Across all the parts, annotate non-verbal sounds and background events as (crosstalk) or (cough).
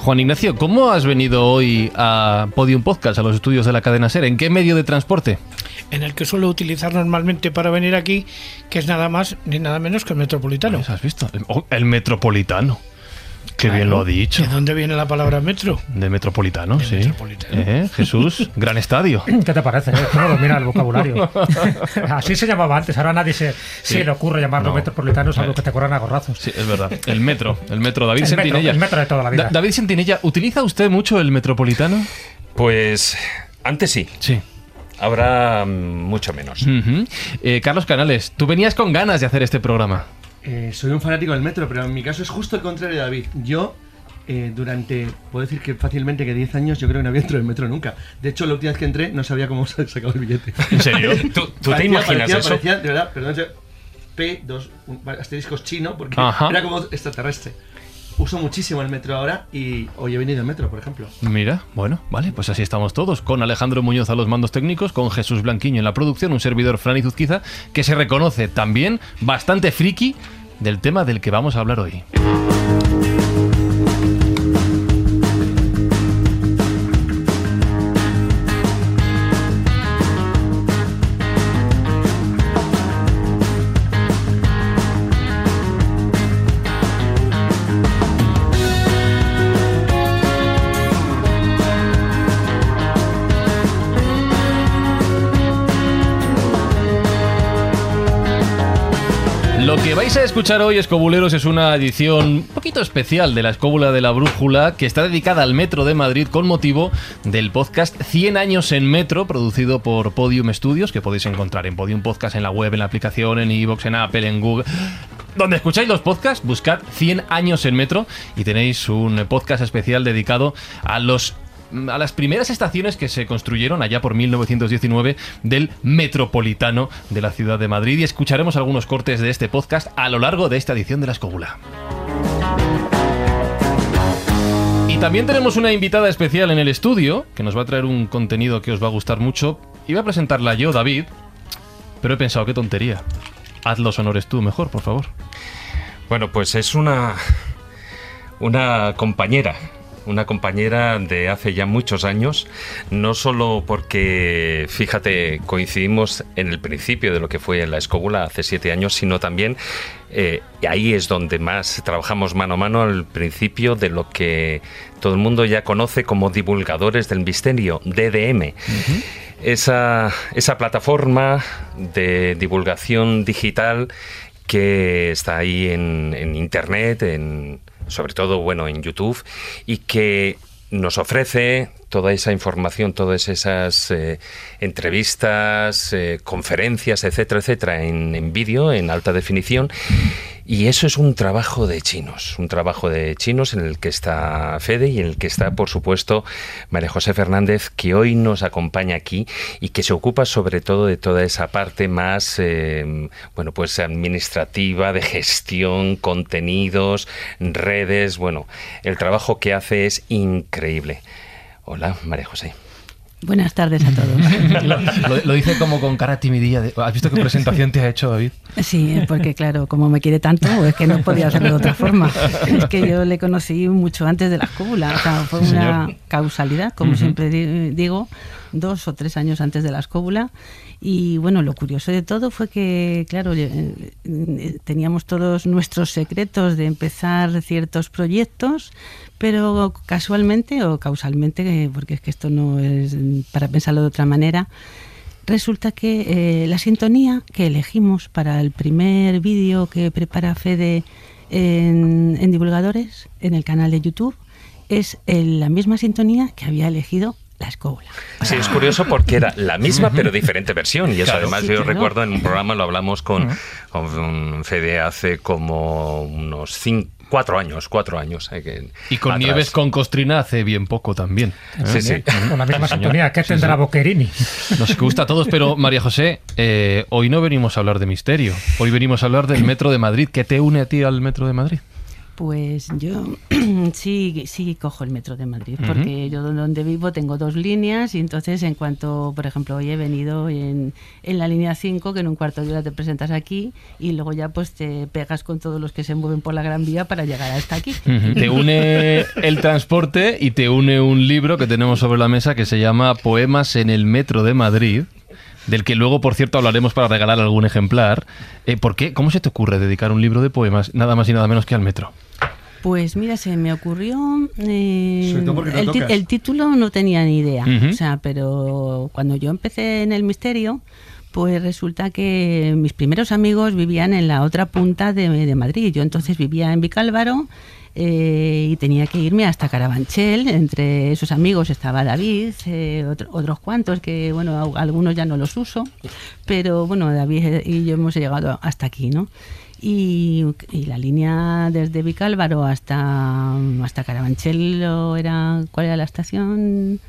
Juan Ignacio, ¿cómo has venido hoy a Podium Podcast, a los estudios de la cadena SER? ¿En qué medio de transporte? En el que suelo utilizar normalmente para venir aquí, que es nada más ni nada menos que el metropolitano. Pues ¿Has visto? El, oh, el metropolitano. Qué bien lo ha dicho. ¿De dónde viene la palabra metro? De metropolitano, De sí. metropolitano. Eh, Jesús, (laughs) gran estadio. ¿Qué te parece? eh? ¿Cómo domina el vocabulario? (laughs) Así se llamaba antes, ahora nadie se, Sí. se le ocurre llamarlo No. metropolitano, salvo Eh. que te corran a gorrazos. Sí, es verdad. El metro, el metro. David El metro, Sentinella. el metro de toda la vida. Da- David Sentinella, ¿utiliza usted mucho el metropolitano? Pues antes sí, Sí. ahora mm, mucho menos. Eh, Carlos Canales, tú venías con ganas de hacer este programa. Eh, soy un fanático del metro, pero en mi caso es justo el contrario de David. Yo, eh, durante, puedo decir que fácilmente que 10 años, yo creo que no había entrado en metro nunca. De hecho, la última vez que entré no sabía cómo (laughs) se sacaba el billete. ¿En serio? ¿Tú, tú te imaginas parecía- eso? parecía, de verdad, perdón, P2, un- asteriscos chino, porque Ajá. era como extraterrestre. Uso muchísimo el metro ahora y hoy he venido en metro, por ejemplo. Mira, bueno, vale, pues así estamos todos, con Alejandro Muñoz a los mandos técnicos, con Jesús Blanquiño en la producción, un servidor Fran Izuzquiza, que se reconoce también bastante friki del tema del que vamos a hablar hoy. Que vais a escuchar hoy, escobuleros, es una edición un poquito especial de la Escóbula de la Brújula que está dedicada al Metro de Madrid con motivo del podcast 100 años en Metro, producido por Podium Studios, que podéis encontrar en Podium Podcast, en la web, en la aplicación, en iVoox, en Apple, en Google. Donde escucháis los podcasts, buscad 100 años en Metro y tenéis un podcast especial dedicado a los a las primeras estaciones que se construyeron allá por 1919 del Metropolitano de la ciudad de Madrid y escucharemos algunos cortes de este podcast a lo largo de esta edición de la Escóbula. Y también tenemos una invitada especial en el estudio que nos va a traer un contenido que os va a gustar mucho. Iba a presentarla yo, David, pero he pensado, qué tontería. Haz los honores tú mejor, por favor. Bueno, pues es una, una compañera, una compañera de hace ya muchos años, no solo porque, fíjate, coincidimos en el principio de lo que fue la escóbula hace siete años, sino también eh, y ahí es donde más trabajamos mano a mano al principio de lo que todo el mundo ya conoce como divulgadores del misterio, DDM. esa, esa plataforma de divulgación digital que está ahí en, en internet, en, sobre todo bueno en YouTube, y que nos ofrece toda esa información, todas esas eh, entrevistas, eh, conferencias, etcétera, etcétera, en, en vídeo, en alta definición. Y eso es un trabajo de chinos, un trabajo de chinos en el que está Fede y en el que está, por supuesto, María José Fernández, que hoy nos acompaña aquí y que se ocupa sobre todo de toda esa parte más, eh, bueno, pues administrativa, de gestión, contenidos, redes. Bueno, el trabajo que hace es increíble. Hola, María José. Buenas tardes a todos. (laughs) Lo, lo- lo dice como con cara timidilla. de- ¿Has visto qué presentación te ha hecho, David? Sí, porque claro, como me quiere tanto, es que no podía hacerlo de otra forma. Es que yo le conocí mucho antes de la escóbula, o sea, fue una Señor. causalidad, como Ujú. siempre di- digo, dos o tres años antes de la escóbula. Y bueno, lo curioso de todo fue que, claro, eh, eh, teníamos todos nuestros secretos de empezar ciertos proyectos, pero casualmente o causalmente, eh, porque es que esto no es para pensarlo de otra manera, Resulta que la sintonía que elegimos para el primer vídeo que prepara Fede en, Divulgadores, en el canal de YouTube, es la misma sintonía que había elegido la escóbula. Sí, es curioso porque era la misma pero diferente versión. Y eso Claro. además Sí, yo claro. recuerdo en un programa, lo hablamos con, con Fede hace como unos cinco, cuatro años, cuatro años. que- Y con atrás. Nieves con Costrina hace bien poco también. ¿eh? Sí, sí. Con la misma Sí, sintonía. ¿Qué Sí, tendrá sí. Boccherini? Nos gusta a todos, pero María José, eh, hoy no venimos a hablar de misterio. Hoy venimos a hablar del Metro de Madrid. ¿Qué te une a ti al Metro de Madrid? Pues yo (clears throat) sí, sí cojo el metro de Madrid, porque yo donde vivo tengo dos líneas y entonces en cuanto, por ejemplo, hoy he venido en, en la línea 5, que en un cuarto de hora te presentas aquí y luego ya pues te pegas con todos los que se mueven por la Gran Vía para llegar hasta aquí. Te (laughs) une el transporte y te une un libro que tenemos sobre la mesa que se llama Poemas en el Metro de Madrid, del que luego, por cierto, hablaremos para regalar algún ejemplar. Eh, ¿Por qué? ¿Cómo se te ocurre dedicar un libro de poemas nada más y nada menos que al metro? Pues mira, se me ocurrió. eh, Sobre todo porque no el, ti- el título no tenía ni idea. O sea, pero cuando yo empecé en el misterio, pues resulta que mis primeros amigos vivían en la otra punta de, de Madrid. Yo entonces vivía en Vicálvaro. eh, y tenía que irme hasta Carabanchel. Entre esos amigos estaba David, eh, otro- otros cuantos que, bueno, algunos ya no los uso, pero bueno, David y yo hemos llegado hasta aquí, ¿no? Y, y la línea desde Vicálvaro hasta, hasta Carabanchel o era ¿cuál era la estación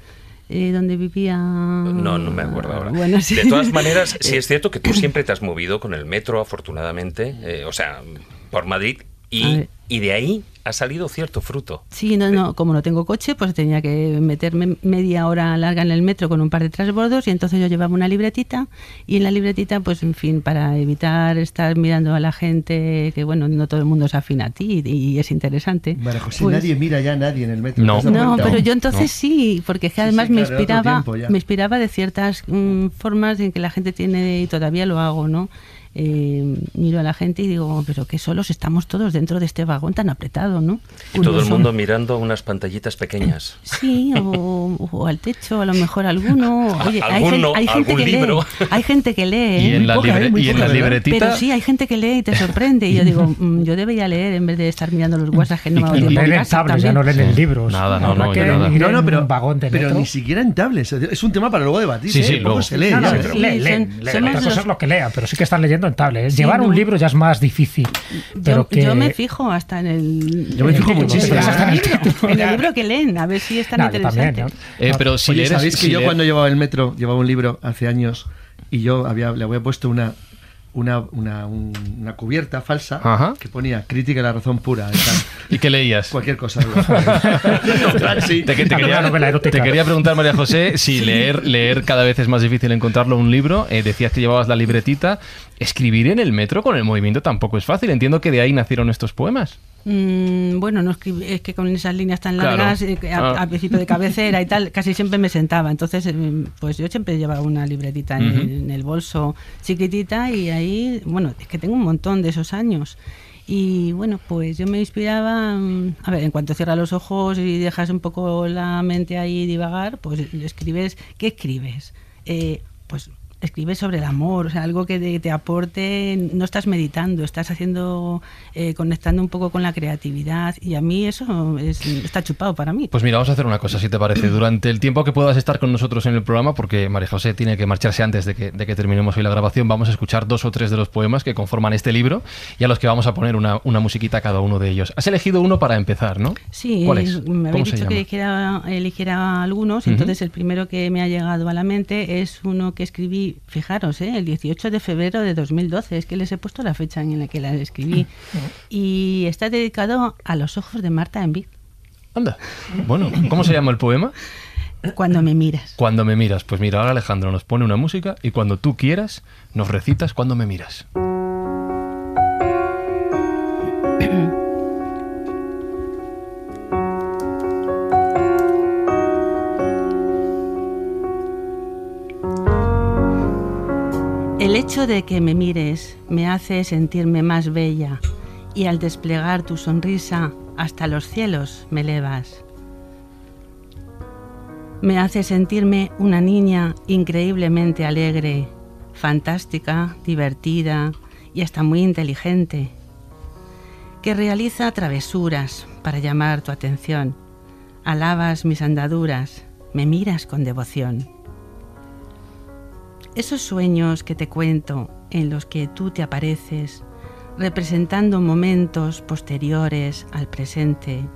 eh, donde vivía? No, no me acuerdo ahora. Bueno, sí. De todas maneras, sí es (laughs) cierto que tú siempre te has movido con el metro, afortunadamente, eh, o sea, por Madrid, y, y de ahí ha salido cierto fruto. Sí, no, no, como no tengo coche, pues tenía que meterme media hora larga en el metro con un par de transbordos y entonces yo llevaba una libretita y en la libretita, pues en fin, para evitar estar mirando a la gente, que bueno, no todo el mundo es afín a ti y, y es interesante. María José, pues- nadie mira ya a nadie en el metro. No. ¿te has dado No, pero yo entonces sí, porque es que Sí, además sí, me claro, otro inspiraba, me inspiraba de ciertas mm, formas en que la gente tiene y todavía lo hago, ¿no? Eh, miro a la gente y digo, pero que solos estamos todos dentro de este vagón tan apretado, ¿no? Y todo el son- mundo mirando unas pantallitas pequeñas. Sí, o, o al techo, a lo mejor alguno. Oye, hay, Alguno, gen- hay gente algún que libro. lee. Hay gente que lee. Y ¿eh? en la, poca, libre- ¿eh? Y en poca, la libretita... Pero sí, hay gente que lee y te sorprende. Y yo digo, mm, yo debería leer en vez de estar mirando los WhatsApp que no me hago Y- Leen en tablets, ya no leen en Sí. libros. Nada, no, no, ya nada. No, no, pero, vagón de pero ni siquiera en tablets. Es un tema para luego debatir. Sí, ¿eh? sí, Poco luego. se lee No, Sí, leen, leen, son- leen. Otra cosa los- es lo que lean, pero sí que están leyendo en tablet. ¿eh? Sí, Llevar un no. libro ya es más difícil. Pero Yo, que... yo me fijo hasta en el, Yo me fijo muchísimo. en el Hasta en el libro, (laughs) título. en el libro que leen, a ver si es tan No, interesante. también, ¿no? Eh, pero si Oye, lees- ¿sabéis que si yo cuando llevaba el metro, llevaba un libro hace años y yo había, le había puesto una, una, una, un- una cubierta falsa Ajá. que ponía crítica de la razón pura y tal. (laughs) ¿Y qué leías? Cualquier cosa. (laughs) (laughs) Sí. Te, quería, te quería preguntar, María José, si leer, leer cada vez es más difícil encontrarlo un libro. Eh, decías que llevabas la libretita. Escribir en el metro con el movimiento tampoco es fácil. Entiendo que de ahí nacieron estos poemas. Mm, bueno, no es que con esas líneas tan Claro. largas, eh, a- Ah. al principio de cabecera y tal, casi siempre me sentaba. Entonces, eh, pues yo siempre llevaba una libretita en, Ujú. en el bolso chiquitita y ahí, bueno, es que tengo un montón de esos años. Y bueno, pues yo me inspiraba, mm, a ver, en cuanto cierras los ojos y dejas un poco la mente ahí divagar, pues escribes, ¿qué escribes? Eh, pues escribes sobre el amor, o sea, algo que te, te aporte, no estás meditando, estás haciendo, eh, conectando un poco con la creatividad y a mí eso es- está chupado para mí. Pues mira, vamos a hacer una cosa, si te parece. Durante el tiempo que puedas estar con nosotros en el programa, porque María José tiene que marcharse antes de que, de que terminemos hoy la grabación, vamos a escuchar dos o tres de los poemas que conforman este libro y a los que vamos a poner una, una musiquita a cada uno de ellos. Has elegido uno para empezar, ¿no? Sí, ¿Cuál eh, es? me ¿Cómo habéis dicho que eligiera, eligiera algunos, entonces el primero que me ha llegado a la mente es uno que escribí, fijaros, ¿eh? el 18 de febrero de 2012, es que les he puesto la fecha en la que la escribí, y está dedicado a los ojos de Marta en Vic, Anda. Bueno, ¿cómo se llama el poema? cuando me miras. Cuando me miras. Pues mira, ahora Alejandro nos pone una música y cuando tú quieras, nos recitas cuando me miras. El hecho de que me mires me hace sentirme más bella y al desplegar tu sonrisa hasta los cielos me elevas. Me hace sentirme una niña increíblemente alegre, fantástica, divertida y hasta muy inteligente, que realiza travesuras para llamar tu atención. Alabas mis andaduras, me miras con devoción. Esos sueños que te cuento, en los que tú te apareces, representando momentos posteriores al presente.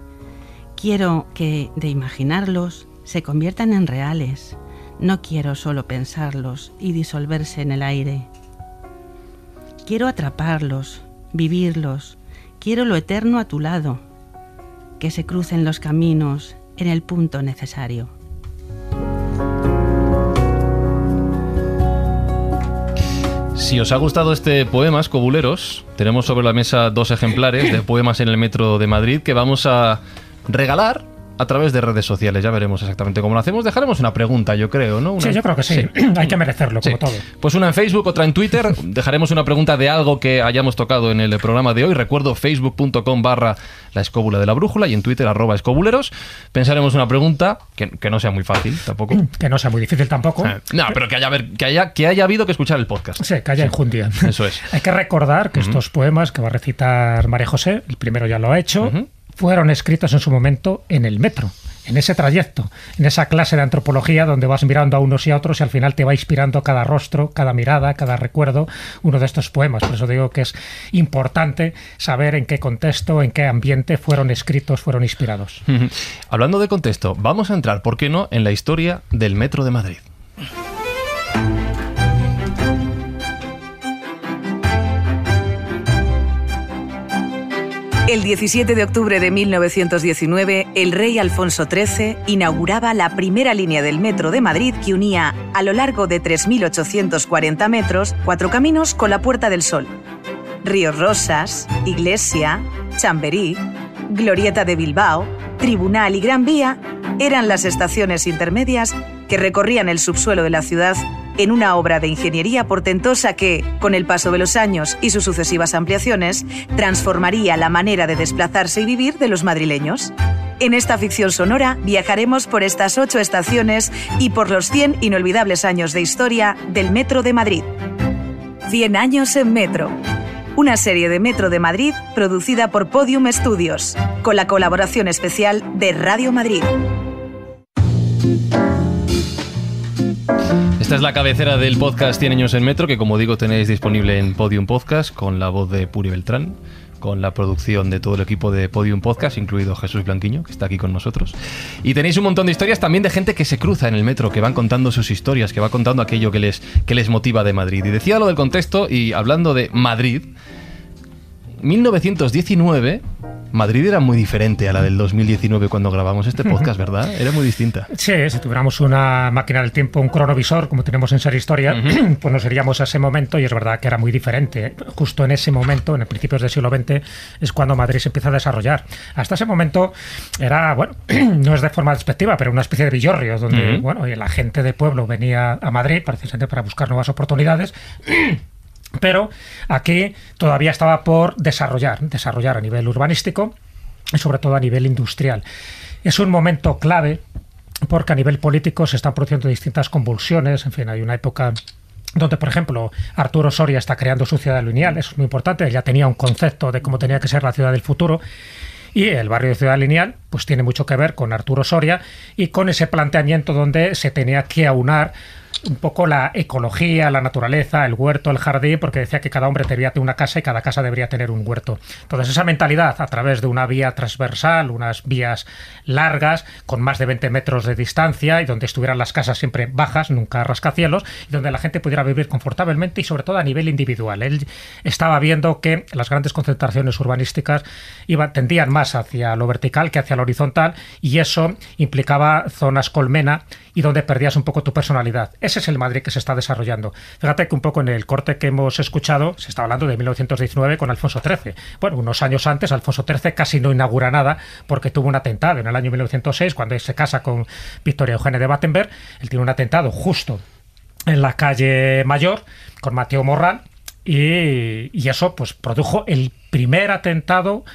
Quiero que, de imaginarlos, se conviertan en reales. No quiero solo pensarlos y disolverse en el aire. Quiero atraparlos, vivirlos. Quiero lo eterno a tu lado. Que se crucen los caminos en el punto necesario. Si os ha gustado este poema, Escobuleros, tenemos sobre la mesa dos ejemplares de poemas en el metro de Madrid que vamos a regalar a través de redes sociales. Ya veremos exactamente cómo lo hacemos. Dejaremos una pregunta, yo creo, ¿no? Una- Sí, yo creo que sí. (clears throat) Hay que merecerlo, como todo. Pues una en Facebook, otra en Twitter. Dejaremos una pregunta de algo que hayamos tocado en el programa de hoy. Recuerdo facebook.com barra la escóbula de la brújula y en Twitter arroba escobuleros. Pensaremos una pregunta que, que no sea muy fácil tampoco. (clears throat) Que no sea muy difícil tampoco. Eh, No, pero que haya, que haya, que haya habido que escuchar el podcast. Sí, que haya enjundia. Eso es. (laughs) Hay que recordar que estos poemas que va a recitar María José, el primero ya lo ha hecho. Fueron escritos en su momento en el metro, en ese trayecto, en esa clase de antropología donde vas mirando a unos y a otros y al final te va inspirando cada rostro, cada mirada, cada recuerdo, uno de estos poemas. Por eso digo que es importante saber en qué contexto, en qué ambiente fueron escritos, fueron inspirados. (laughs) Hablando de contexto, vamos a entrar, ¿por qué no?, en la historia del metro de Madrid. El 17 de octubre de 1919, el rey Alfonso XIII inauguraba la primera línea del metro de Madrid que unía, a lo largo de 3.840 metros, cuatro caminos con la Puerta del Sol. Ríos Rosas, Iglesia, Chamberí, Glorieta de Bilbao, Tribunal y Gran Vía eran las estaciones intermedias que recorrían el subsuelo de la ciudad en una obra de ingeniería portentosa que, con el paso de los años y sus sucesivas ampliaciones, transformaría la manera de desplazarse y vivir de los madrileños. En esta ficción sonora viajaremos por estas ocho estaciones y por los 100 inolvidables años de historia del Metro de Madrid. 100 años en Metro. Una serie de Metro de Madrid producida por Podium Studios, con la colaboración especial de Radio Madrid. Esta es la cabecera del podcast 100 años en metro, que como digo tenéis disponible en Podium Podcast, con la voz de Puri Beltrán, con la producción de todo el equipo de Podium Podcast, incluido Jesús Blanquiño, que está aquí con nosotros. Y tenéis un montón de historias también de gente que se cruza en el metro, que van contando sus historias, que va contando aquello que les, que les motiva de Madrid. Y decía lo del contexto, y hablando de Madrid, 1919, Madrid era muy diferente a la del 2019 cuando grabamos este podcast, ¿verdad? (laughs) Era muy distinta. Sí, si tuviéramos una máquina del tiempo, un cronovisor, como tenemos en Ser Historia, (clears throat) pues nos iríamos a ese momento y es verdad que era muy diferente. Justo en ese momento, en el principios del siglo XX, es cuando Madrid se empieza a desarrollar. Hasta ese momento era, bueno, (clears throat) no es de forma despectiva, pero una especie de villorrio, donde, bueno, la gente de pueblo venía a Madrid precisamente para buscar nuevas oportunidades. (clears throat) Pero aquí todavía estaba por desarrollar, desarrollar a nivel urbanístico y sobre todo a nivel industrial. Es un momento clave porque a nivel político se están produciendo distintas convulsiones, en fin, hay una época donde, por ejemplo, Arturo Soria está creando su ciudad lineal, eso es muy importante, ya tenía un concepto de cómo tenía que ser la ciudad del futuro, y el barrio de Ciudad Lineal pues tiene mucho que ver con Arturo Soria y con ese planteamiento donde se tenía que aunar un poco la ecología, la naturaleza, el huerto, el jardín, porque decía que cada hombre debía tener una casa y cada casa debería tener un huerto. Entonces esa mentalidad a través de una vía transversal, unas vías largas, con más de 20 metros de distancia y donde estuvieran las casas siempre bajas, nunca rascacielos, y donde la gente pudiera vivir confortablemente y sobre todo a nivel individual. Él estaba viendo que las grandes concentraciones urbanísticas iban, tendían más hacia lo vertical que hacia lo horizontal y eso implicaba zonas colmena y donde perdías un poco tu personalidad. Ese es el Madrid que se está desarrollando. Fíjate que un poco en el corte que hemos escuchado se está hablando de 1919 con Alfonso XIII. Bueno, unos años antes Alfonso XIII casi no inaugura nada porque tuvo un atentado en el año 1906 cuando se casa con Victoria Eugenia de Battenberg. Él tiene un atentado justo en la calle Mayor con Mateo Morral y, y eso pues produjo el primer atentado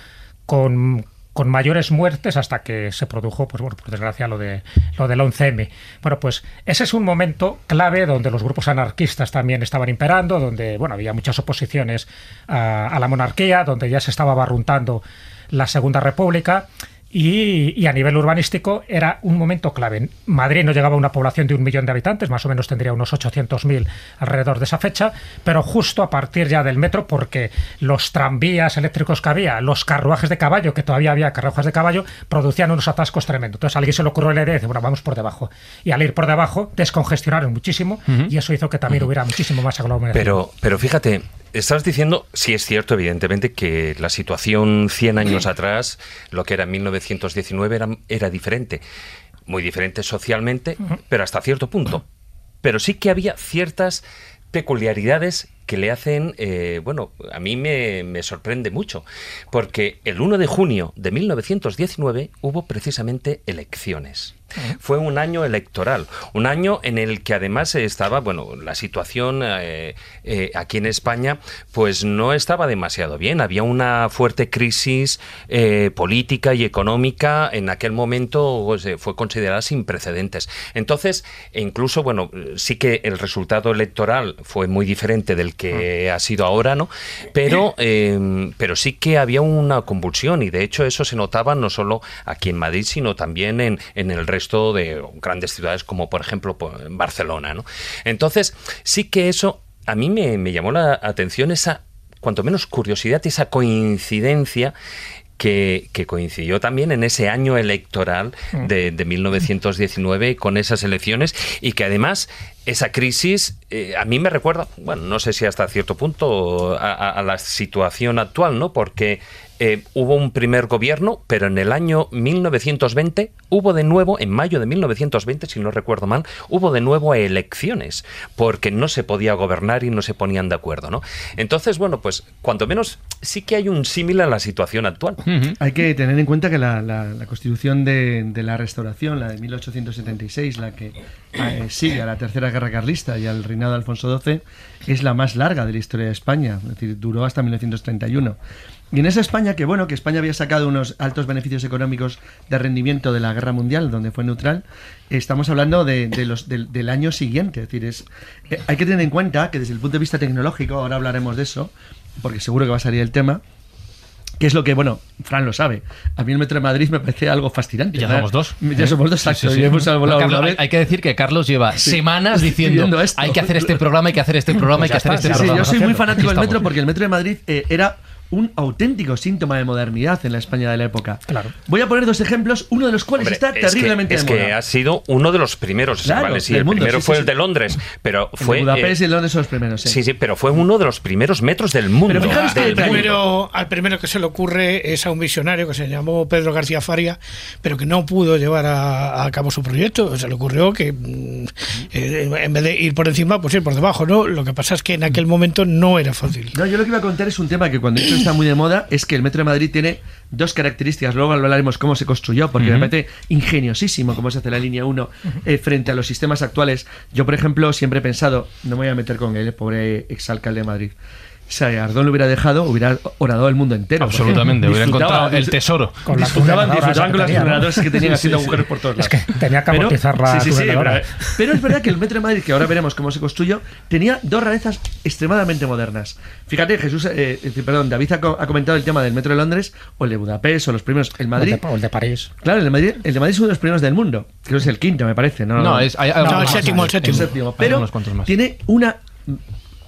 con, con mayores muertes hasta que se produjo, pues bueno, por desgracia, lo de lo del 11M. Bueno, pues ese es un momento clave donde los grupos anarquistas también estaban imperando, donde bueno, había muchas oposiciones a, a la monarquía, donde ya se estaba barruntando la Segunda República. Y, y, a nivel urbanístico era un momento clave. Madrid no llegaba a una población de un millón de habitantes, más o menos tendría unos 800.000 alrededor de esa fecha, pero justo a partir ya del metro, porque los tranvías eléctricos que había, los carruajes de caballo, que todavía había carruajes de caballo, producían unos atascos tremendos. Entonces a alguien se le ocurrió la idea de bueno, vamos por debajo. Y al ir por debajo, descongestionaron muchísimo uh -huh. y eso hizo que también uh -huh. hubiera muchísimo más aglomeración. Pero, pero fíjate, Estabas diciendo, sí es cierto, evidentemente, que la situación 100 años (clears throat) atrás, lo que era en 1919, era, era diferente. Muy diferente socialmente, pero hasta cierto punto. Pero sí que había ciertas peculiaridades que le hacen, eh, bueno, a mí me, me, sorprende mucho, porque el 1 de junio de 1919 hubo precisamente elecciones. Fue un año electoral, un año en el que además estaba, bueno, la situación eh, eh, aquí en España, pues no estaba demasiado bien. Había una fuerte crisis eh, política y económica en aquel momento, pues, fue considerada sin precedentes. Entonces, incluso, bueno, sí que el resultado electoral fue muy diferente del que ha sido ahora, ¿no? Pero, (clears throat) pero sí que había una convulsión y de hecho eso se notaba no solo aquí en Madrid, sino también en, en el resto de grandes ciudades como por ejemplo Barcelona. ¿no? Entonces, sí que eso a mí me, me llamó la atención esa, cuanto menos curiosidad, esa coincidencia que, que, coincidió también en ese año electoral de, de, 1919 con esas elecciones y que además esa crisis eh, a mí me recuerda, bueno, no sé si hasta cierto punto a, a, a la situación actual, ¿no? Porque eh, hubo un primer gobierno, pero en el año 1920 hubo de nuevo, en mayo de 1920, si no recuerdo mal, hubo de nuevo elecciones, porque no se podía gobernar y no se ponían de acuerdo, ¿no? Entonces, bueno, pues cuanto menos sí que hay un símil a la situación actual. Uh -huh. Hay que tener en cuenta que la, la, la constitución de, de, la restauración, la de 1876, la que eh, sigue a la Tercera Guerra Carlista y al reinado de Alfonso XII, es la más larga de la historia de España, es decir, duró hasta 1931. Y en esa España, que bueno, que España había sacado unos altos beneficios económicos de rendimiento de la guerra mundial, donde fue neutral, estamos hablando de, de los, de, del año siguiente. Es decir, es, eh, hay que tener en cuenta que desde el punto de vista tecnológico, ahora hablaremos de eso, porque seguro que va a salir el tema, que es lo que, bueno, Fran lo sabe. A mí el Metro de Madrid me parece algo fascinante. Ya somos dos. Ya somos dos, exacto. Sí, sí, sí. No, Carlos, hay, hay, que decir que Carlos lleva semanas diciendo hay que hacer este programa, hay que hacer este programa, hay que hacer este programa. yo soy muy fanático del Metro porque el Metro de Madrid eh, era un auténtico síntoma de modernidad en la España de la época. Claro. Voy a poner dos ejemplos, uno de los cuales Hombre, está terriblemente es que, de es que ha sido uno de los primeros. Claro, ¿vale? Sí, el mundo, primero sí, fue sí, el de Londres, pero fue. El de Budapest eh, y Londres son los primeros. Sí. sí, sí, pero fue uno de los primeros metros del mundo. Pero fijaros que primero, al primero que se le ocurre es a un visionario que se llamó Pedro García Faria, pero que no pudo llevar a, a cabo su proyecto. Se le ocurrió que mm, eh, en vez de ir por encima, pues ir por debajo, ¿no? Lo que pasa es que en aquel momento no era fácil. No, yo lo que iba a contar es un tema que cuando está muy de moda es que el Metro de Madrid tiene dos características. Luego hablaremos cómo se construyó, porque uh -huh. me parece ingeniosísimo cómo se hace la línea 1 eh, frente a los sistemas actuales. Yo, por ejemplo, siempre he pensado, no me voy a meter con él, el pobre exalcalde de Madrid. Si a Ardón lo hubiera dejado, hubiera orado el mundo entero. Absolutamente, hubiera encontrado el tesoro. Con disfrutaban, disfrutaban con las que tenían haciendo sí, agujeros por todos lados. Es que tenía que amortizar pero, la sí, sí, pero, pero, es verdad que el Metro de Madrid, que ahora veremos cómo se construyó, tenía dos rarezas extremadamente modernas. Fíjate, Jesús, eh, perdón, David ha, ha, comentado el tema del Metro de Londres, o el de Budapest, o los primeros. El Madrid. O el de, o el de París. Claro, el de, Madrid, el de Madrid es uno de los primeros del mundo. Creo que es el quinto, me parece. No, no, es, hay, hay, no el séptimo, el séptimo. El séptimo. Pero tiene una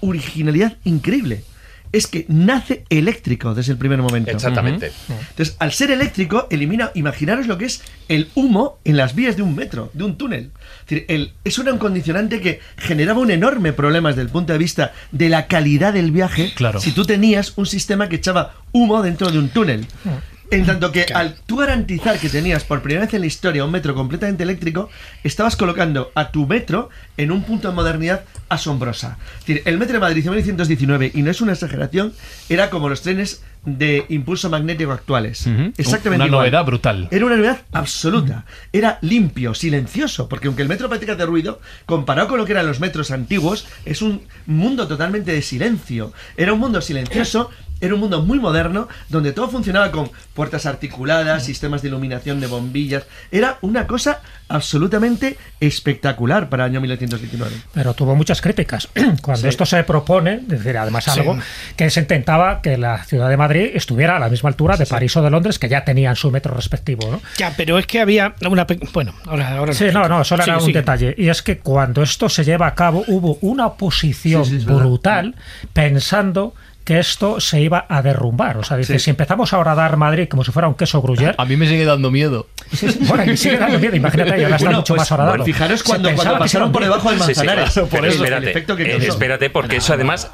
originalidad increíble es que nace eléctrico desde el primer momento. Exactamente. Uh -huh. Entonces, al ser eléctrico, elimina, imaginaros lo que es el humo en las vías de un metro, de un túnel. Es, decir, el, es un condicionante que generaba un enorme problema desde el punto de vista de la calidad del viaje claro. si tú tenías un sistema que echaba humo dentro de un túnel. Uh -huh. En tanto que al tú garantizar que tenías por primera vez en la historia un metro completamente eléctrico, estabas colocando a tu metro en un punto de modernidad asombrosa. Es decir, el metro de Madrid en 1919, y no es una exageración, era como los trenes de impulso magnético actuales. Uh -huh. Exactamente Una igual. novedad brutal. Era una novedad absoluta. Era limpio, silencioso, porque aunque el metro practica de ruido, comparado con lo que eran los metros antiguos, es un mundo totalmente de silencio. Era un mundo silencioso era un mundo muy moderno, donde todo funcionaba con puertas articuladas, sistemas de iluminación de bombillas. Era una cosa absolutamente espectacular para el año 1919. Pero tuvo muchas críticas. (clears throat) Cuando esto se propone, es decir, además algo que se intentaba que la ciudad de Madrid estuviera a la misma altura de París o de Londres, que ya tenían su metro respectivo. ¿no? Ya, pero es que había una. pe- Bueno, ahora. ahora Sí, no, no, solo era un detalle. Y es que cuando esto se lleva a cabo hubo una oposición brutal pensando que esto se iba a derrumbar. O sea, dice, Sí. si empezamos ahora a dar Madrid como si fuera un queso gruyere, A mí me sigue dando miedo. sí, sí, bueno, y sigue dando miedo, imagínate, ahora está Bueno, mucho pues, más horadado. bueno, fijaros cuando, pasaron por debajo del Sí, sí, Manzanares. claro. por Pero eso, el espérate, efecto que eh, espérate, porque eso además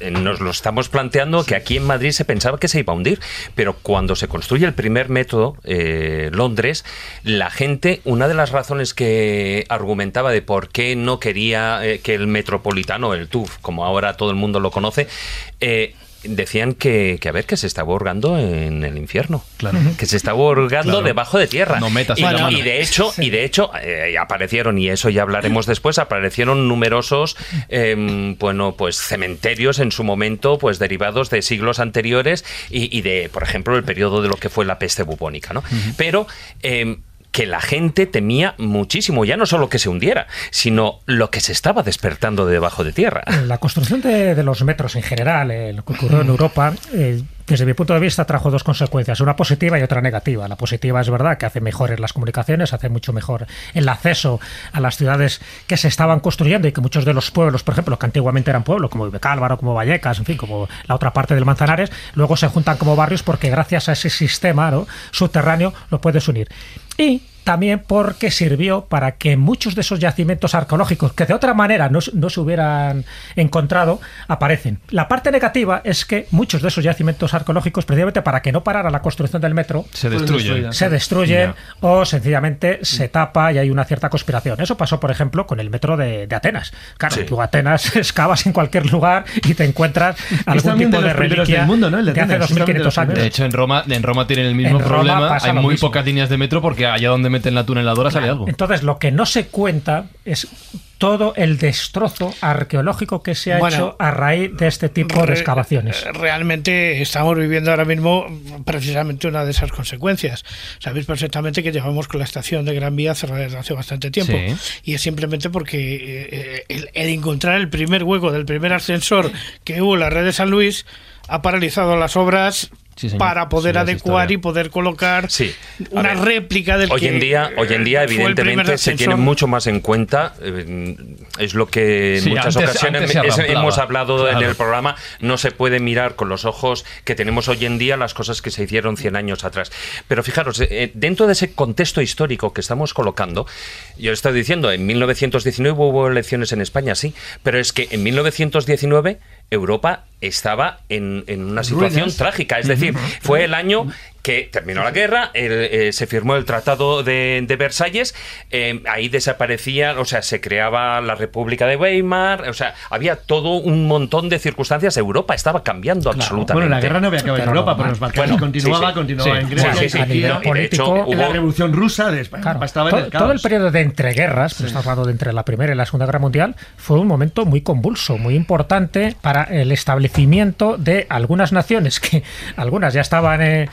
eh, nos lo estamos planteando que aquí en Madrid se pensaba que se iba a hundir, pero cuando se construye el primer método, eh, Londres, la gente, una de las razones que argumentaba de por qué no quería eh, que el metropolitano, el TUF, como ahora todo el mundo lo conoce, eh, decían que, que a ver que se estaba hurgando en el infierno Claro. que se estaba hurgando Claro. debajo de tierra No metas y, la mano. y de hecho y de hecho eh, aparecieron y eso ya hablaremos después aparecieron numerosos em, bueno pues cementerios en su momento pues derivados de siglos anteriores y, y de por ejemplo el periodo de lo que fue la peste bubónica no pero em, que la gente temía muchísimo, ya no solo que se hundiera, sino lo que se estaba despertando de debajo de tierra. La construcción de, de los metros en general, eh, lo que ocurrió en Europa, eh, desde mi punto de vista trajo dos consecuencias, una positiva y otra negativa. La positiva es verdad que hace mejores las comunicaciones, hace mucho mejor el acceso a las ciudades que se estaban construyendo y que muchos de los pueblos, por ejemplo, que antiguamente eran pueblos, como Ibecálvaro, como Vallecas, en fin, como la otra parte del Manzanares, luego se juntan como barrios porque gracias a ese sistema ¿no? subterráneo lo puedes unir. Y también porque sirvió para que muchos de esos yacimientos arqueológicos que de otra manera no, no se hubieran encontrado aparecen. La parte negativa es que muchos de esos yacimientos arqueológicos, precisamente para que no parara la construcción del metro, Se Fueron destruye. destruidas. se destruyen o sencillamente se tapa y hay una cierta conspiración. Eso pasó, por ejemplo, con el metro de, de Atenas. Claro, Sí. tú Atenas (laughs) excavas en cualquier lugar y te encuentras algún tipo de de reliquia del mundo, ¿no? El de hace Atenas, es también de los 2500 años. De hecho, en Roma, en Roma tienen el mismo En problema. Hay muy mismo. pocas líneas de metro porque allá donde meten la tuneladora sale algo. Entonces, lo que no se cuenta es todo el destrozo arqueológico que se ha Bueno, hecho a raíz de este tipo de excavaciones. Realmente estamos viviendo ahora mismo precisamente una de esas consecuencias. Sabéis perfectamente que llevamos con la estación de Gran Vía cerrada desde hace bastante tiempo. Sí. Y es simplemente porque eh, el, el encontrar el primer hueco del primer ascensor que hubo en la red de San Luis ha paralizado las obras Sí, señor. para poder Sí, adecuar y poder colocar Sí. Una ver, réplica del Hoy que, en día, hoy en día eh, evidentemente se tiene mucho más en cuenta. eh, es lo que en Sí, muchas antes- ocasiones antes es- hemos hablado en el programa. No se puede mirar con los ojos que tenemos hoy en día las cosas que se hicieron 100 años atrás. Pero fijaros, eh, dentro de ese contexto histórico que estamos colocando, yo estado diciendo, en 1919 hubo elecciones en España, sí, pero es que en 1919 Europa estaba en, en una situación Ruinas. trágica. Es decir, fue el año que terminó la guerra, el, eh, se firmó el Tratado de, de Versalles, eh, ahí desaparecía, o sea, se creaba la República de Weimar, o sea, había todo un montón de circunstancias. Europa estaba cambiando absolutamente. Bueno, la guerra no había acabado en Europa, no, pero los Balcanes bueno, continuaba, sí, sí. continuaba Sí, en Grecia, de político, hecho en la hubo- Revolución Rusa de España, Claro, estaba en todo, el todo el caos. periodo de entreguerras, pero estamos hablando de entre la Primera y la Segunda Guerra Mundial, fue un momento muy convulso, muy importante para el establecimiento de algunas naciones que (laughs) algunas ya estaban eh,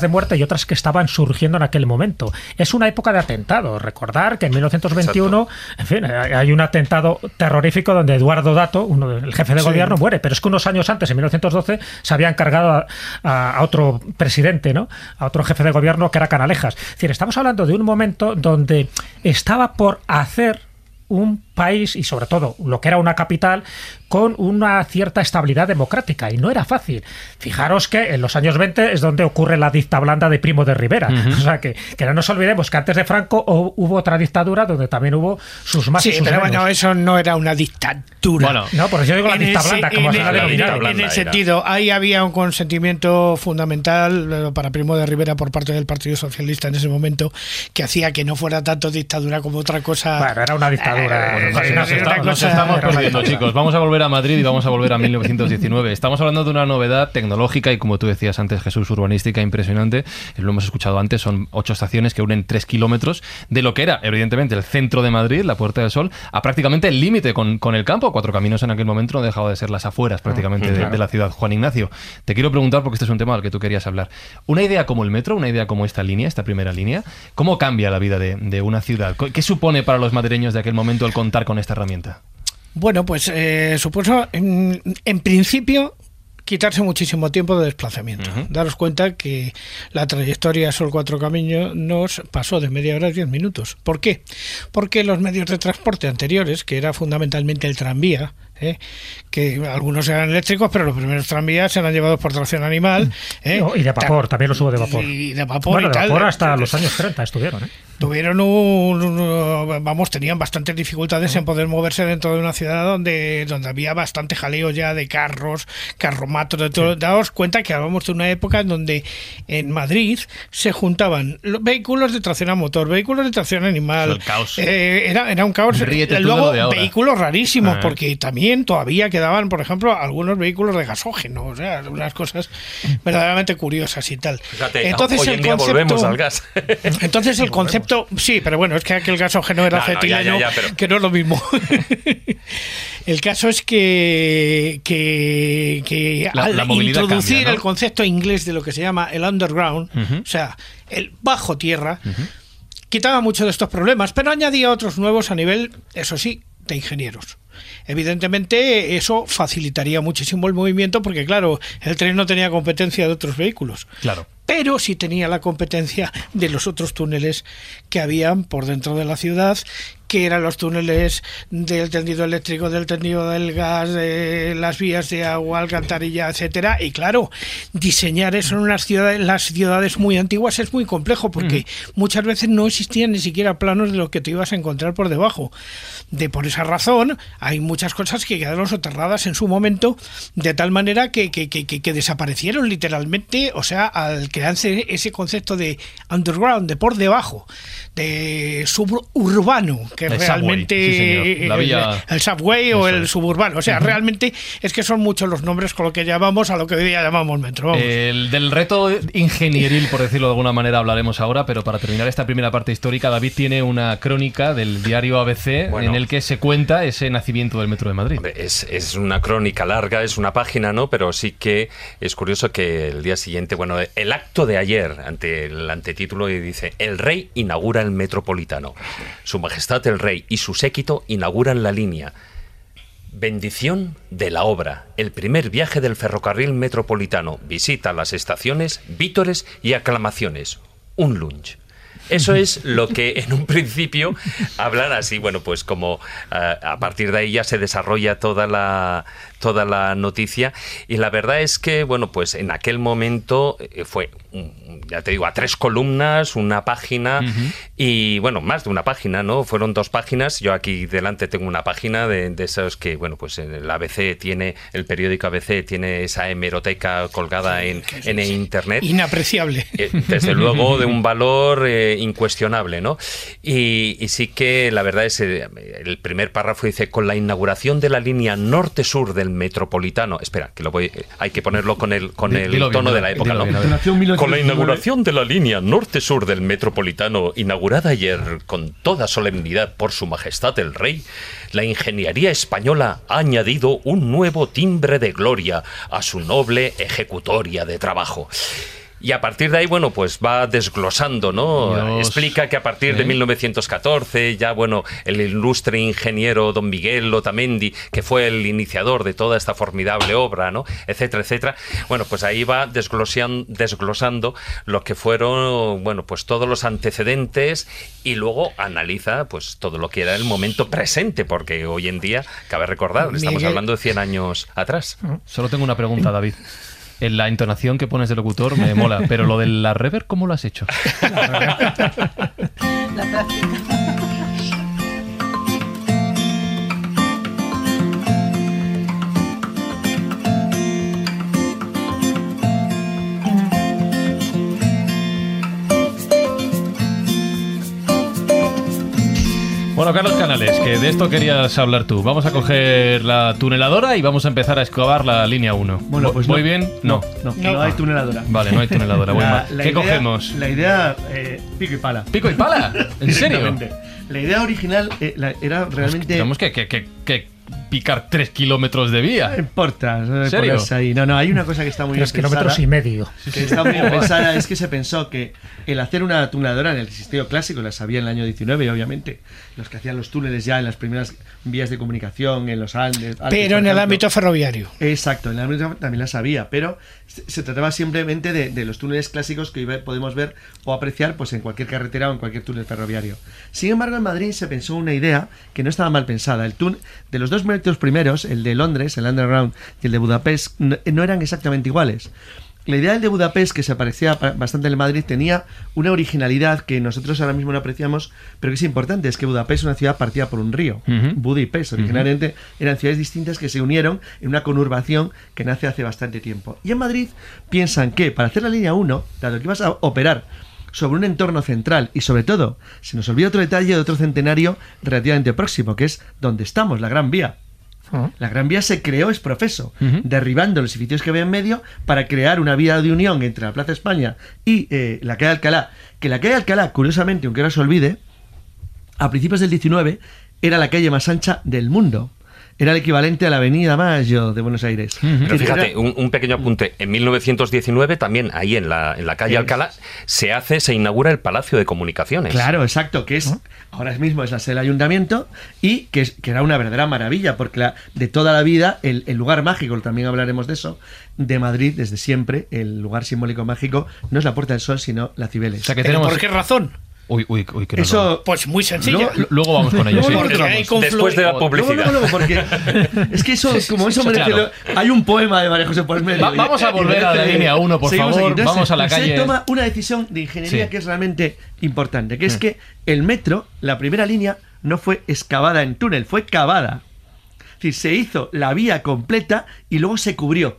de muerte y otras que estaban surgiendo en aquel momento. Es una época de atentados. Recordar que en 1921, en fin, hay hay un atentado terrorífico donde Eduardo Dato, uno del jefe de Sí. gobierno, muere, pero es que unos años antes, en 1912, se había encargado a- a otro presidente, ¿no? A otro jefe de gobierno que era Canalejas. Es decir, estamos hablando de un momento donde estaba por hacer un país y sobre todo lo que era una capital con una cierta estabilidad democrática y no era fácil. Fijaros que en los años 20 es donde ocurre la dicta blanda de Primo de Rivera. (laughs) O sea que, que no nos olvidemos que antes de Franco hu- hubo otra dictadura donde también hubo sus más y Sí, sus pero menos. bueno, eso no era una dictadura. Bueno, No, por eso yo digo la dicta ese- blanda, como en se la el- en el- sentido, ahí había un consentimiento fundamental eh, para Primo de Rivera por parte del Partido Socialista en ese momento que hacía que no fuera tanto dictadura como otra cosa. Bueno, era una dictadura. Eh, sí, Nos, está- estamos perdiendo, chicos. Vamos a volver a Madrid y vamos a volver a 1919. Estamos hablando de una novedad tecnológica y, como tú decías antes, Jesús, urbanística impresionante. Lo hemos escuchado antes, son ocho estaciones que unen tres kilómetros de lo que era, evidentemente, el centro de Madrid, la Puerta del Sol, a prácticamente el límite con, con el campo. Cuatro caminos en aquel momento no dejaba de ser las afueras prácticamente de, de la ciudad. Juan Ignacio, te quiero preguntar, porque este es un tema al que tú querías hablar. Una idea como el metro, una idea como esta línea, esta primera línea, ¿cómo cambia la vida de, de una ciudad? ¿Qué supone para los madrileños de aquel momento el contar con esta herramienta? Bueno, pues eh, supuso, en, en principio, quitarse muchísimo tiempo de desplazamiento. Daros cuenta que la trayectoria Sol Cuatro Caminos nos pasó de media hora a diez minutos. ¿Por qué? Porque los medios de transporte anteriores, que era fundamentalmente el tranvía, ¿eh? que algunos eran eléctricos, pero los primeros tranvías eran llevados por tracción animal. ¿eh? No, y de vapor, también los hubo de vapor. Y de vapor bueno, y de tal. vapor hasta los años 30 estuvieron, ¿eh? tuvieron un, un- vamos tenían bastantes dificultades en poder moverse dentro de una ciudad donde donde había bastante jaleo ya de carros carromatos de todo daos cuenta que hablamos de una época en donde en Madrid se juntaban los vehículos de tracción a motor vehículos de tracción animal El caos. Eh, era, era un caos Ríete luego vehículos rarísimos Ah. porque también todavía quedaban por ejemplo algunos vehículos de gasógeno o sea unas cosas verdaderamente curiosas y tal Fíjate, entonces hoy el en día concepto- volvemos al gas. (laughs) entonces el concepto, sí, pero bueno, es que aquel gasógeno era No, no, ya, acetileno, ya, ya, pero- que no es lo mismo. (laughs) el caso es que, que, que La- al la introducir cambia, ¿no? el concepto inglés de lo que se llama el underground, o sea, el bajo tierra, quitaba mucho de estos problemas, pero añadía otros nuevos a nivel, eso sí, de ingenieros. Evidentemente eso facilitaría muchísimo el movimiento porque claro, el tren no tenía competencia de otros vehículos Claro. pero sí tenía la competencia de los otros túneles que habían por dentro de la ciudad, que eran los túneles del tendido eléctrico, del tendido del gas, de las vías de agua, alcantarilla, etcétera. Y claro, diseñar eso en unas ciudades, las ciudades muy antiguas es muy complejo porque muchas veces no existían ni siquiera planos de lo que te ibas a encontrar por debajo. De por esa razón, hay muchas cosas que quedaron soterradas en su momento de tal manera que, que, que, que- que desaparecieron literalmente, o sea, al crearse ese concepto de underground, de por debajo, de suburbano, que El realmente subway, sí, señor. La el- vía- el, subway o el es. suburbano, o sea, realmente es que son muchos los nombres con lo que llamamos a lo que hoy día llamamos metro. vamos. El del reto ingenieril, por decirlo de alguna manera, hablaremos ahora, pero para terminar esta primera parte histórica, David tiene una crónica del diario ABC Bueno. en el que se cuenta ese nacimiento del Metro de Madrid. Hombre, Es, es una crónica larga, es una página, ¿no? Pero sí que es curioso que el día siguiente, bueno, el acto de ayer, ante el antetítulo, y dice, el rey inaugura el metropolitano. Su majestad el rey y su séquito inauguran la línea. Bendición de la obra. El primer viaje del ferrocarril metropolitano. Visita las estaciones, vítores y aclamaciones. Un lunch. Eso es lo que (laughs) en un principio hablan así, bueno, pues como ah, a partir de ahí ya se desarrolla toda la toda la noticia y la verdad es que, bueno, pues en aquel momento eh, fue, ya te digo, a tres columnas, una página y, bueno, más de una página, ¿no? Fueron dos páginas, yo aquí delante tengo una página de, de esos que, bueno, pues el ABC tiene, el periódico ABC tiene esa hemeroteca colgada en, en internet. Inapreciable. Eh, desde (laughs) luego de un valor eh, incuestionable, ¿no? Y, y sí que la verdad es, eh, el primer párrafo dice, con la inauguración de la línea norte-sur del metropolitano, espera, que lo voy, hay que ponerlo con el, con el bien, tono de la época, dilo ¿no? bien, Con la 1919. inauguración de la línea norte-sur del metropolitano, inaugurada ayer con toda solemnidad por su majestad el rey, la ingeniería española ha añadido un nuevo timbre de gloria a su noble ejecutoria de trabajo. Y a partir de ahí, bueno, pues va desglosando, ¿no? Dios. Explica que a partir de ¿Eh? 1914, ya, bueno, el ilustre ingeniero don Miguel Otamendi, que fue el iniciador de toda esta formidable obra, ¿no? Etcétera, etcétera. Bueno, pues ahí va desglosean- desglosando lo que fueron, bueno, pues todos los antecedentes y luego analiza, pues, todo lo que era el momento presente, porque hoy en día, cabe recordar, estamos Miguel- hablando de 100 años atrás. Solo tengo una pregunta, David. La entonación que pones de locutor me mola, pero lo de la rever, ¿cómo lo has hecho? (laughs) Bueno, Bueno, Carlos Canales, que de esto querías hablar tú. Vamos a coger la tuneladora y vamos a empezar a excavar la línea 1. Bueno, pues ¿Voy no. bien? No. No, no, hay tuneladora. Vale, no hay tuneladora. (laughs) La- ¿Qué idea- cogemos? La idea, eh, pico y pala. ¿Pico y pala? ¿En serio? (laughs) La idea original eh, la- era realmente. Tenemos que, que- que- que picar 3 kilómetros de No vía. importa, no ¿En serio? ponerse ahí. No, no, hay una cosa que está muy Tres bien kilómetros pensada, y medio. que está muy bien (laughs) pensada, es que se pensó que el hacer una tuneladora en el sistema clásico, las había en el año 19, obviamente, los que hacían los túneles ya en las primeras vías de comunicación, en los Andes. Alpes, Pero en el ámbito ferroviario. Exacto, en el ámbito también las había, pero se, trataba simplemente de, de los túneles clásicos que podemos ver o apreciar pues en cualquier carretera o en cualquier túnel ferroviario. Sin embargo, en Madrid se pensó una idea que no estaba mal pensada. El túnel de los dos metros primeros, el de Londres, el Underground y el de Budapest, no, no eran exactamente iguales. La idea del de Budapest, que se parecía pa- bastante al Madrid, tenía una originalidad que nosotros ahora mismo no apreciamos, pero que es importante, es que Budapest es una ciudad partida por un río. Ujú. Buda y Pest, originalmente eran ciudades distintas que se unieron en una conurbación que nace hace bastante tiempo. Y en Madrid piensan que para hacer la línea 1, dado que ibas a operar sobre un entorno central y sobre todo, se nos olvida otro detalle de otro centenario relativamente próximo, que es donde estamos, la Gran Vía. Ah. La Gran Vía se creó es profeso, derribando los edificios que había en medio para crear una vía de unión entre la Plaza España y eh, la calle Alcalá. Que la calle Alcalá, curiosamente, aunque ahora se olvide, a principios del 19 era la calle más ancha del mundo. Era el equivalente a la Avenida Mayo de Buenos Aires. Pero fíjate, un, un pequeño apunte. En 1919, también ahí en la, en la calle Es- Alcalá, se hace, se inaugura el Palacio de Comunicaciones. Claro, exacto, que es ahora mismo es la sede del ayuntamiento y que, es- que era una verdadera maravilla, porque la- de toda la vida, el, el lugar mágico, también hablaremos de eso, de Madrid desde siempre, el lugar simbólico mágico, no es la Puerta del Sol, sino la Cibeles. O sea que ¿Pero tenemos. ¿Por qué razón? Uy, uy, uy, que. Eso... Pues muy sencilla. Luego, luego vamos con ello. Luego sí. lo Porque retomamos. hay conflu- Después de la publicidad. luego, luego, porque (laughs) es que eso, como eso merece. Claro. lo- Hay un poema de María José por medio. Va- vamos a volver a la línea uno, por Seguimos favor. Entonces, Vamos a la se calle. toma una decisión de ingeniería Sí. que es realmente importante, que es que el metro, la primera línea, no fue excavada en túnel, fue cavada. Es decir, se hizo la vía completa y luego se cubrió.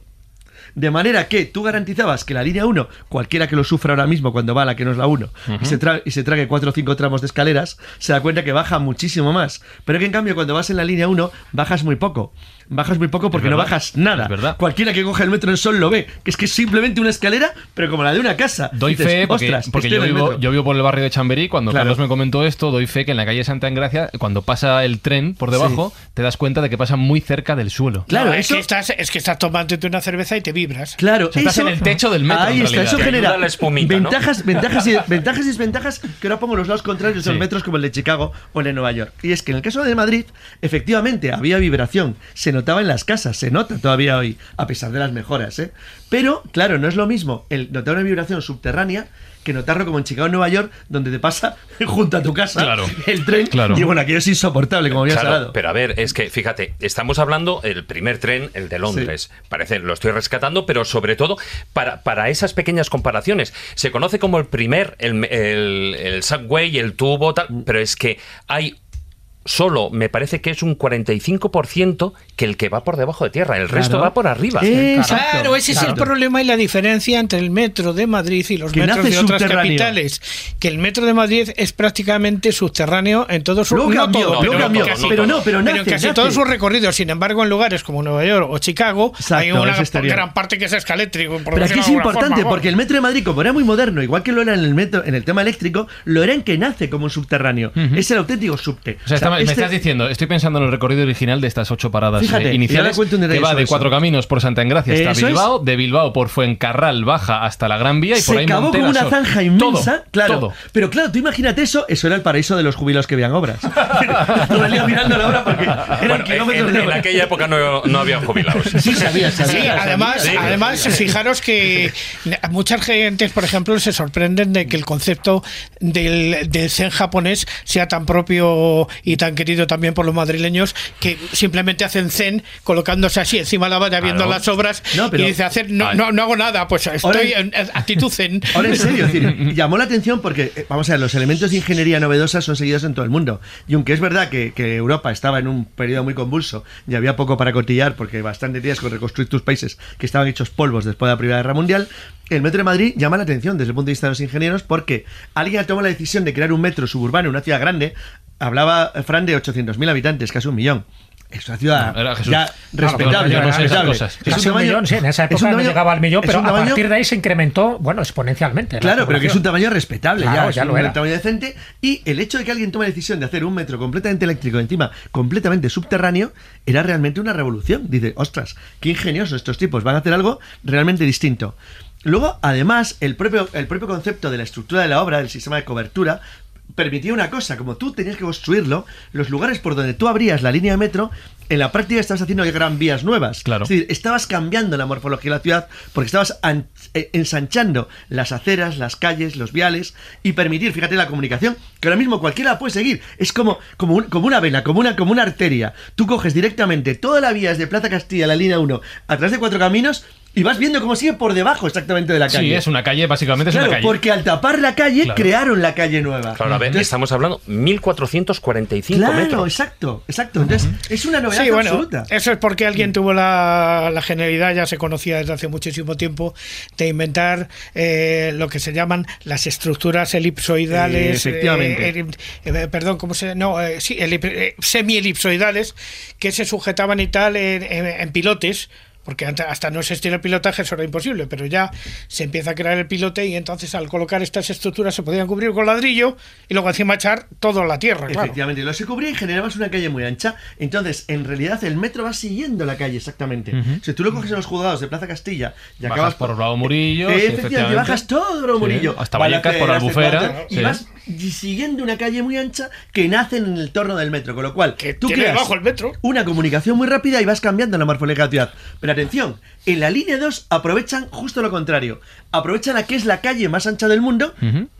De manera que tú garantizabas que la línea 1, cualquiera que lo sufra ahora mismo cuando va a la que no es la 1, y, se y se trague 4 o 5 tramos de escaleras, se da cuenta que baja muchísimo más. Pero que en cambio cuando vas en la línea 1, bajas muy poco. Bajas muy poco porque no bajas nada. es verdad. Cualquiera que coja el metro en sol lo ve, que es que es simplemente una escalera, pero como la de una casa. Doy Dices, fe, porque, "Ostras, porque yo, vivo, metro". yo vivo por el barrio de Chamberí. Cuando Claro. Carlos me comentó esto, doy fe que en la calle Santa Engracia, cuando pasa el tren por debajo, te das cuenta de que pasa muy cerca del suelo. Claro, No, es, eso- que estás, es que estás tomándote una cerveza y te vibras. Claro, O sea, estás eso- en el techo del metro, Ahí en está, eso genera ayuda la espumita, ¿no? ventajas, (laughs) ventajas, y, ventajas y desventajas que ahora pongo los lados contrarios de Sí. los metros como el de Chicago o el de Nueva York. Y es que en el caso de Madrid, efectivamente había vibración, se notaba en las casas, se nota todavía hoy, a pesar de las mejoras, ¿eh? Pero, claro, no es lo mismo el notar una vibración subterránea que notarlo como en Chicago Nueva York, donde te pasa (laughs) junto a tu casa Claro. el tren. Claro. Y bueno, aquello es insoportable, como había Claro, salado. pero a ver, es que fíjate, estamos hablando el primer tren, el de Londres. Parece, lo estoy rescatando, pero sobre todo para, para esas pequeñas comparaciones. Se conoce como el primer, el, el, el subway, el tubo, tal, pero es que hay solo, me parece que es un 45% que el que va por debajo de tierra, el resto Claro. va por arriba. Exacto, Claro, ese es el problema y la diferencia entre el metro de Madrid y los metros de otras capitales. Que el metro de Madrid es prácticamente subterráneo en todo su no todo, luego pero casi- pero no, pero en casi nace. todos sus recorridos. Sin embargo, en lugares como Nueva York o Chicago Exacto, hay una gran parte que es escaléctrico. por Pero aquí es importante forma, porque el metro de Madrid, como era muy moderno, igual que lo era en el metro, en el tema eléctrico, lo era en que nace como un subterráneo. Es el auténtico subte. O sea, está- me este- estás diciendo, estoy pensando en el recorrido original de estas ocho paradas Fíjate, eh, iniciales, cuento un detalle que va de eso. cuatro caminos por Santa Engracia hasta Eso es. Bilbao, de Bilbao por Fuencarral baja hasta la Gran Vía y por se ahí cavó como Montera una Sol. zanja inmensa, Todo, claro. todo. Pero claro, tú imagínate eso, eso era el paraíso de los jubilados que veían obras. Todo el día mirando la obra porque eran Bueno, en, kilómetros en- de en obra. aquella época no, no había jubilados. Sí, sabía, sabía. Sí, sabía, además, sabía. además fijaros que muchas gentes, por ejemplo, se sorprenden de que el concepto del, del zen japonés sea tan propio y tan querido también por los madrileños que simplemente hacen zen colocándose así encima de la valla viendo Claro. las obras No, pero- y dice hacer no, no, no hago nada, pues estoy en, en actitud zen. (laughs) Ahora en serio, es decir, (laughs) llamó la atención porque, eh, vamos a ver, los elementos de ingeniería novedosa son seguidos en todo el mundo. Y aunque es verdad que, que Europa estaba en un periodo muy convulso y había poco para cotillar porque bastante días con reconstruir tus países que estaban hechos polvos después de la Primera Guerra Mundial, el metro de Madrid llama la atención desde el punto de vista de los ingenieros porque alguien ha tomado la decisión de crear un metro suburbano en una ciudad grande hablaba Fran de 800.000 habitantes, casi un millón. Es una ciudad No, ya respetable. no respetable. cosas. Es un un tamaño- millón, sí, en esa es época un no tamaño- llegaba al millón, es pero un a tamaño- partir de ahí se incrementó, bueno, exponencialmente. la Claro, pero que es un tamaño respetable Claro, ya, es ya un lo era. tamaño decente. Y el hecho de que alguien tome la decisión de hacer un metro completamente eléctrico, encima completamente subterráneo, era realmente una revolución. Dice, ostras, qué ingeniosos estos tipos, van a hacer algo realmente distinto. Luego, además, el propio, el propio concepto de la estructura de la obra, del sistema de cobertura, permitía una cosa, como tú tenías que construirlo, los lugares por donde tú abrías la línea de metro, en la práctica estabas haciendo gran vías nuevas. Claro. Es decir, estabas cambiando la morfología de la ciudad porque estabas eh, ensanchando las aceras, las calles, los viales y permitir, fíjate, la comunicación, que ahora mismo cualquiera la puede seguir. Es como, como, un- como una vena, como una, como una arteria. Tú coges directamente toda la vía desde Plaza Castilla, la línea 1, a través de cuatro caminos y vas viendo cómo sigue por debajo exactamente de la calle. Sí, es una calle, básicamente es Claro, una calle. porque al tapar la calle Claro. crearon la calle nueva. Claro, a ver, Entonces, estamos hablando 1445 Claro, metros. exacto, exacto. Entonces, es una novedad Sí, bueno, absoluta. eso es porque alguien tuvo la, la genialidad, ya se conocía desde hace muchísimo tiempo, de inventar eh, lo que se llaman las estructuras elipsoidales. Eh, efectivamente. eh, eh, perdón, ¿cómo se.? No, eh, sí, elip- eh, semi-elipsoidales que se sujetaban y tal en, en- en pilotes. Porque hasta no existía el pilotaje eso era imposible, pero ya se empieza a crear el pilote y entonces al colocar estas estructuras se podían cubrir con ladrillo y luego encima echar todo a la tierra, claro. Efectivamente, lo se cubría y generabas una calle muy ancha. Entonces, en realidad, el metro va siguiendo la calle exactamente. Si tú lo coges en los juzgados de Plaza Castilla y Bajas acabas por Bravo Murillo, Eh, sí, efectivamente, bajas todo Bravo Sí, Murillo. hasta Vallecas por Albufera, Cuarto, sí. Y vas siguiendo una calle muy ancha que nace en el torno del metro. Con lo cual, Que tú creas debajo el metro. una comunicación muy rápida y vas cambiando la morfología de la ciudad. Pero atención, en la línea 2 aprovechan justo lo contrario. Aprovechan a que es la calle más ancha del mundo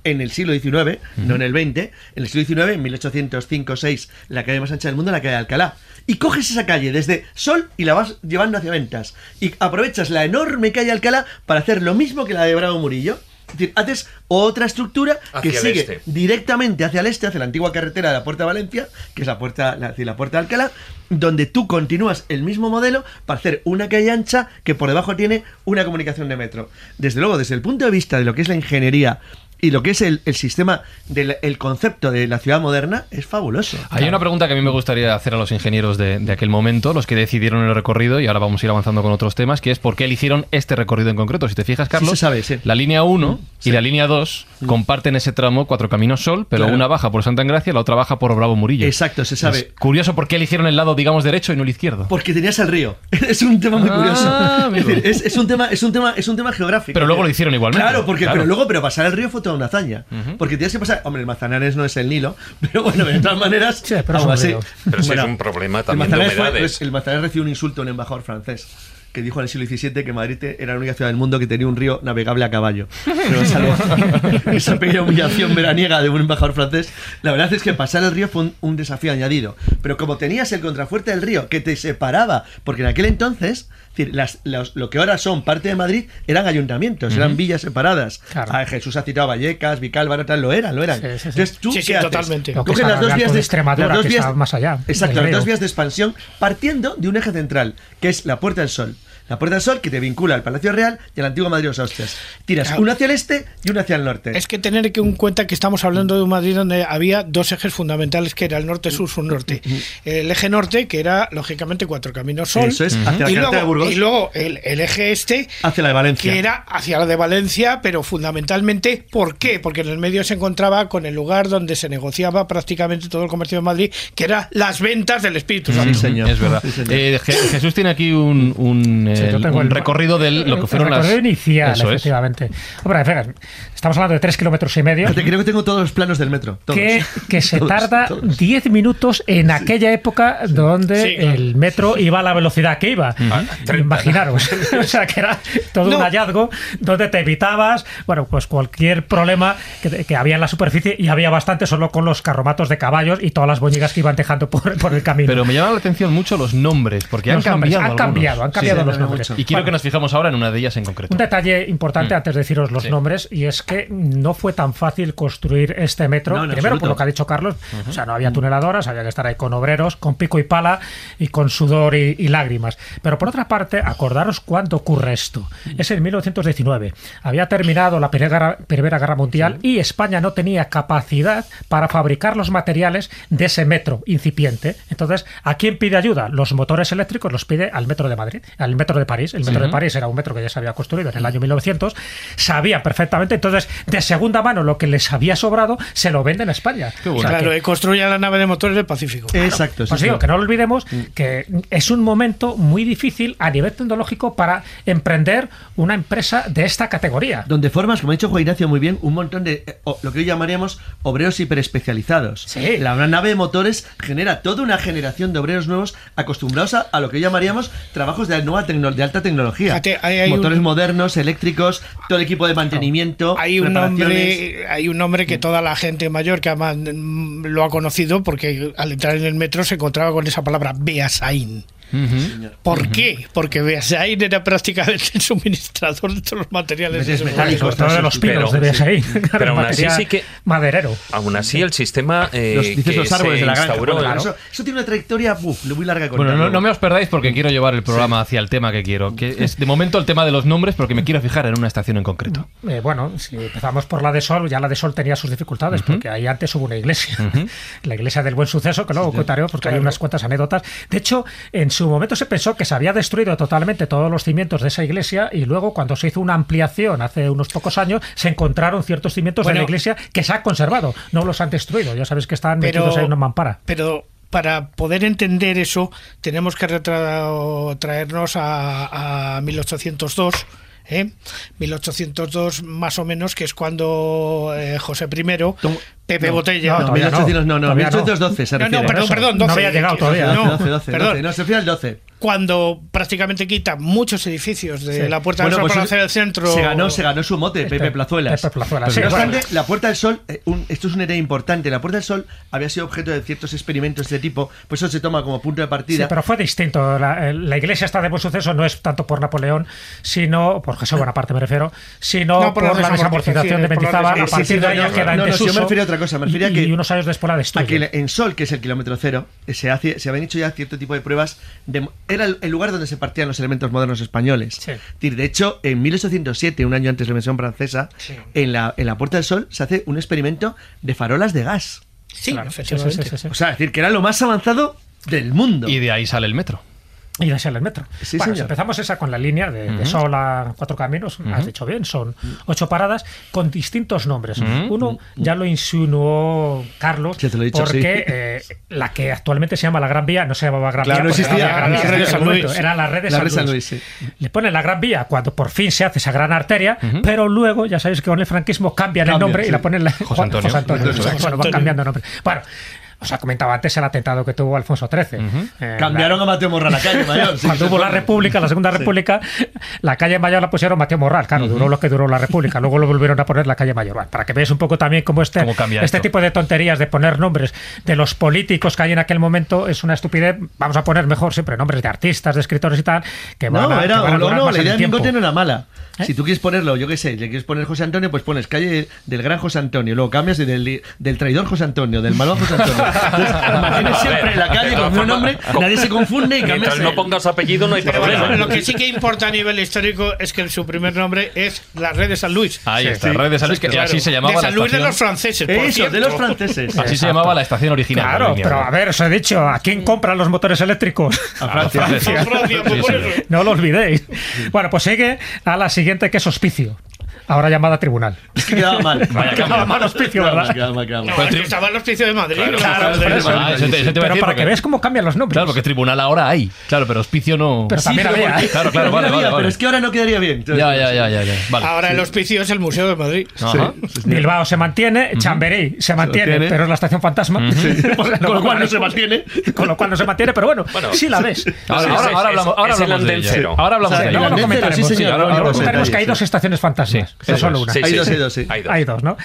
en el siglo XIX, no en el XX. En el siglo XIX, en 1805-6, la calle más ancha del mundo, la calle de Alcalá. Y coges esa calle desde Sol y la vas llevando hacia Ventas. Y aprovechas la enorme calle Alcalá para hacer lo mismo que la de Bravo Murillo. Es decir, haces otra estructura que sigue este. directamente hacia el este, hacia la antigua carretera de la Puerta de Valencia, que es la puerta, la, la puerta de Alcalá, donde tú continúas el mismo modelo para hacer una calle ancha que por debajo tiene una comunicación de metro. Desde luego, desde el punto de vista de lo que es la ingeniería y lo que es el, el sistema del el concepto de la ciudad moderna, es fabuloso. Hay una pregunta que a mí me gustaría hacer a los ingenieros de, de aquel momento, los que decidieron el recorrido, y ahora vamos a ir avanzando con otros temas, que es por qué eligieron este recorrido en concreto. Si te fijas, Carlos, se sabe, sí. la línea 1 y la línea 2 comparten ese tramo Cuatro Caminos Sol, pero Claro. una baja por Santa Engracia y la otra baja por Bravo Murillo. Exacto, se sabe. Es curioso por qué eligieron el lado, digamos, derecho y no el izquierdo. Porque tenías el río. (laughs) Es un tema muy Ah, curioso. Es, decir, es, es un tema, es un tema, es un tema geográfico. Pero luego lo hicieron igualmente. Claro, porque Claro. pero luego, pero pasar el río fue toda una hazaña. Porque tienes que pasar. Hombre, el Manzanares no es el Nilo, (laughs) pero bueno, de todas maneras. Sí, pero es aún un así-. (laughs) Pero sí Bueno, es un problema el también de Manzanares fue- humedades. pues, el Manzanares recibió un insulto de un embajador francés que dijo en el siglo XVII que Madrid era la única ciudad del mundo que tenía un río navegable a caballo. (laughs) Pero salvo esa pequeña humillación veraniega de un embajador francés, la verdad es que pasar el río fue un, un desafío añadido. Pero como tenías el contrafuerte del río que te separaba, porque en aquel entonces, es decir, las- los- lo que ahora son parte de Madrid eran ayuntamientos, eran villas separadas. Claro. Ah, Jesús ha citado Vallecas, Vicálvaro, tal, lo eran, lo eran. Sí, sí, sí. Entonces, ¿tú Sí, qué sí, haces? totalmente. Coges las dos vías de Extremadura, las dos vías- más allá Exacto, las dos vías de expansión partiendo de un eje central, que es la Puerta del Sol. La Puerta del Sol que te vincula al Palacio Real y al antiguo Madrid de los Austrias. Tiras Claro. una hacia el este y una hacia el norte. Es que tener que en cuenta que estamos hablando de un Madrid donde había dos ejes fundamentales que era el norte-sur, sur-norte. El eje norte, que era lógicamente Cuatro Caminos Sol. Eso es, hacia la y, de luego, Burgos. y luego el, el eje este, Hacia la de Valencia. que era hacia la de Valencia, pero fundamentalmente, ¿por qué? Porque en el medio se encontraba con el lugar donde se negociaba prácticamente todo el comercio de Madrid, que era las ventas del Espíritu Sí, Santo. señor. Es verdad. Sí, señor. Eh, Je- Jesús tiene aquí un, un, Sí, un el- recorrido de lo que fueron el las. recorrido inicial, Eso es. efectivamente. Hombre, estamos hablando de tres kilómetros y medio. Creo que tengo todos los planos del metro. todos. Que, que se (laughs) Todos, tarda todos. 10 minutos en aquella época donde Sí, claro. el metro iba a la velocidad que iba. Imaginaros. (laughs) o sea, que era todo No. un hallazgo donde te evitabas, bueno, pues cualquier problema que, que había en la superficie y había bastante solo con los carromatos de caballos y todas las boñigas que iban dejando por, por el camino. Pero me llaman la atención mucho los nombres, porque han Los nombres cambiado. han cambiado, han cambiado Sí, los nombres. Y quiero Bueno, que nos fijamos ahora en una de ellas en concreto. Un detalle importante Mm. antes de deciros los Sí. nombres, y es que no fue tan fácil construir este metro. No, Primero, absoluto. por lo que ha dicho Carlos, o sea, no había tuneladoras, había que estar ahí con obreros, con pico y pala y con sudor y, y lágrimas. Pero por otra parte, acordaros cuándo ocurre esto. Es en 1919. Había terminado la Primera Guerra, Primera Guerra Mundial y España no tenía capacidad para fabricar los materiales de ese metro incipiente. Entonces, ¿a quién pide ayuda? Los motores eléctricos los pide al metro de Madrid, al metro de París. El metro de París era un metro que ya se había construido en el año 1900. Sabían perfectamente, entonces, de segunda mano lo que les había sobrado se lo venden a España. Qué O bueno. sea, Claro, que- y construye la nave de motores del Pacífico. Exacto. sí, pues sí. digo, que no lo olvidemos que es un momento muy difícil a nivel tecnológico para emprender una empresa de esta categoría. Donde formas, como ha dicho Juan Ignacio muy bien, un montón de eh, lo que hoy llamaríamos obreros hiperespecializados. Sí. La nave de motores genera toda una generación de obreros nuevos acostumbrados a, a lo que hoy llamaríamos trabajos de, nueva tecno- de alta tecnología. Fíjate, hay motores un- modernos, eléctricos, todo el equipo de mantenimiento. Hay un nombre, hay un nombre que toda la gente mayor que ama- mm, lo ha conocido porque al entrar en el metro se encontraba con esa palabra Beasain. ¿Por qué? Porque Beasain era prácticamente el (laughs) suministrador de todos los materiales. de metálicos, momento. Sobre todo de los pinos, Pero- debías ahí. pero aún así sí que- Maderero. Aún así, el sistema eh, Los, dices que los árboles se de la granja. instauró, Bueno, ¿no? eso, eso tiene una trayectoria uf, muy larga. Bueno, no, no me os perdáis porque quiero llevar el programa hacia el tema que quiero, que es de momento el tema de los nombres porque me quiero fijar en una estación en concreto. Eh, bueno, si empezamos por la de Sol, ya la de Sol tenía sus dificultades, porque ahí antes hubo una iglesia, (laughs) la iglesia del Buen Suceso, que luego contaré porque hay unas cuantas anécdotas. De hecho, en su momento se pensó que se había destruido totalmente todos los cimientos de esa iglesia y luego cuando se hizo una ampliación hace unos pocos años, se encontraron ciertos cimientos de la iglesia que se han conservado, no los han destruido. Ya sabes que están Pero- metidos ahí en una mampara. Pero para poder entender eso, tenemos que retra- traernos a, a 1802. ¿eh? 1802 más o menos, que es cuando eh, José I, Tom- Pepe no, Botella... no, No, todavía 1800, no, no, todavía no. 1812 se No, refiere. no, perdón, perdón, No 12. había llegado todavía. No, 12, 12, perdón. 12, no, se refiere al 12. Cuando prácticamente quita muchos edificios de Sí. la Puerta Bueno, del Sol pues para hacer el centro... Se ganó, se ganó su mote, Pepe Plazuelas. Pepe Plazuelas, Pero sí, no bueno. obstante, la Puerta del Sol, eh, un- esto es una idea importante. La Puerta del Sol había sido objeto de ciertos experimentos de este tipo, pues eso se toma como punto de Sí, partida. pero fue distinto. La, la iglesia está de buen suceso no es tanto por Napoleón, sino por José Bonaparte me refiero, sino No, por por, la desamortización de por Mendizábal. A partir de ahí Sí, sí, queda no, en no, si yo me desuso refería a otra cosa, me refería y, que- y unos años después la Aquí destruye. en Sol, que es el kilómetro cero, eh, se, hace, se habían hecho ya cierto tipo de pruebas. de- era el, lugar donde se partían los elementos modernos españoles. Sí. Es decir, de hecho, en 1807, un año antes de la Invasión Francesa, Sí. en, la, en la Puerta del Sol se hace un experimento de farolas de gas. Sí, Claro, sí, efectivamente. sí, sí, sí. O sea, es decir, que era lo más avanzado del mundo. Y de ahí sale el metro. Y de ser el metro. Sí, bueno, si empezamos esa con la línea de, de Sol a cuatro caminos, has dicho bien, son ocho paradas con distintos nombres. Uno ya lo insinuó Carlos, Ya te lo he dicho, porque sí. eh, la que actualmente se llama la Gran Vía no se llamaba Gran Claro, Vía, no existía. Gran La Vía red de San Luis. Era la red de San red San Luis. Luis, sí. Le ponen la Gran Vía cuando por fin se hace esa gran arteria, pero luego, ya sabéis que con el franquismo cambian el nombre sí. y la ponen la José Antonio. José Antonio. José Bueno, van Antonio. cambiando nombre. Bueno, os ha comentado antes el atentado que tuvo Alfonso XIII. Eh, Cambiaron la- a Mateo Morra la calle mayor. sí, cuando hubo la. República, la Segunda República, la calle Mayor la pusieron Mateo Morral. Claro, duró lo que duró la República. Luego lo volvieron a poner la calle Mayor. Bueno, para que veáis un poco también cómo este, Cómo cambia este esto. tipo de tonterías de poner nombres de los políticos que hay en aquel momento es una estupidez. Vamos a poner mejor siempre nombres de artistas, de escritores y tal, que van No, a, que era, van a no, durar no, más la idea el de tiempo. Mingote no era mala. ¿Eh? Si tú quieres ponerlo, yo qué sé, le quieres poner José Antonio, pues pones calle del gran José Antonio, luego cambias y del, del traidor José Antonio, del malvado José Antonio. Mantienes siempre en la calle con formas, nombre, nadie se confunde y no pongas apellido no hay problema. bueno, lo que sí que importa a nivel histórico es que su primer nombre es la red de San Luis. Ahí Sí, está, sí. Red de San Luis, que Claro, así se llamaba de San Luis de los franceses, por Eso, de los franceses. Así se llamaba la estación original. Claro, línea pero a ver, os he dicho, ¿a quién compran los motores eléctricos? A Francia. A (laughs) Francia. A Francia, Sí, por sí. eso. No lo olvidéis. Bueno, pues sigue a la siguiente que es hospicio. Ahora llamada tribunal. Es que quedaba mal. (laughs) Vaya, quedaba mal hospicio, ¿verdad? quedaba mal, quedaba mal. No, es que tri- estaba el hospicio de Madrid. Claro, eso. Ah, eso te- te Pero para porque- que veas cómo cambian los nombres. Claro, porque tribunal ahora hay. Claro, pero hospicio no. Pero también pero había. porque- Claro, claro, también vale, había, vale, vale. Pero es que ahora no quedaría bien. Entonces, Ya, ya, ya, ya. ya. Vale. Ahora el hospicio es el Museo de Madrid. Ajá. Bilbao se mantiene, Chamberí se mantiene, pero es la estación fantasma. (laughs) Con lo cual no se mantiene. Con lo cual no se mantiene, pero bueno, sí la ves. Ahora, ahora, ahora hablamos, ahora de. Ahora hablamos de el ella. Luego lo andén cero, comentaremos. sí, señor, Luego luego lo hablamos de comentaremos que hay dos estaciones fantasmas. Sí, no eso solo es. una. Sí, Hay sí, dos, sí. hay dos, sí. Hay dos. Hay dos, ¿no?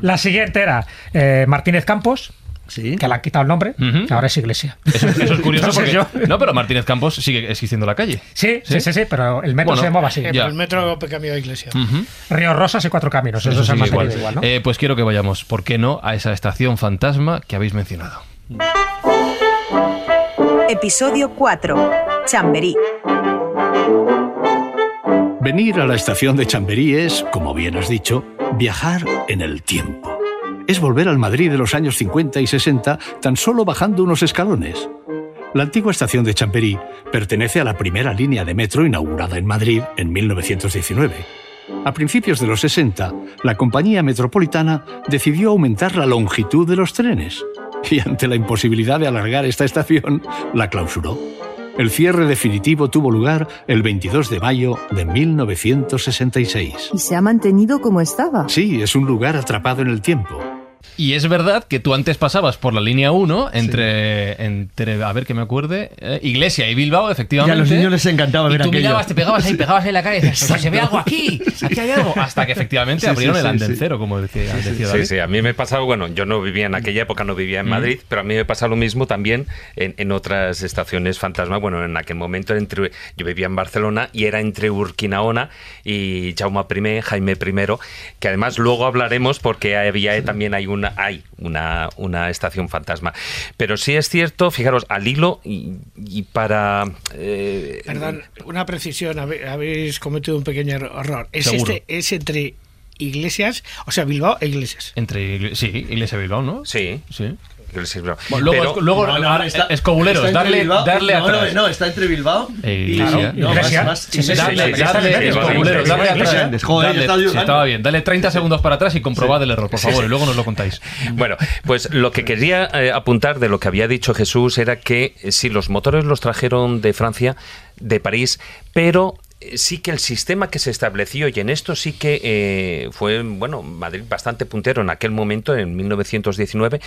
La siguiente era eh, Martínez Campos. Sí. que le han quitado el nombre, Ujú. ahora es iglesia. Eso, eso es curioso No porque... yo. (laughs) No, pero Martínez Campos sigue existiendo la calle. Sí, sí, sí, sí, pero el metro Bueno, se llamaba así. Eh, pero el metro cambió de iglesia. Río Rosas y Cuatro Caminos, eso, es el sigue más igual. igual, igual ¿no? Eh, pues quiero que vayamos, ¿por qué no?, a esa estación fantasma que habéis mencionado. Episodio 4. Chamberí. Venir a la estación de Chamberí es, como bien has dicho, viajar en el tiempo. Es volver al Madrid de los años 50 y 60 tan solo bajando unos escalones. La antigua estación de Chamberí pertenece a la primera línea de metro inaugurada en Madrid en 1919. A principios de los 60, la compañía metropolitana decidió aumentar la longitud de los trenes y ante la imposibilidad de alargar esta estación, la clausuró. El cierre definitivo tuvo lugar el 22 de mayo de 1966. Y se ha mantenido como estaba. Sí, es un lugar atrapado en el tiempo. Y es verdad que tú antes pasabas por la línea 1 entre, entre a ver que me acuerde, eh, Iglesia y Bilbao, Y efectivamente. a los niños les encantaba Y ver tú aquello. mirabas, te pegabas ahí, pegabas ahí la cara y decías, "Pues se ve algo aquí, aquí hay algo. Hasta que efectivamente Sí, abrieron sí, el sí, andén sí. cero, como decía, decía Sí, David. sí, a mí me pasaba, bueno, yo no vivía en aquella época, no vivía en Madrid, pero a mí me pasa lo mismo también en, en otras estaciones fantasma. Bueno, en aquel momento entre, yo vivía en Barcelona y era entre Urquinaona y Jaume I, Jaime I, que además luego hablaremos porque había también hay una, hay una, una estación fantasma. Pero sí es cierto, fijaros, al hilo y, y para... eh, Perdón, una precisión, habéis cometido un pequeño error. Es, Seguro. este, es entre iglesias, o sea, Bilbao e iglesias. Entre, sí, Iglesia Bilbao, ¿no? Sí. Sí. Bueno, luego, pero- es- luego No, no, ahora, está- escobuleros, está darle, Bilbao- darle no, atrás. No, no, está entre Bilbao y no, más- más- escobuleros, atrás. estaba estaba bien. Dale 30 segundos para atrás y comprobad el error, por favor, y luego nos lo contáis. Bueno, pues lo que quería eh, apuntar de lo que había dicho Jesús era que eh, sí, los motores los trajeron de Francia, de París, pero sí que el sistema que se estableció y en esto sí que eh, fue bueno Madrid bastante puntero en aquel momento en 1919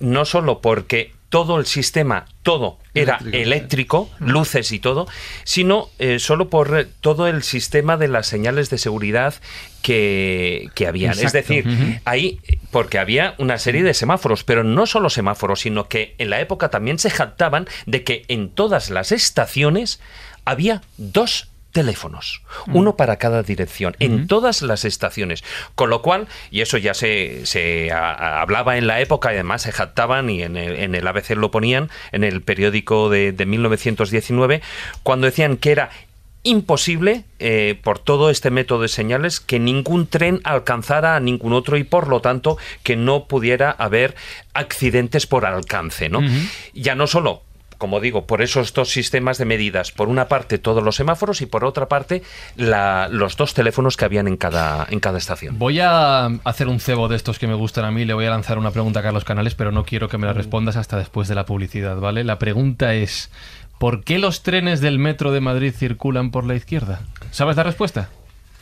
no solo porque todo el sistema todo era Eléctrico. eléctrico, luces y todo, sino eh, solo por eh, todo el sistema de las señales de seguridad que, que habían. Es decir, ahí, porque había una serie de semáforos, pero no solo semáforos, sino que en la época también se jactaban de que en todas las estaciones había dos teléfonos, uno para cada dirección, en todas las estaciones. Con lo cual, y eso ya se, se a- a- hablaba en la época, y además se jactaban y en el, en el ABC lo ponían, en el periódico de, de 1919, cuando decían que era imposible, eh, por todo este método de señales, que ningún tren alcanzara a ningún otro y por lo tanto que no pudiera haber accidentes por alcance, ¿no? Ya no solo como digo, por esos dos sistemas de medidas, por una parte todos los semáforos y por otra parte la- los dos teléfonos que habían en cada, en cada estación. Voy a hacer un cebo de estos que me gustan a mí. Le voy a lanzar una pregunta a Carlos Canales, pero no quiero que me la respondas hasta después de la publicidad, ¿vale? La pregunta es: ¿por qué los trenes del metro de Madrid circulan por la izquierda? ¿Sabes la respuesta?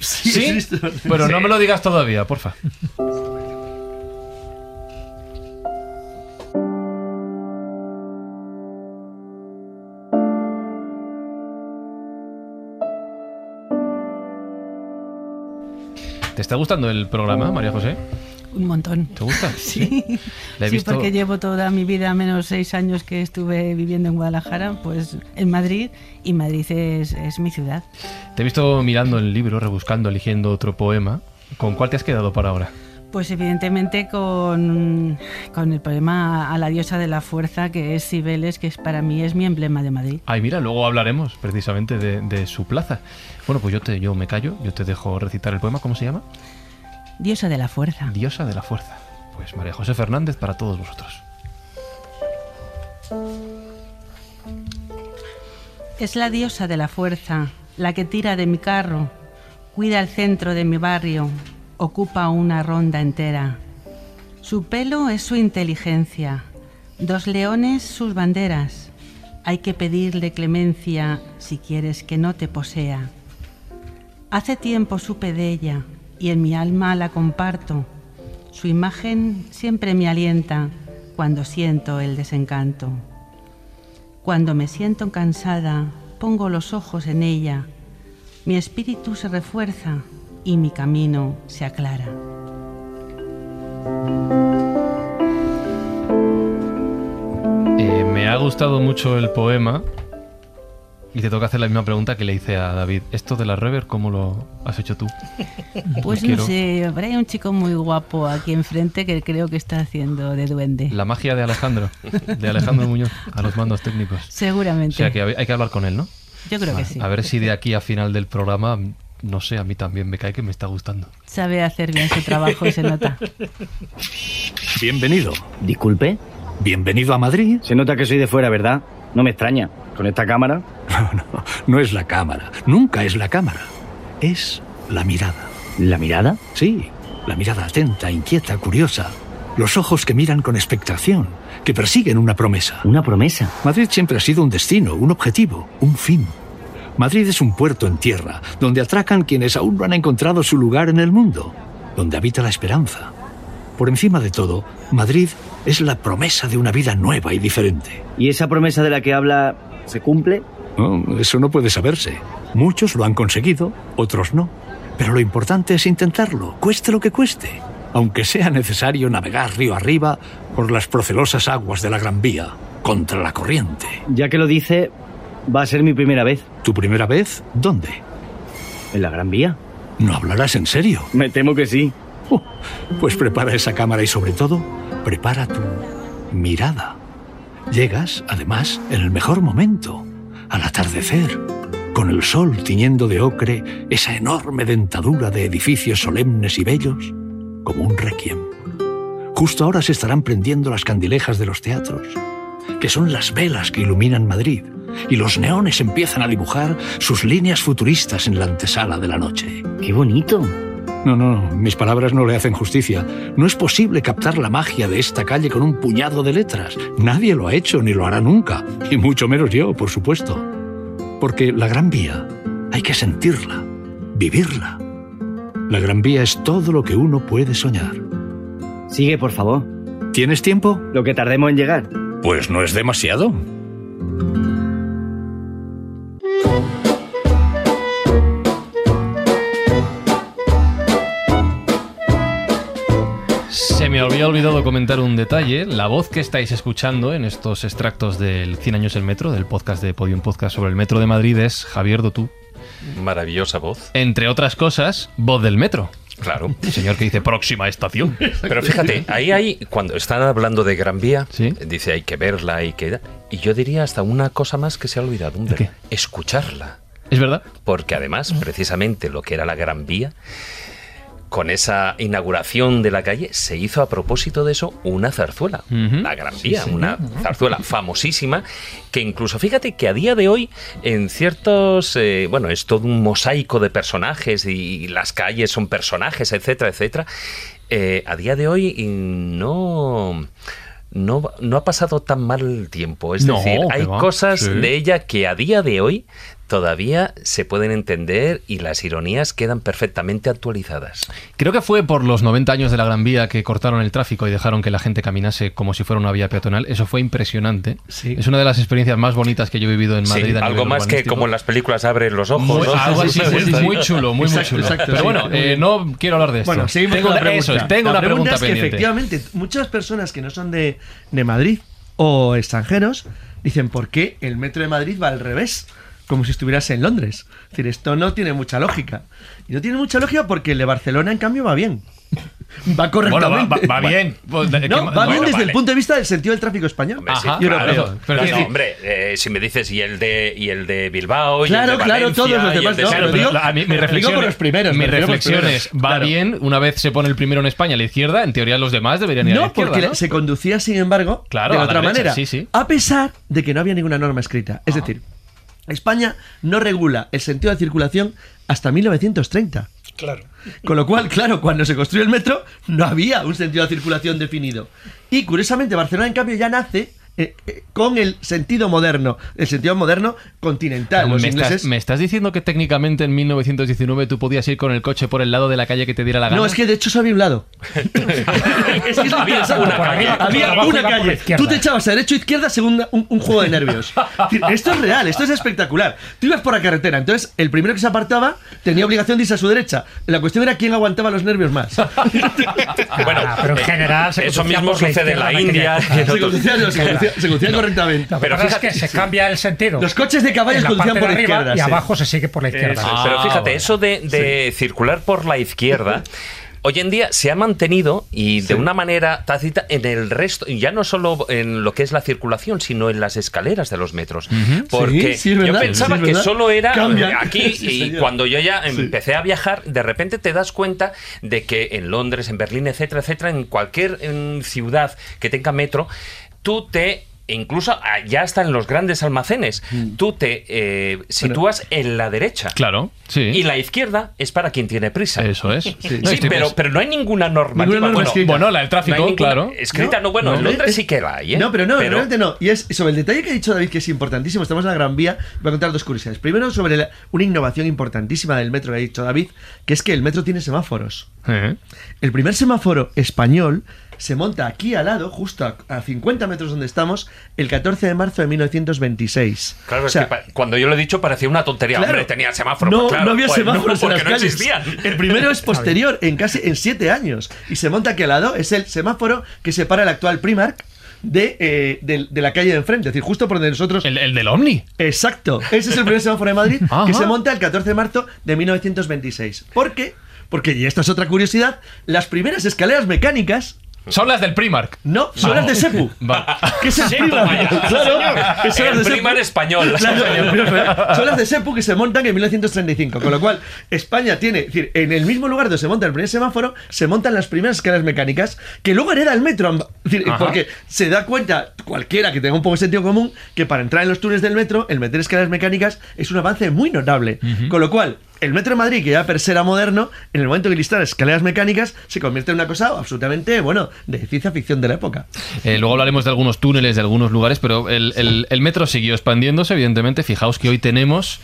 Sí, sí, Pero no me lo digas todavía, porfa. Está gustando el programa, María José? Un montón. ¿Te gusta? (laughs) Sí, La he sí visto- porque llevo toda mi vida, menos seis años que estuve viviendo en Guadalajara, pues en Madrid, y Madrid es, es mi ciudad. Te he visto mirando el libro, rebuscando, eligiendo otro poema. ¿Con cuál te has quedado para ahora? Pues evidentemente con, con el poema a la diosa de la fuerza, que es Cibeles, que es, para mí es mi emblema de Madrid. Ay, mira, luego hablaremos precisamente de, de su plaza. Bueno, pues yo, te, yo me callo, yo te dejo recitar el poema. ¿Cómo se llama? Diosa de la fuerza. Diosa de la fuerza. Pues María José Fernández para todos vosotros. Es la diosa de la fuerza, la que tira de mi carro, cuida el centro de mi barrio, ocupa una ronda entera. Su pelo es su inteligencia, dos leones sus banderas. Hay que pedirle clemencia si quieres que no te posea. Hace tiempo supe de ella y en mi alma la comparto. Su imagen siempre me alienta cuando siento el desencanto. Cuando me siento cansada, pongo los ojos en ella. Mi espíritu se refuerza y mi camino se aclara. Me ha gustado mucho el poema. Y te toca hacer la misma pregunta que le hice a David. ¿Esto de la rever cómo lo has hecho tú? (laughs) Pues no sé, habrá un chico muy guapo aquí enfrente que creo que está haciendo de duende. La magia de Alejandro. De Alejandro Muñoz a los mandos técnicos. O Seguramente. sea que hay hay que hablar con él, ¿no? Yo creo que sí. A ver si de aquí a final del programa, no sé, a mí también me cae que me está gustando. Sabe hacer bien su trabajo y se nota. Bienvenido. Disculpe. Bienvenido a Madrid. Se nota que soy de fuera, ¿verdad? No me extraña. Con esta cámara. No, no, no es la cámara. Nunca es la cámara. Es la mirada. ¿La mirada? Sí, la mirada atenta, inquieta, curiosa. Los ojos que miran con expectación, que persiguen una promesa. Una promesa. Madrid siempre ha sido un destino, un objetivo, un fin. Madrid es un puerto en tierra, donde atracan quienes aún no han encontrado su lugar en el mundo, donde habita la esperanza. Por encima de todo, Madrid es la promesa de una vida nueva y diferente. ¿Y esa promesa de la que habla se cumple? No, eso no puede saberse. Muchos lo han conseguido, otros no. Pero lo importante es intentarlo, cueste lo que cueste. Aunque sea necesario navegar río arriba por las procelosas aguas de la Gran Vía, contra la corriente. Ya que lo dice, va a ser mi primera vez. ¿Tu primera vez? ¿Dónde? ¿En la Gran Vía? ¿No hablarás en serio? Me temo que sí. Uh, pues prepara esa cámara y sobre todo, prepara tu mirada. Llegas, además, en el mejor momento, al atardecer, con el sol tiñendo de ocre esa enorme dentadura de edificios solemnes y bellos, como un requiem. Justo ahora se estarán prendiendo las candilejas de los teatros, que son las velas que iluminan Madrid, y los neones empiezan a dibujar sus líneas futuristas en la antesala de la noche. ¡Qué bonito! No, no, no, mis palabras no le hacen justicia. No es posible captar la magia de esta calle con un puñado de letras. Nadie lo ha hecho ni lo hará nunca, y mucho menos yo, por supuesto. Porque la Gran Vía hay que sentirla, vivirla. La Gran Vía es todo lo que uno puede soñar. Sigue, por favor. ¿Tienes tiempo? Lo que tardemos en llegar. Pues no es demasiado. Se me había olvidado comentar un detalle. La voz que estáis escuchando en estos extractos del 100 años el metro, del podcast de Podium Podcast sobre el metro de Madrid, es Javier Dotú. Maravillosa voz. Entre otras cosas, voz del metro. Claro. El señor que dice próxima estación. Pero fíjate, ahí hay, cuando están hablando de Gran Vía, Sí. dice hay que verla, hay que... Y yo diría hasta una cosa más que se ha olvidado, un escucharla. ¿Es verdad? Porque además, precisamente lo que era la Gran Vía, con esa inauguración de la calle, se hizo a propósito de eso una zarzuela. La Gran Vía, una zarzuela famosísima, que incluso fíjate que a día de hoy, en ciertos. eh, bueno, es todo un mosaico de personajes y las calles son personajes, etcétera, etcétera. eh, a día de hoy no. No, no ha pasado tan mal el tiempo. Es No, decir, hay va, cosas sí. de ella que a día de hoy todavía se pueden entender y las ironías quedan perfectamente actualizadas. Creo que fue por los 90 años de la Gran Vía que cortaron el tráfico y dejaron que la gente caminase como si fuera una vía peatonal. Eso fue impresionante. Sí. Es una de las experiencias más bonitas que yo he vivido en Sí, Madrid. a nivel algo más que como en las películas abren los ojos. Muy, ¿no? algo así, Sí, sí, muy, sí, sí. muy chulo, muy, muy chulo. exacto, Pero sí. bueno, eh, no quiero hablar de esto. Bueno, seguimos tengo con la pregunta. eso es, tengo La una pregunta, es que pendiente. efectivamente muchas personas que no son de, de Madrid o extranjeros dicen ¿por qué el metro de Madrid va al revés? Como si estuvieras en Londres. Es decir, esto no tiene mucha lógica. Y no tiene mucha lógica porque el de Barcelona, en cambio, va bien. (laughs) Va Bueno, correctamente. va, va- va bien. Pues, ¿de qué No, ma- va bien desde vale. el punto de vista del sentido del tráfico español. Hombre, sí, Ajá, claro. Pero no, hombre, eh, si me dices y el de y el de Bilbao, y Claro, el de claro, Valencia, todos los y demás, de Claro, pero la- mi digo reflexión, por los primeros, mi por los reflexión primeros. es, va Claro. bien, una vez se pone el primero en España a la izquierda, en teoría los demás deberían ir a la No, izquierda, porque ¿no? se conducía, sin embargo, Claro, de otra derecha, manera. sí, sí. A pesar de que no había ninguna norma escrita. Es decir, España no regula el sentido de circulación hasta 1930. Claro. Con lo cual, claro, cuando se construyó el metro no había un sentido de circulación definido. Y curiosamente, Barcelona, en cambio, ya nace eh, eh, con el sentido moderno, el sentido moderno continental. Los me, ingleses. estás, me estás diciendo que técnicamente en 1919 tú podías ir con el coche por el lado de la calle que te diera la gana? No, es que de hecho se había un lado. (laughs) es que es lo Había (laughs) una calle. Había una calle. izquierda. Tú te echabas a derecha o izquierda según un, un juego de nervios. (laughs) Es decir, Esto es real, esto es espectacular. Tú ibas por la carretera, entonces el primero que se apartaba tenía obligación de irse a su derecha. La cuestión era quién aguantaba los nervios más. Bueno, Ah, pero en eh, general se eso mismo sucede en la India. Se conducía, se conducía correctamente. Lo que Pero pasa fíjate, es que se cambia el sentido. Los coches de caballos en la conducían parte por de la arriba izquierda. y sí. abajo se sigue por la izquierda. Eso. Ah, Pero fíjate, bueno. eso de, de circular por la izquierda. (laughs) Hoy en día se ha mantenido y de una manera tácita en el resto, ya no solo en lo que es la circulación, sino en las escaleras de los metros. Porque Sí, sí, es yo verdad, pensaba que solo era Cambian. aquí (laughs) Sí, y señor. cuando yo ya empecé a viajar, de repente te das cuenta de que en Londres, en Berlín, etcétera, etcétera, en cualquier ciudad que tenga metro, tú te incluso ah, ya hasta en los grandes almacenes, Mm. tú te eh, sitúas en la derecha. Claro, sí. Y la izquierda es para quien tiene prisa. Eso es. Sí, No, estoy pero, pens- pero no hay ninguna normativa. Ninguna norma bueno. Bueno, la del tráfico, no hay ninguna claro. Escrita, no, bueno, No, en Londres es- sí que la hay, ¿eh? No, pero no, realmente no. Y es sobre el detalle que ha dicho David, que es importantísimo. Estamos en la Gran Vía. Voy a contar dos curiosidades. Primero, sobre la- una innovación importantísima del metro que ha dicho David, que es que el metro tiene semáforos. Eh. El primer semáforo español se monta aquí al lado, justo a, a 50 metros donde estamos, el 14 de marzo de 1926. Claro, O es que pa- cuando yo lo he dicho parecía una tontería. Claro. Hombre, tenía semáforo. No, pues claro, no había pues semáforos no, en las porque no calles. existían. El primero es (laughs) posterior, en casi en siete años. Y se monta aquí al lado, es el semáforo que separa el actual Primark de, eh, de, de la calle de enfrente, es decir, justo por donde nosotros... El, el del Omni. Exacto, ese es el primer semáforo de Madrid Ajá. (laughs) que se monta el 14 de marzo de 1926. ¿Por qué? Porque, y esta es otra curiosidad, las primeras escaleras mecánicas Son las del Primark. no, son las de Sepu. (laughs) Va. ¿Qué es el Primark? Claro, que son las de Sepu. Primar español. Claro, Primark. (laughs) son las de Sepu que se montan en 1935. Con lo cual, España tiene, es decir, en el mismo lugar donde se monta el primer semáforo, se montan las primeras escaleras mecánicas que luego hereda el metro. Es decir, porque se da cuenta cualquiera que tenga un poco de sentido común que para entrar en los túneles del metro, el meter escaleras mecánicas es un avance muy notable. Con lo cual, el metro de Madrid, que ya per se era moderno, en el momento que instala escaleras mecánicas, se convierte en una cosa absolutamente, bueno, de ciencia ficción de la época. Eh, luego hablaremos de algunos túneles, de algunos lugares, pero el, el- el metro siguió expandiéndose, evidentemente. Fijaos que hoy tenemos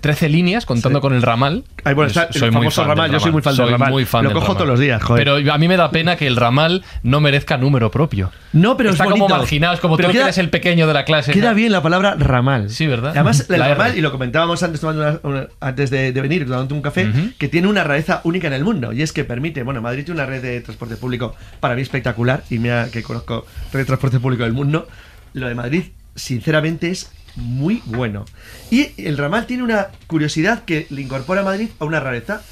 13 líneas, contando con el ramal. Ay, bueno, está el fan ramal, del yo soy muy fan del Soy ramal. muy fan Lo del cojo ramal. todos los días, joder. Pero a mí me da pena que el ramal no merezca número propio. No, pero Está es como marginado, es como Pero tú que queda- eres el pequeño de la clase. Queda bien la palabra ramal. Sí, ¿verdad? Además, (laughs) el La R. ramal, y lo comentábamos antes, tomando una- una- antes de, de venir, tomando un café, que tiene una rareza única en el mundo. Y es que permite, bueno, Madrid tiene una red de transporte público para mí espectacular. Y mira que conozco red de transporte público del mundo. Lo de Madrid, sinceramente, es muy bueno. Y el ramal tiene una curiosidad que le incorpora a Madrid a una rareza.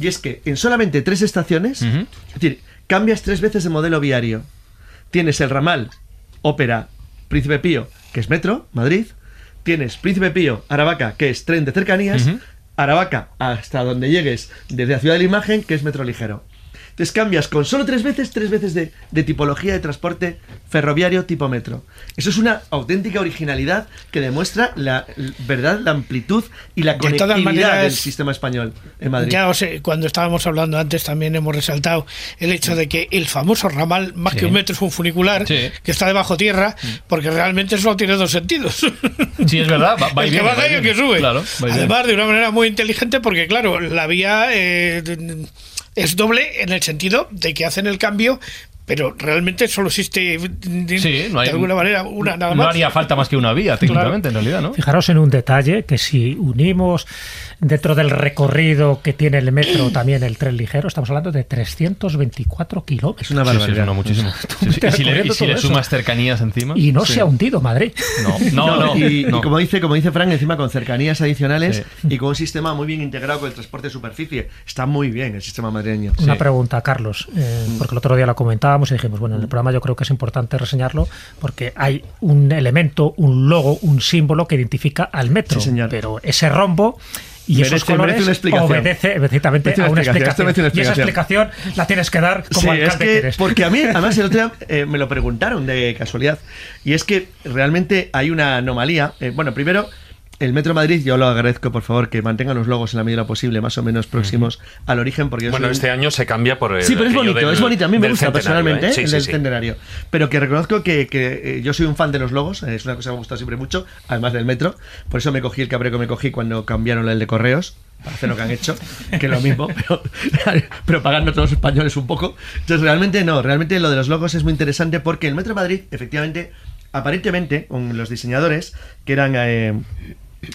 Y es que en solamente tres estaciones, es decir, cambias tres veces de modelo viario. Tienes el ramal Ópera Príncipe Pío, que es metro, Madrid. Tienes Príncipe Pío Aravaca, que es tren de cercanías. Aravaca hasta donde llegues desde la ciudad de la imagen, que es metro ligero. Entonces cambias con solo tres veces, tres veces de, de tipología de transporte ferroviario tipo metro. Eso es una auténtica originalidad que demuestra la verdad, la amplitud y la conectividad maneras, del sistema español en Madrid. Ya os cuando estábamos hablando antes también hemos resaltado el hecho de que el famoso ramal, más Sí. que un metro, es un funicular Sí. que está debajo tierra, porque realmente solo tiene dos sentidos. Sí, es verdad. Va, (laughs) va y el que baja va y el que sube. Claro. Además, de una manera muy inteligente, porque claro, la vía eh, es doble en el sentido de que hacen el cambio, pero realmente solo existe de, Sí, no hay- de alguna manera una nada No más. haría falta más que una vía, técnicamente, en realidad, ¿no? Fijaros en un detalle que si unimos dentro del recorrido que tiene el metro (clears throat) también el tren ligero, estamos hablando de 324 kilómetros. Es una Sí, sí, barbaridad. no, muchísimo. (laughs) Sí, sí. Y si le, y recorriendo si le todo eso. sumas cercanías encima. Y no Sí. se ha hundido Madrid. No, (laughs) no, no. y, y no. como dice, como dice Frank, encima con cercanías adicionales Sí. y con un sistema muy bien integrado con el transporte de superficie. Está muy bien el sistema madrileño. Una Sí. pregunta, Carlos, eh, porque el otro día la y dijimos, bueno, en el programa yo creo que es importante reseñarlo porque hay un elemento, un logo, un símbolo que identifica al metro. Sí, señor. Pero ese rombo y Merece- esos colores obedece una a una explicación, Y esa explicación. explicación la tienes que dar como Sí, alcalde es que, que eres. porque a mí, (laughs) además, el otro día eh, me lo preguntaron de casualidad. Y es que realmente hay una anomalía. Eh, bueno, primero, el Metro Madrid, yo lo agradezco, por favor, que mantengan los logos en la medida posible, más o menos próximos al origen, porque Bueno, soy este año se cambia por el. Sí, pero es bonito, del- es bonito. A mí me gusta personalmente, ¿eh? Sí, el sí, del sí. centenario. Pero que reconozco que, que, eh, yo soy un fan de los logos, es una cosa que me ha gustado siempre mucho, además del metro. Por eso me cogí el cabreo que me cogí cuando cambiaron el de correos. Para hacer lo que han hecho, que es lo mismo, (laughs) pero, pero pagando todos los españoles un poco. Entonces, realmente no, realmente lo de los logos es muy interesante porque el Metro de Madrid, efectivamente, aparentemente, con los diseñadores, que eran eh,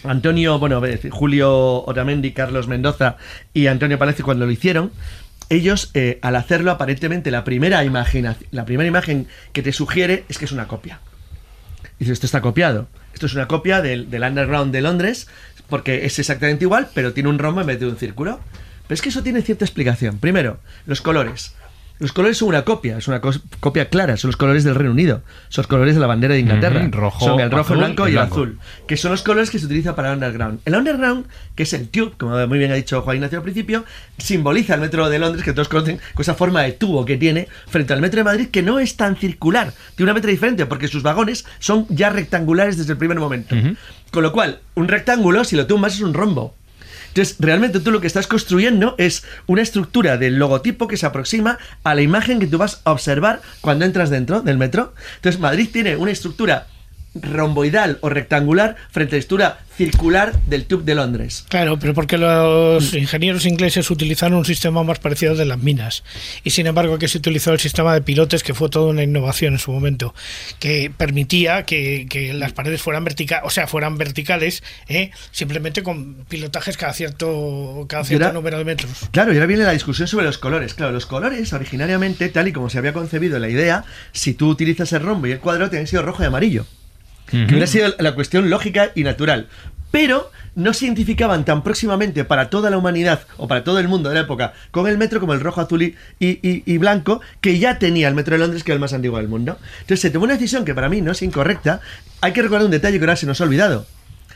Antonio, bueno, eh, Julio Otamendi, Carlos Mendoza y Antonio Palacio cuando lo hicieron, ellos, eh, al hacerlo, aparentemente la primera, imagen, la primera imagen que te sugiere es que es una copia. Dices, esto está copiado. Esto es una copia del, del Underground de Londres, porque es exactamente igual, pero tiene un rombo en vez de un círculo. Pero es que eso tiene cierta explicación. Primero, los colores. Los colores son una copia, es una copia clara, son los colores del Reino Unido, son los colores de la bandera de Inglaterra. Ujú, rojo, son el rojo, azul blanco y el blanco. azul, que son los colores que se utiliza para el underground. El underground, que es el tube, como muy bien ha dicho Juan Ignacio al principio, simboliza el metro de Londres, que todos conocen, con esa forma de tubo que tiene, frente al metro de Madrid, que no es tan circular, tiene una metro diferente, porque sus vagones son ya rectangulares desde el primer momento. Con lo cual, un rectángulo, si lo tumbas, es un rombo. Entonces, realmente tú lo que estás construyendo es una estructura del logotipo que se aproxima a la imagen que tú vas a observar cuando entras dentro del metro. Entonces, Madrid tiene una estructura romboidal o rectangular frente a la estructura circular del tube de Londres. Claro, pero porque los ingenieros ingleses utilizaron un sistema más parecido al de las minas. Y sin embargo, que se utilizó el sistema de pilotes, que fue toda una innovación en su momento, que permitía que, que las paredes fueran verticales, o sea, fueran verticales, ¿eh? simplemente con pilotajes cada cierto, cada cierto número de metros. Claro, y ahora viene la discusión sobre los colores. Claro, los colores originariamente, tal y como se había concebido la idea, si tú utilizas el rombo y el cuadrado, tienen sido rojo y amarillo. Que hubiera sido la cuestión lógica y natural. Pero no se identificaban tan próximamente para toda la humanidad o para todo el mundo de la época con el metro como el rojo, azul y, y- y- y blanco, que ya tenía el metro de Londres, que era el más antiguo del mundo. Entonces se tomó una decisión que para mí no es incorrecta. Hay que recordar un detalle que ahora se nos ha olvidado.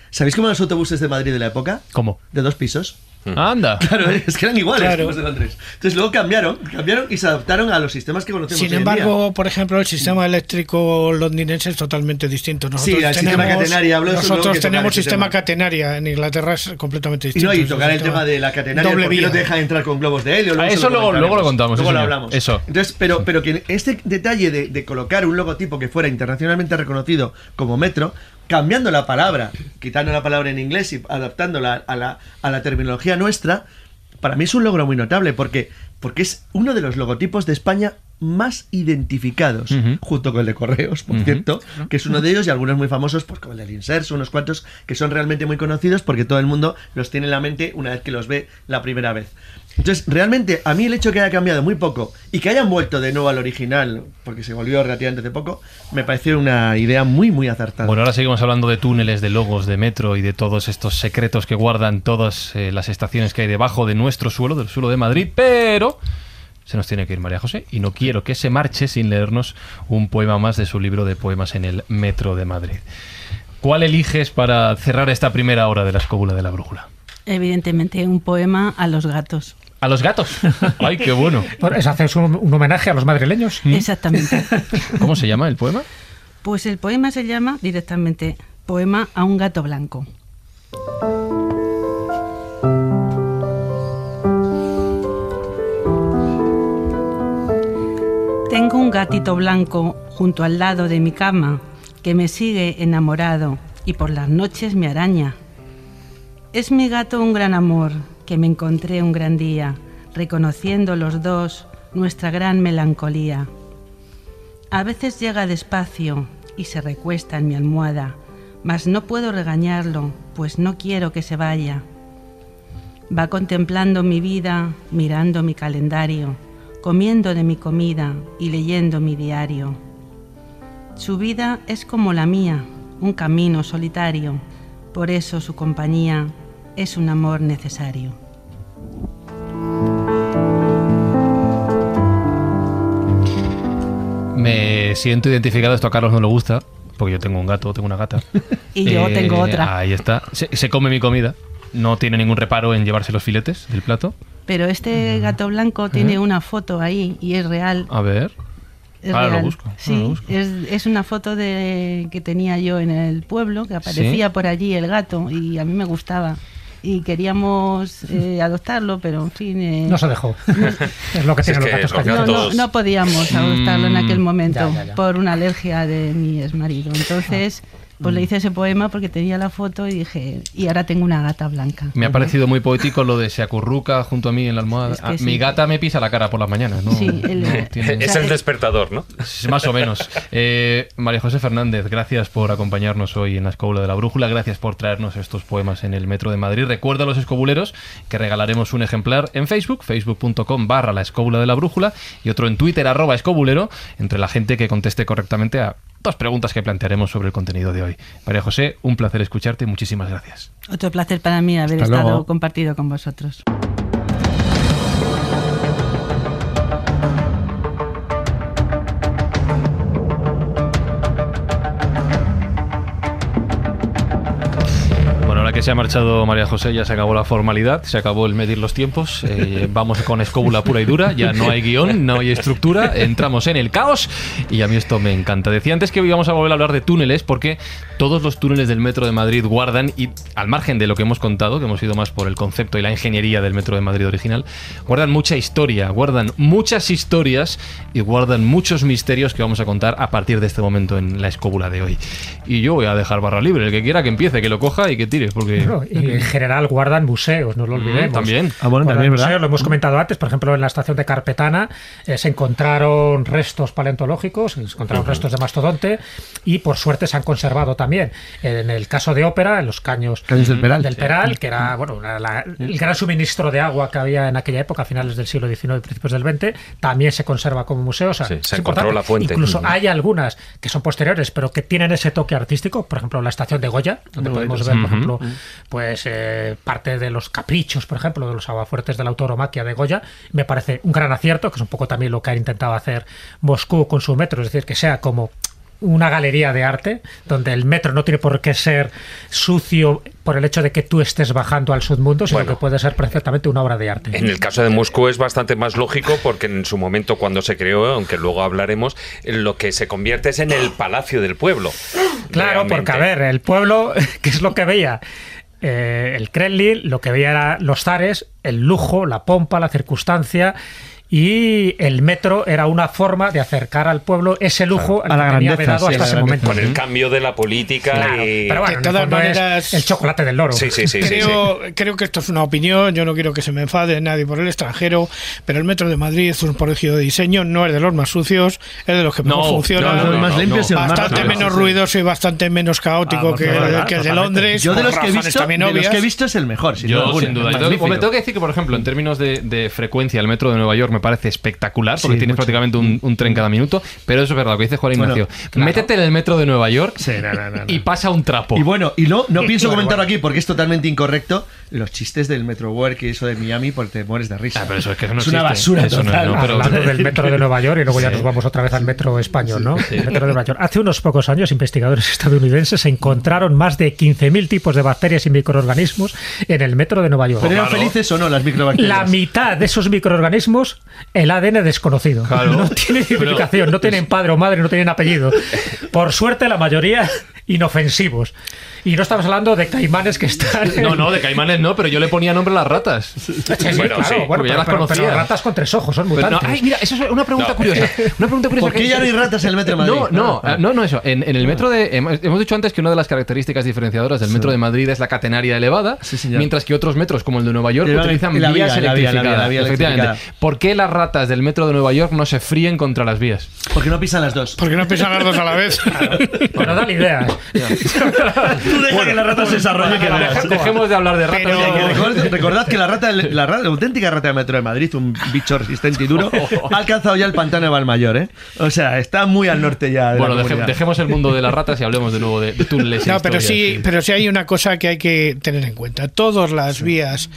¿Sabéis cómo eran los autobuses de Madrid de la época? ¿Cómo? De dos pisos. Anda. (laughs) Claro, es que eran iguales Claro. que los de Londres. Entonces luego cambiaron, cambiaron y se adaptaron a los sistemas que conocemos Sin hoy en día. embargo, por ejemplo, el sistema eléctrico londinense es totalmente distinto. Nosotros Sí, el sistema catenaria, hablo luego nosotros tenemos ese sistema tema. catenaria. En Inglaterra es completamente Y distinto. no, y Es un tocar el sistema tema de la catenaria, doble ¿por qué no te deja entrar con globos de helio? Ah, se eso luego- comentaremos. luego lo contamos, sí, Luego lo hablamos. Eso. Entonces, pero, pero que este detalle de, de colocar un logotipo que fuera internacionalmente reconocido como metro, cambiando la palabra, quitando la palabra en inglés y adaptándola a la, a la terminología nuestra, para mí es un logro muy notable porque, porque es uno de los logotipos de España más identificados, junto con el de Correos, por cierto, que es uno de ellos y algunos muy famosos, pues como el del Inserso, unos cuantos que son realmente muy conocidos porque todo el mundo los tiene en la mente una vez que los ve la primera vez. Entonces, realmente, a mí el hecho de que haya cambiado muy poco y que hayan vuelto de nuevo al original, porque se volvió relativamente hace poco, me parece una idea muy, muy acertada. Bueno, ahora seguimos hablando de túneles, de logos, de metro y de todos estos secretos que guardan todas eh, las estaciones que hay debajo de nuestro suelo, del suelo de Madrid, pero se nos tiene que ir María José y no quiero que se marche sin leernos un poema más de su libro de poemas en el metro de Madrid. ¿Cuál eliges para cerrar esta primera hora de la escóbula de la brújula? Evidentemente, un poema a los gatos. ¿A los gatos? (laughs) ¡Ay, qué bueno! Pues haces un, un homenaje a los madrileños. Exactamente. (laughs) ¿Cómo se llama el poema? Pues el poema se llama directamente Poema a un gato blanco. Tengo un gatito blanco junto al lado de mi cama que me sigue enamorado y por las noches me araña. Es mi gato un gran amor que me encontré un gran día, reconociendo los dos nuestra gran melancolía. A veces llega despacio y se recuesta en mi almohada, mas no puedo regañarlo, pues no quiero que se vaya. Va contemplando mi vida, mirando mi calendario, comiendo de mi comida y leyendo mi diario. Su vida es como la mía, un camino solitario, por eso su compañía es un amor necesario. Me siento identificado, esto a Carlos no le gusta, porque yo tengo un gato, tengo una gata. (laughs) Y yo tengo otra. Ahí está. Se, se come mi comida. No tiene ningún reparo en llevarse los filetes del plato. Pero este gato blanco tiene una foto ahí y es real. A ver. Es Ahora lo busco, ahora Sí, lo busco. Es, es una foto de que tenía yo en el pueblo, que aparecía Sí. por allí el gato y a mí me gustaba. Y queríamos eh, adoptarlo, pero en fin. eh, No se dejó. es lo que (laughs) tienen los gatos los callados. no, no, no podíamos adoptarlo en aquel Mm, momento ya, ya, ya. por una alergia de mi exmarido. Entonces Pues le hice ese poema porque tenía la foto y dije, y ahora tengo una gata blanca. Me ha parecido muy poético lo de se acurruca junto a mí en la almohada. Es que Ah, sí. Mi gata me pisa la cara por las mañanas, ¿no? Sí, el- No tiene- (laughs) Es el despertador, ¿no? Más o menos. Eh, María José Fernández, gracias por acompañarnos hoy en la Escóbula de la Brújula. Gracias por traernos estos poemas en el Metro de Madrid. Recuerda a los escobuleros que regalaremos un ejemplar en Facebook, facebook.com barra la Escóbula de la Brújula y otro en Twitter, arroba escobulero, entre la gente que conteste correctamente a dos preguntas que plantearemos sobre el contenido de hoy. María José, un placer escucharte y muchísimas gracias. Otro placer para mí haber Hasta estado luego. compartido con vosotros. Que se ha marchado María José, ya se acabó la formalidad, se acabó el medir los tiempos. eh, (laughs) vamos con escóbula pura y dura, ya no hay guion, no hay estructura, entramos en el caos y a mí esto me encanta. Decía antes que íbamos a volver a hablar de túneles porque todos los túneles del metro de Madrid guardan, y al margen de lo que hemos contado, que hemos ido más por el concepto y la ingeniería del metro de Madrid original, guardan mucha historia, guardan muchas historias y guardan muchos misterios que vamos a contar a partir de este momento en la escóbula de hoy. Y yo voy a dejar barra libre, el que quiera que empiece, que lo coja y que tire, porque... Bueno, y en general guardan museos, no lo Mm, olvidemos. también. Ah, bueno, también, ¿verdad? museos, lo hemos comentado antes, por ejemplo, en la estación de Carpetana eh, se encontraron restos paleontológicos, se encontraron restos de mastodonte y por suerte se han conservado también. En el caso de Ópera, en los caños, Caños del Peral. del Peral, que era bueno, la- la- el gran suministro de agua que había en aquella época, a finales del siglo XIX y principios del XX, también se conserva como museo. o sea, Sí, se encontró importante. la fuente. Incluso hay algunas que son posteriores, pero que tienen ese toque artístico, por ejemplo, la estación de Goya, donde Muy podemos ver, por ejemplo, pues eh, parte de los caprichos, por ejemplo, de los aguafuertes de la autoromaquia de Goya, me parece un gran acierto, que es un poco también lo que ha intentado hacer Moscú con su metro, es decir, que sea como una galería de arte, donde el metro no tiene por qué ser sucio por el hecho de que tú estés bajando al submundo, sino Bueno. que puede ser perfectamente una obra de arte. En el caso de Moscú es bastante más lógico porque en su momento cuando se creó, aunque luego hablaremos, lo que se convierte es en el palacio del pueblo. Claro, Realmente. porque a ver, el pueblo, (laughs) ¿qué es lo que veía? Eh, el Kremlin, lo que veía era los zares, el lujo, la pompa, la circunstancia. Y el metro era una forma de acercar al pueblo ese lujo A la que tenía grandeza, vedado sí, hasta ese momento. Con el cambio de la política Claro, y... pero bueno, De el todas es maneras- el chocolate del loro. Sí, sí, sí, sí, sí. creo, creo que esto es una opinión, yo no quiero que se me enfade nadie por el extranjero, pero el metro de Madrid es un prodigio de diseño, no es de los más sucios, es de los que No, mejor funciona, no, no, no, más limpios bastante menos ruidoso y bastante menos caótico Ah, que, verdad, que el de. Londres. Yo de los que he visto, de los que he visto es el mejor, sin Yo, duda alguna, sin duda. el me tengo que decir que, por ejemplo, en términos de, de frecuencia, el metro de Nueva York me parece espectacular, porque Sí, tienes mucho. prácticamente un, un tren cada minuto. Pero eso es verdad, lo que dice Juan Bueno, Ignacio. claro. Métete en el metro de Nueva York Sí, no, no, no, no. y pasa un trapo. Y bueno, y no, no (laughs) pienso Bueno, comentarlo bueno. aquí porque es totalmente incorrecto. Los chistes del Metro Work y eso de Miami, porque te mueres de risa. Ah, pero eso es que eso no una basura Eso total. no, pero- Hablando del metro de Nueva York y luego ya (laughs) nos vamos otra vez al metro español, ¿no? El metro de Nueva York. Hace unos pocos años, investigadores (laughs) estadounidenses encontraron más de 15.000 tipos de bacterias y microorganismos en el metro de Nueva York. ¿Pero eran felices o no las microbacterias? La mitad de esos microorganismos, el ADN desconocido. Claro. No tiene identificación, no tienen padre o madre, no tienen apellido. (laughs) Por suerte, la mayoría inofensivos. Y no estamos hablando de caimanes que están. en- No, no, de caimanes no, pero yo le ponía nombre a las ratas. Sí, sí, Bueno, claro, sí, bueno, ya las pero- ratas con tres ojos, son no, mutantes. ay, mira, eso es una pregunta No. curiosa. Una pregunta curiosa ¿Por qué que- ya no hay ratas en el Metro de Madrid? No, no, Ah, no, no eso. En, en el metro de. Hemos, dicho antes que una de las características diferenciadoras del metro de Madrid es la catenaria elevada, Sí, señor. mientras que otros metros, como el de Nueva York, utilizan vías electrificadas. Efectivamente. ¿Por qué las ratas del metro de Nueva York no se fríen contra las vías? Porque no pisan las dos. Porque no piensan las dos a la vez. (laughs) Pero dale ideas. Tú deja que la rata se desarrolle que. Deje- Dejemos de hablar de ratas. Pero- y- Que record- Recordad que la rata, la, rata- la auténtica rata del metro de Madrid, un bicho resistente y duro, (laughs) ha alcanzado ya el pantano de Valmayor, ¿eh? O sea, está muy al norte ya. De Bueno, la deje- dejemos el mundo de las ratas y hablemos de nuevo de, de túneles. y No, pero sí, pero sí hay una cosa que hay que tener en cuenta. Todas las vías,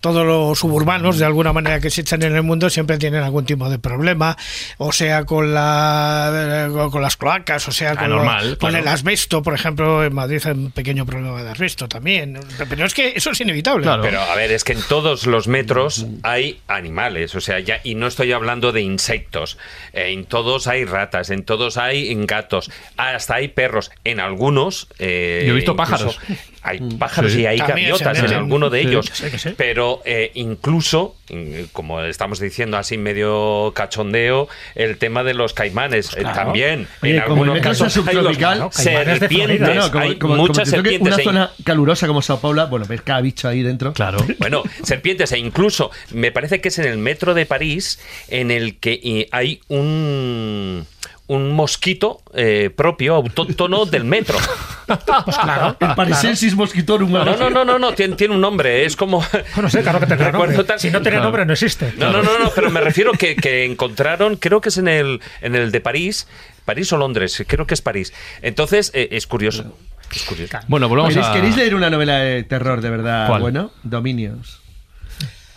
todos los suburbanos, de alguna manera que se echan en el mundo, siempre tienen algún tipo de problema, o sea, con la con las cloacas, o sea, con, lo- con claro. el asbesto, por ejemplo, en Madrid hay un pequeño problema de asbesto también. Pero es que eso es inevitable. Claro. Pero a ver, es que en todos los metros hay animales, o sea, ya y no estoy hablando de insectos. Eh, en todos hay ratas, en todos hay gatos, hasta hay perros. En algunos, eh, Yo he visto incluso pájaros. Hay pájaros Sí. y hay También gaviotas en alguno de Sí, ellos. que sí, que sí. Pero eh, incluso, mm, como estamos diciendo así medio cachondeo el tema de los caimanes. Eh, claro. también. Oye, en como algunos casos hay los de serpientes. Florida. No, no, como, hay como- como muchas toque serpientes. Una e- zona calurosa como Sao Paulo, bueno, ves cada bicho ahí dentro. Claro. (laughs) Bueno, serpientes e incluso me parece que es en el metro de París en el que eh, hay un un mosquito eh, propio, autóctono del metro. Pues claro. El Parisensis mosquitorum. No, no, no, no, no, tiene, tiene un nombre, es como... No sé, claro que tendrá nombre. tal- Si no tiene nombre, no existe. No, no, no, no, pero me refiero que, que encontraron, creo que es en el, en el de París, París o Londres, creo que es París. Entonces, eh, es curioso. Es curioso. Bueno, volvamos ¿Queréis, a... queréis leer una novela de terror de verdad ¿Cuál? bueno? Dominios.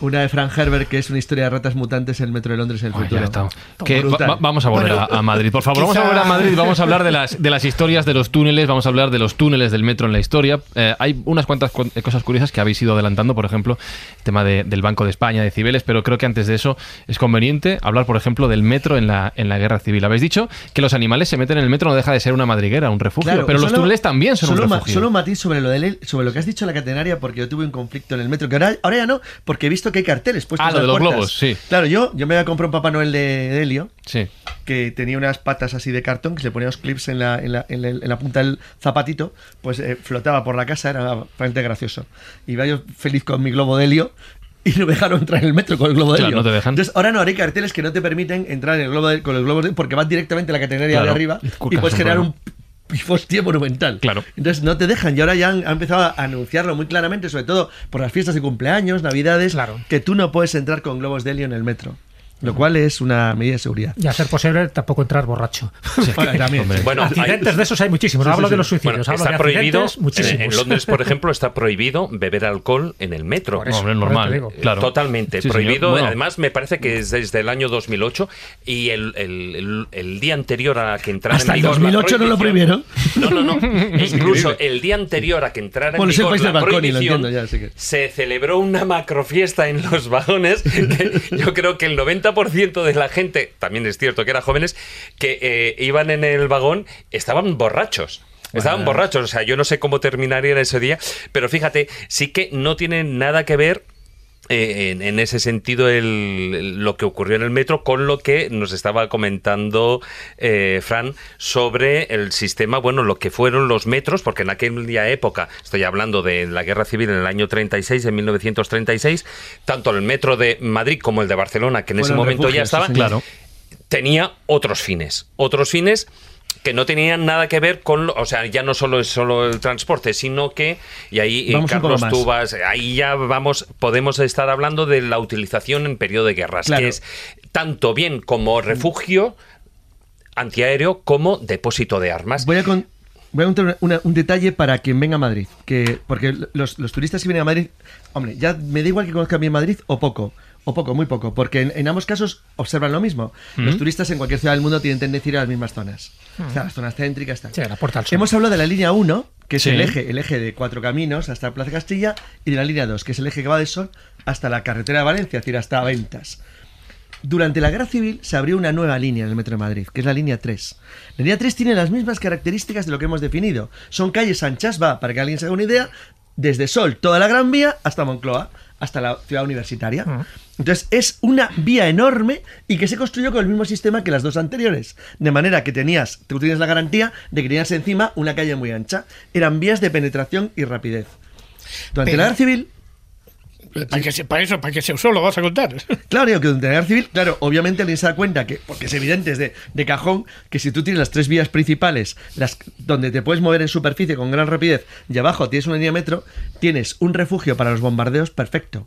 Una de Frank Herbert que es una historia de ratas mutantes en el metro de Londres en el futuro. ya está. Que Brutal. va- va- vamos a volver Bueno, a, a Madrid. Por favor, vamos a volver a Madrid. Vamos a hablar de las, de las historias de los túneles. Vamos a hablar de los túneles del metro en la historia. Eh, hay unas cuantas cu- cosas curiosas que habéis ido adelantando. Por ejemplo, el tema de- del Banco de España, de Cibeles. Pero creo que antes de eso es conveniente hablar, por ejemplo, del metro en la, en la guerra civil. Habéis dicho que los animales se meten en el metro, no deja de ser una madriguera, un refugio. Claro, pero los túneles también son solo un ma- refugio. Solo un matiz sobre lo, de, sobre lo que has dicho la catenaria, porque yo tuve un conflicto en el metro, que ahora, ahora ya no, porque he visto que hay carteles puestos Ah, lo en de las los puertas. globos, sí. Claro, yo, yo me había comprado un Papá Noel de, de Helio, Sí. que tenía unas patas así de cartón, que se le ponía los clips en la, en la, en la- en la punta del zapatito, pues eh, flotaba por la casa, era bastante gracioso. Iba yo feliz con mi globo de helio y no me dejaron entrar en el metro con el globo de Claro, helio. no te dejan. Entonces, ahora no, hay carteles que no te permiten entrar en el globo de- con el globo de porque vas directamente a la catenaria Claro. de arriba Y cucas puedes generar un pifostie monumental. Claro. Entonces no te dejan y ahora ya han, han empezado a anunciarlo muy claramente, sobre todo por las fiestas de cumpleaños, navidades, Claro. que tú no puedes entrar con globos de helio en el metro. Lo cual es una medida de seguridad. Y a ser posible, tampoco entrar borracho. Bueno, (laughs) también. Bueno, hay- accidentes de esos hay muchísimos. No Sí, hablo sí, de sí. los suicidios, Bueno, hablo está de prohibido. accidentes En, muchísimos. en Londres, por ejemplo, está prohibido beber alcohol en el metro. Eso, por eso normal. Claro. Totalmente Sí, prohibido. Bueno. Además, me parece que es desde el año 2008 y el, el- el- el día anterior a que entrara Hasta en el vigor la 2008 no lo prohibieron. No, no, no. (laughs) Incluso el día anterior a que entrara Bueno, en es el vigor país la del balcón y lo prohibición, entiendo ya, sí que- se celebró una macrofiesta en los vagones. que yo creo que el 90% de la gente, también es cierto que eran jóvenes, que eh, iban en el vagón, estaban borrachos. Estaban borrachos, o sea, yo no sé cómo terminarían ese día, pero fíjate, sí que no tiene nada que ver eh, en, en ese sentido el, el- lo que ocurrió en el metro con lo que nos estaba comentando eh, Fran sobre el sistema, bueno, lo que fueron los metros, porque en aquella época, estoy hablando de la guerra civil en el año 36, en 1936, tanto el metro de Madrid como el de Barcelona, que en ese momento ya refugios, sí, estaba, señor. Claro. tenía otros fines. Otros fines que no tenían nada que ver con, o sea, ya no solo es solo el transporte, sino que, y ahí Vamos Carlos tú vas, ahí ya vamos, podemos estar hablando de la utilización en periodo de guerras, Claro. que es tanto bien como refugio antiaéreo como depósito de armas. Voy a, con- voy a contar una- una- un detalle para quien venga a Madrid. Que, porque los, los turistas que vienen a Madrid, hombre, ya me da igual que conozcan bien Madrid o poco. O poco, muy poco. Porque en, en ambos casos observan lo mismo. Los turistas en cualquier ciudad del mundo tienen tendencia a ir a las mismas zonas. O sea, las zonas céntricas. Tal. Sí, la Puerta. Hemos hablado de la línea 1, que es Sí. el eje, el eje de cuatro caminos hasta Plaza Castilla, y de la línea 2, que es el eje que va del Sol hasta la carretera de Valencia, es decir, hasta Ventas. Durante la Guerra Civil se abrió una nueva línea en el Metro de Madrid, que es la línea 3. La línea 3 tiene las mismas características de lo que hemos definido. Son calles anchas, va, para que alguien se haga una idea, desde Sol, toda la Gran Vía, hasta Moncloa, hasta la ciudad universitaria. Entonces es una vía enorme y que se construyó con el mismo sistema que las dos anteriores. De manera que tenías, tú tienes la garantía de que tenías encima una calle muy ancha. Eran vías de penetración y rapidez. Durante Pero- la Guerra Civil Para, que se, para eso, para que se usó, lo vas a contar. (laughs) Claro, digo que durante la guerra civil, claro, obviamente alguien se da cuenta que, porque es evidente, es de, de cajón, que si tú tienes las tres vías principales, las donde te puedes mover en superficie con gran rapidez, y abajo tienes una línea de metro, tienes un refugio para los bombardeos perfecto.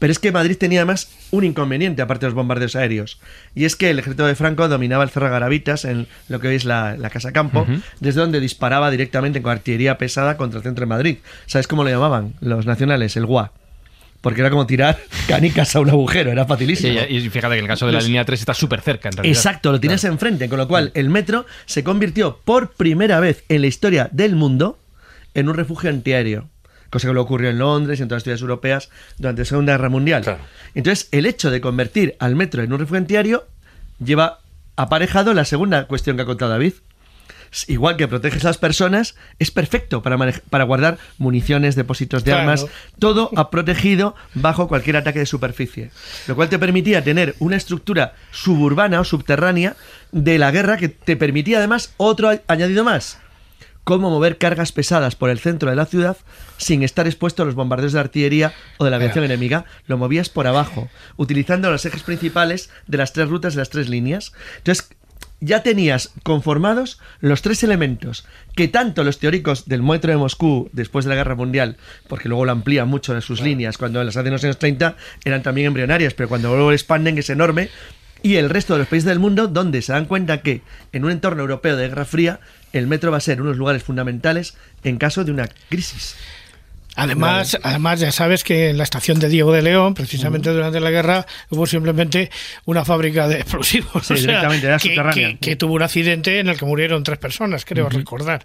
Pero es que Madrid tenía además un inconveniente, aparte de los bombardeos aéreos. Y es que el ejército de Franco dominaba el Cerro Garavitas, en lo que hoy es la, la Casa Campo, desde donde disparaba directamente con artillería pesada contra el centro de Madrid. ¿Sabes cómo lo llamaban los nacionales? El GUA. Porque era como tirar (laughs) canicas a un agujero, era Sí, facilísimo. y fíjate que en el caso de la Los- línea 3 está súper cerca, en realidad. Exacto, lo tienes enfrente, con lo cual el metro se convirtió por primera vez en la historia del mundo en un refugio antiaéreo. Cosa que lo ocurrió en Londres y en todas las ciudades europeas durante la Segunda Guerra Mundial. Claro. Entonces, el hecho de convertir al metro en un refugio antiaéreo lleva aparejado la segunda cuestión que ha contado David. igual que proteges a las personas, es perfecto para, para guardar municiones, depósitos de Claro. armas, todo ha protegido bajo cualquier ataque de superficie. Lo cual te permitía tener una estructura suburbana o subterránea de la guerra que te permitía además otro añadido más. Cómo mover cargas pesadas por el centro de la ciudad sin estar expuesto a los bombardeos de artillería o de la aviación enemiga. Lo movías por abajo, utilizando los ejes principales de las tres rutas de las tres líneas. Entonces, ya tenías conformados los tres elementos que tanto los teóricos del metro de Moscú después de la Guerra Mundial, porque luego lo amplían mucho de sus líneas, cuando las hacen en los años 30 eran también embrionarias, pero cuando luego expanden es enorme, y el resto de los países del mundo donde se dan cuenta que en un entorno europeo de Guerra Fría el metro va a ser unos lugares fundamentales en caso de una crisis. Además, además, ya sabes que en la estación de Diego de León, precisamente durante la guerra, hubo simplemente una fábrica de explosivos. (laughs) Sí, directamente, era que, subterránea. que- que tuvo un accidente en el que murieron tres personas, creo recordar.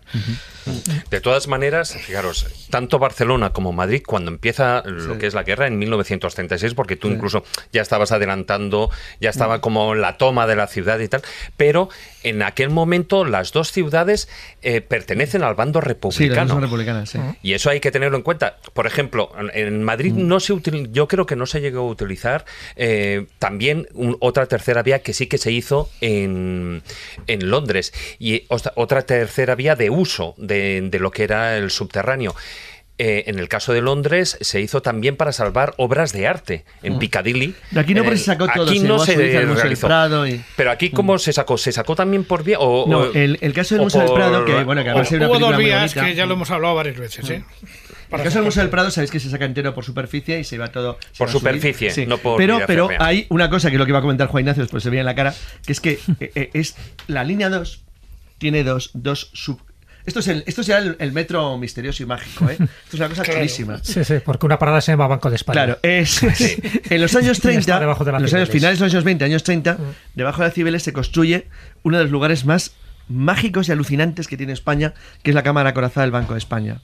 De todas maneras, fijaros, tanto Barcelona como Madrid, cuando empieza lo que es la guerra en 1936, porque tú incluso ya estabas adelantando, ya estaba como la toma de la ciudad y tal, pero en aquel momento las dos ciudades eh, pertenecen al bando Sí, republicano. son republicanas, sí. Y eso hay que tenerlo en cuenta. Por ejemplo, en Madrid no se util- yo creo que no se llegó a utilizar eh, también un- otra tercera vía que sí que se hizo en, en Londres y otra, otra tercera vía de uso de, de lo que era el subterráneo. Eh, en el caso de Londres se hizo también para salvar obras de arte en Piccadilly. De aquí no el- se sacó todo, Aquí no a se realizó. Prado y- Pero aquí cómo se sacó, se sacó también por vía o No, o- el, el caso del Museo del Prado, que bueno, que además hay una Hubo dos vías que ya lo hemos hablado varias veces. ¿eh? El caso del Museo del Prado, sabéis que se saca entero por superficie y se va todo. se Por va a superficie, no por Pero, pero hay una cosa que es lo que iba a comentar Juan Ignacio, después se veía en la cara, que es que (laughs) eh, eh, es la línea 2 tiene dos, dos sub. Esto es, el, esto es ya el, el metro misterioso y mágico, ¿eh? Esto es una cosa (laughs) chulísima. Sí, sí, porque una parada se llama Banco de España. Claro, es, (laughs) en los años Y está 30, debajo de la en los años finales de los años 20, años 30, debajo de la Cibeles se construye uno de los lugares más mágicos y alucinantes que tiene España, que es la Cámara Corazada del Banco de España,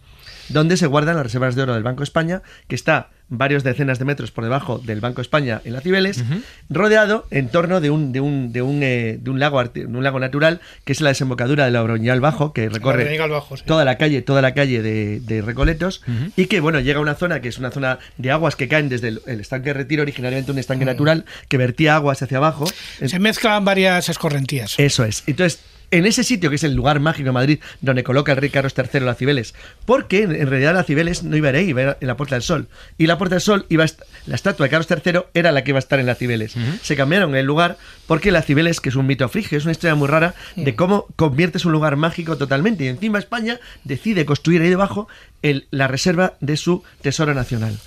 donde se guardan las reservas de oro del Banco de España, que está varios decenas de metros por debajo del Banco de España en la Cibeles, rodeado en torno de un, de un, de un, eh, de un lago, arti- de un lago natural, que es la desembocadura del Oroñal Bajo, que recorre Oroñal Bajo, sí. toda la calle, toda la calle de, de Recoletos, y que bueno, llega a una zona que es una zona de aguas que caen desde el, el estanque de retiro, originalmente un estanque natural, que vertía aguas hacia abajo. Se mezclan varias escorrentías. Eso es. Entonces, en ese sitio, que es el lugar mágico de Madrid, donde coloca el rey Carlos III la Cibeles, porque en, realidad la Cibeles no iba a ir ahí, iba a ir en la Puerta del Sol. Y la Puerta del Sol iba a la estatua de Carlos III era la que iba a estar en la Cibeles. Se cambiaron el lugar porque la Cibeles, que es un mito frigio, es una historia muy rara de cómo conviertes un lugar mágico totalmente. Y encima España decide construir ahí debajo el- la reserva de su tesoro nacional.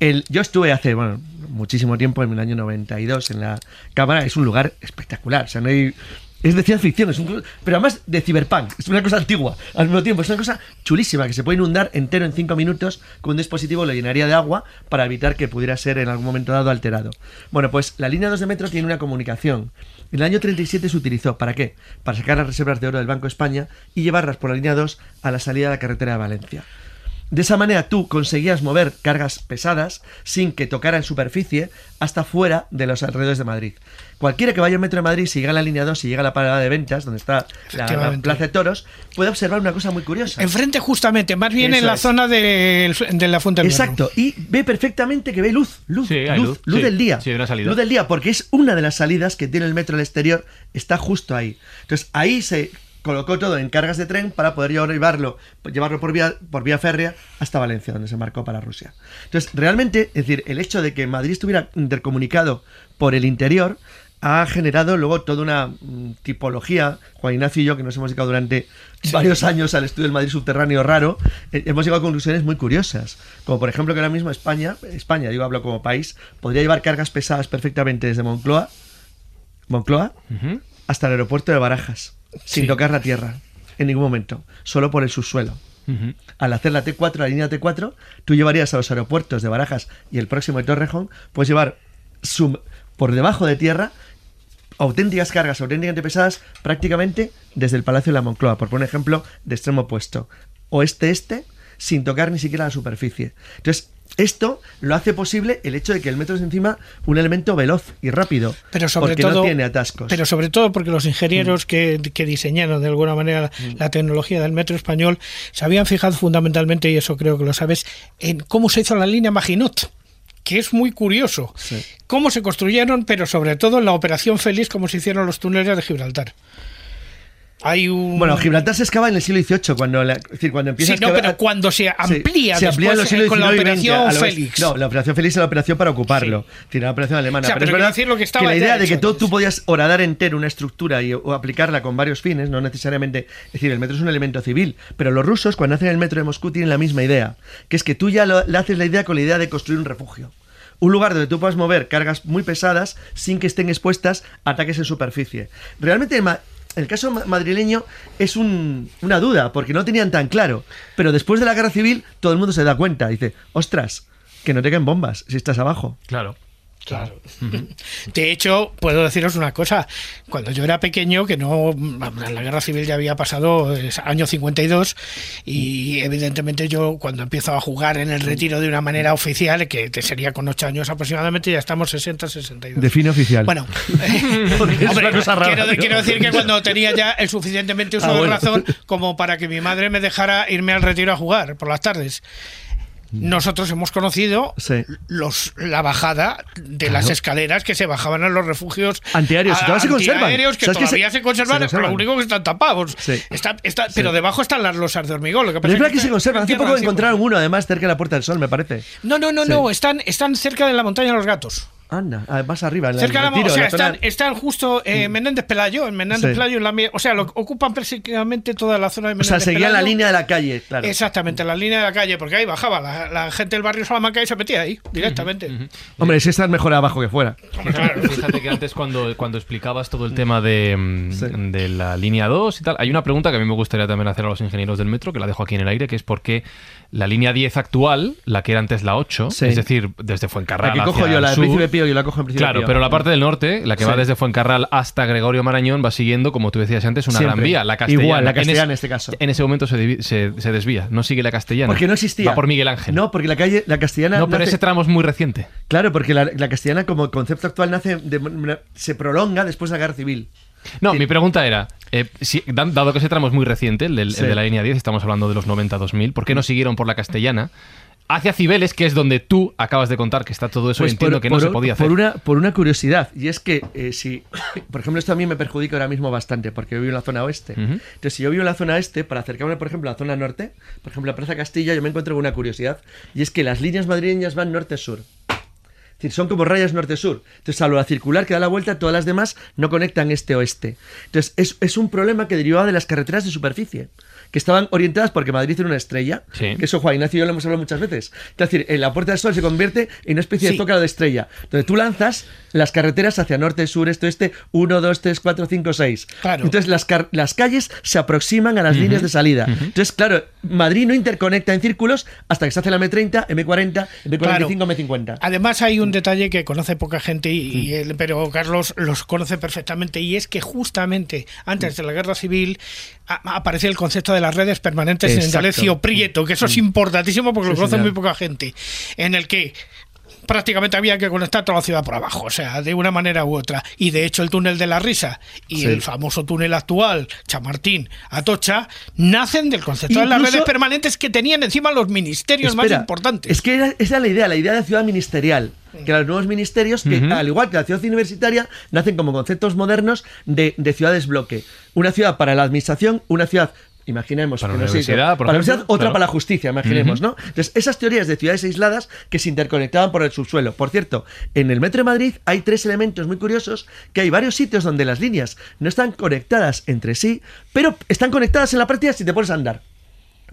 El, yo estuve hace bueno, muchísimo tiempo, en el año 92, en la Cámara. Es un lugar espectacular. O sea, no hay. Es de ciencia ficción, es un- pero además de cyberpunk. Es una cosa antigua al mismo tiempo. Es una cosa chulísima que se puede inundar entero en cinco minutos con un dispositivo lo llenaría de agua para evitar que pudiera ser en algún momento dado alterado. Bueno, pues la línea 2 de metro tiene una comunicación. En el año 37 se utilizó. ¿Para qué? Para sacar las reservas de oro del Banco de España y llevarlas por la línea 2 a la salida de la carretera de Valencia. De esa manera tú conseguías mover cargas pesadas sin que tocara en superficie hasta fuera de los alrededores de Madrid. Cualquiera que vaya al metro de Madrid, si llega a la línea 2, si llega a la parada de ventas, donde está la, plaza de toros, puede observar una cosa muy curiosa. Enfrente justamente, más bien Eso en la es. zona del- de, la Fuente del. Exacto, y ve perfectamente que ve luz, luz, Sí, hay luz, luz, sí. del día. Sí, una salida. Luz del día, porque es una de las salidas que tiene el metro al exterior, está justo ahí. Entonces ahí se colocó todo en cargas de tren para poder llevarlo, llevarlo por vía, por vía férrea hasta Valencia, donde se embarcó para Rusia. Entonces, realmente, es decir, el hecho de que Madrid estuviera intercomunicado por el interior ha generado luego toda una mm, tipología, Juan Ignacio y yo, que nos hemos dedicado durante varios años al estudio del Madrid subterráneo raro, eh, hemos llegado a conclusiones muy curiosas. Como por ejemplo que ahora mismo España, España, digo, hablo como país, podría llevar cargas pesadas perfectamente desde Moncloa, Moncloa hasta el aeropuerto de Barajas, sin Sí. tocar la tierra, en ningún momento, solo por el subsuelo. Al hacer la T4, la línea T4, tú llevarías a los aeropuertos de Barajas y el próximo de Torrejón, puedes llevar por debajo de tierra auténticas cargas auténticamente pesadas prácticamente desde el Palacio de la Moncloa, por poner un ejemplo de extremo opuesto. Oeste-este, sin tocar ni siquiera la superficie. Entonces, esto lo hace posible el hecho de que el metro es encima un elemento veloz y rápido. Pero sobre porque todo, no tiene atascos. Pero sobre todo porque los ingenieros que, que diseñaron de alguna manera la tecnología del metro español se habían fijado fundamentalmente, y eso creo que lo sabes, en cómo se hizo la línea Maginot que es muy curioso. Cómo se construyeron, pero sobre todo en la Operación Feliz, cómo se hicieron los túneles de Gibraltar. Hay un... Bueno, Gibraltar se excava en el siglo XVIII, cuando, la- es decir, cuando empieza Sí, no, a excavar- pero cuando se amplía se amplía en los después, eh, con la Operación XX, Félix. No, la operación Félix es la operación para ocuparlo. Tiene la operación alemana. O sea, pero, pero es quiero verdad decir lo que estaba la idea de que tú, podías horadar entero una estructura y, o aplicarla con varios fines, no necesariamente. Es decir, el metro es un elemento civil, pero los rusos, cuando hacen el metro de Moscú, tienen la misma idea, que es que tú ya lo- le haces la idea con la idea de construir un refugio. Un lugar donde tú puedas mover cargas muy pesadas sin que estén expuestas a ataques en superficie. Realmente, el caso ma- madrileño es un- una duda, porque no tenían tan claro. Pero después de la guerra civil, todo el mundo se da cuenta. Dice, ostras, que no te caen bombas si estás abajo. Claro. Claro. De hecho, puedo deciros una cosa. Cuando yo era pequeño, que no. La guerra civil ya había pasado, es año 52, y evidentemente yo, cuando empiezo a jugar en el retiro de una manera oficial, que sería con 8 años aproximadamente, ya estamos 60, 62. Define oficial. Bueno, (laughs) (laughs) Porque es Hombre, una cosa rara. quiero, quiero decir que cuando tenía ya el suficientemente uso Ah, de razón como para que mi madre me dejara irme al retiro a jugar por las tardes. Nosotros hemos conocido Sí. los, la bajada de las escaleras que se bajaban en los refugios Antiaéreos, que a- todavía se conservan. antiaéreos que ¿Sabes que todavía se- se, conservan, se conservan? lo único que están tapados. Sí. Está- está- Pero debajo están las losas de hormigón. Lo que Pero pasa es verdad que está- se conservan. Hace poco sí, encontraron uno, además, cerca de la Puerta del Sol, me parece. No, no, no, no. Están, están cerca de la montaña de los gatos. Anda, ah, más arriba. en el Cerca de la o sea, en la zona- están, están justo en Menéndez Pelayo, en Menéndez Sí. Pelayo, en la, o sea, lo, ocupan prácticamente toda la zona de O Menéndez sea, seguían la Pelayo. línea de la calle, claro. Exactamente, la línea de la calle, porque ahí bajaba la, la gente del barrio Salamanca y se metía ahí directamente. Hombre, si estás mejor abajo que fuera. Fíjate que antes cuando, cuando explicabas todo el tema de, mm, de la línea 2 y tal, hay una pregunta que a mí me gustaría también hacer a los ingenieros del metro, que la dejo aquí en el aire, que es por qué la línea 10 actual, la que era antes la 8, Sí. es decir, desde Fuencarral La que cojo hacia yo, la de Príncipe Pío, yo la cojo en Príncipe Claro, Pío. pero la parte del norte, la que va desde Fuencarral hasta Gregorio Marañón, va siguiendo, como tú decías antes, una Siempre. gran vía, la castellana. Igual, la En castellana es- en este caso. En ese momento se, divi- se- se desvía, no sigue la castellana. Porque no existía. Va por Miguel Ángel. No, porque la calle, la castellana. No, pero nace- ese tramo es muy reciente. Claro, porque la, la castellana, como concepto actual, nace de- se prolonga después de la guerra civil. No, mi pregunta era, eh, si- dado que ese tramo es muy reciente, el, del- el Sí. de la línea 10, estamos hablando de los 90-2000, ¿por qué no siguieron por la castellana? Hacia Cibeles, que es donde tú acabas de contar que está todo eso, Pues entiendo que no se podía hacer. Por una, por una curiosidad, y es que eh, si, (coughs) por ejemplo, esto a mí me perjudica ahora mismo bastante, porque yo vivo en la zona oeste. Entonces, si yo vivo en la zona este, para acercarme, por ejemplo, a la zona norte, por ejemplo, a Plaza Castilla, yo me encuentro con una curiosidad, y es que las líneas madrileñas van norte-sur. Son como rayas norte-sur. Entonces, salvo la circular que da la vuelta, todas las demás no conectan este-oeste. Entonces, es, es un problema que derivaba de las carreteras de superficie, que estaban orientadas porque Madrid era una estrella. Sí. Que eso, Juan Ignacio y yo lo hemos hablado muchas veces. Es decir, en la Puerta del Sol se convierte en una especie de Sí. zócalo de estrella, donde tú lanzas las carreteras hacia norte, sur, este, oeste, 1, 2, 3, 4, 5, 6. Claro. Entonces, las, las calles se aproximan a las líneas de salida. Entonces, claro, Madrid no interconecta en círculos hasta que se hace la M30, M40, M45, Claro. M50. Además hay un detalle que conoce poca gente, y, y él- pero Carlos los conoce perfectamente, y es que justamente antes de la Guerra Civil a- aparecía el concepto de las redes permanentes en Exacto. Indalecio Prieto, que eso es importantísimo porque Sí, lo conoce señor. muy poca gente, en el que prácticamente había que conectar toda la ciudad por abajo, o sea, de una manera u otra. Y de hecho el túnel de la risa y Sí. el famoso túnel actual, Chamartín, Atocha, nacen del concepto de las redes permanentes que tenían encima los ministerios más importantes. Es que era, esa era la idea, la idea de ciudad ministerial. Que los nuevos ministerios, que al igual que la ciudad universitaria, nacen como conceptos modernos de, de ciudades bloque. Una ciudad para la administración, una ciudad. Imaginemos Para que la universidad, para la universidad, otra claro. para la justicia, imaginemos, ¿no? Entonces, esas teorías de ciudades aisladas que se interconectaban por el subsuelo. Por cierto, en el metro de Madrid hay tres elementos muy curiosos, que hay varios sitios donde las líneas no están conectadas entre sí, pero están conectadas en la práctica si te pones a andar.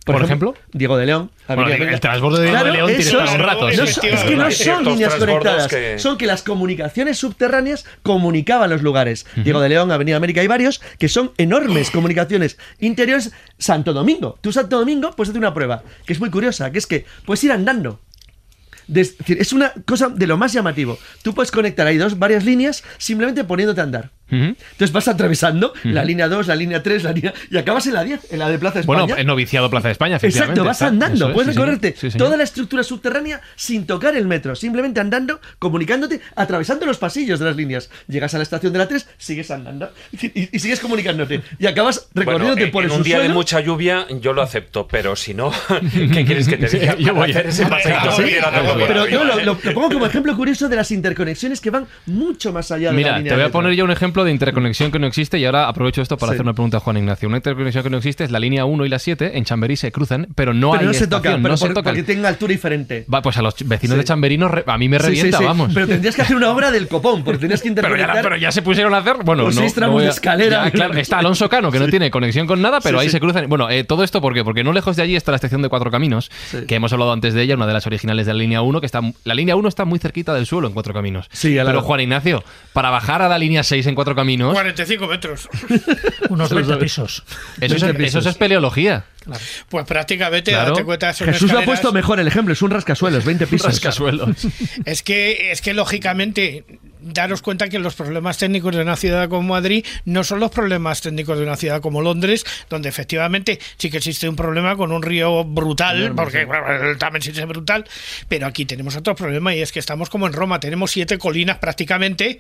¿Por ejemplo? Diego de León. Bueno, Avenida el América. transbordo de Diego de León tiene para un es- rato, no sí. es que no son líneas conectadas, que- son que las comunicaciones subterráneas comunicaban los lugares. Diego de León, Avenida América, hay varios que son enormes comunicaciones interiores. Santo Domingo. Tú, Santo Domingo, puedes hacer una prueba, que es muy curiosa, que es que puedes ir andando. De- es decir, es una cosa de lo más llamativo. Tú puedes conectar ahí dos, varias líneas simplemente poniéndote a andar. Entonces vas atravesando la línea 2, la línea 3, la línea... Y acabas en la 10, en la de Plaza España. Bueno, en noviciado Plaza de España, efectivamente. Exacto, vas está. andando, es, puedes sí, recorrerte Sí, toda la estructura subterránea sin tocar el metro, simplemente andando, comunicándote, atravesando los pasillos de las líneas. Llegas a la estación de la 3, sigues andando y, y sigues comunicándote. Y acabas recorriéndote Bueno, en- por el en un día de mucha lluvia yo lo acepto, pero si no, (laughs) ¿qué quieres que te diga? Yo voy a- hacer ese Sí, por pero yo lo, lo- lo pongo como ejemplo curioso de las interconexiones que van mucho más allá de la Mira, línea te voy a poner yo un ejemplo de interconexión que no existe y ahora aprovecho esto para Sí. hacer una pregunta a Juan Ignacio. Una interconexión que no existe es la línea 1 y la 7, en Chamberí se cruzan, pero no Pero hay no se estación, tocan, pero no se tocan. porque tenga altura diferente. Va, pues a los vecinos Sí. de Chamberí re- a mí me revienta, vamos. Pero tendrías que hacer una obra del copón, porque tendrías que (laughs) Pero ya, interconectar. pero ya se pusieron a hacer. Bueno, no, seis no tramos voy a- de escalera. Ya, claro, está Alonso Cano, que no (laughs) tiene conexión con nada, pero ahí se cruzan. Bueno, eh, todo esto ¿por qué? Porque no lejos de allí está la estación de Cuatro Caminos, que hemos hablado antes de ella, una de las originales de la línea 1, que está. La línea 1 está muy cerquita del suelo en Cuatro Caminos. Sí, Pero. Juan Ignacio, para bajar a la línea 6 en Cuatro Caminos, 45 metros. (laughs) Unos Se lo 20 sabe. pisos. eso es, 20 eso pisos. es espeleología. Pues prácticamente, Claro. date cuenta, son Jesús lo ha puesto mejor el ejemplo, es un rascasuelos, 20 pisos. Rascasuelos. Es que, es que lógicamente, daros cuenta que los problemas técnicos de una ciudad como Madrid no son los problemas técnicos de una ciudad como Londres, donde efectivamente sí que existe un problema con un río brutal, porque bueno, el Támesis es brutal, pero aquí tenemos otro problema y es que estamos como en Roma, tenemos siete colinas prácticamente.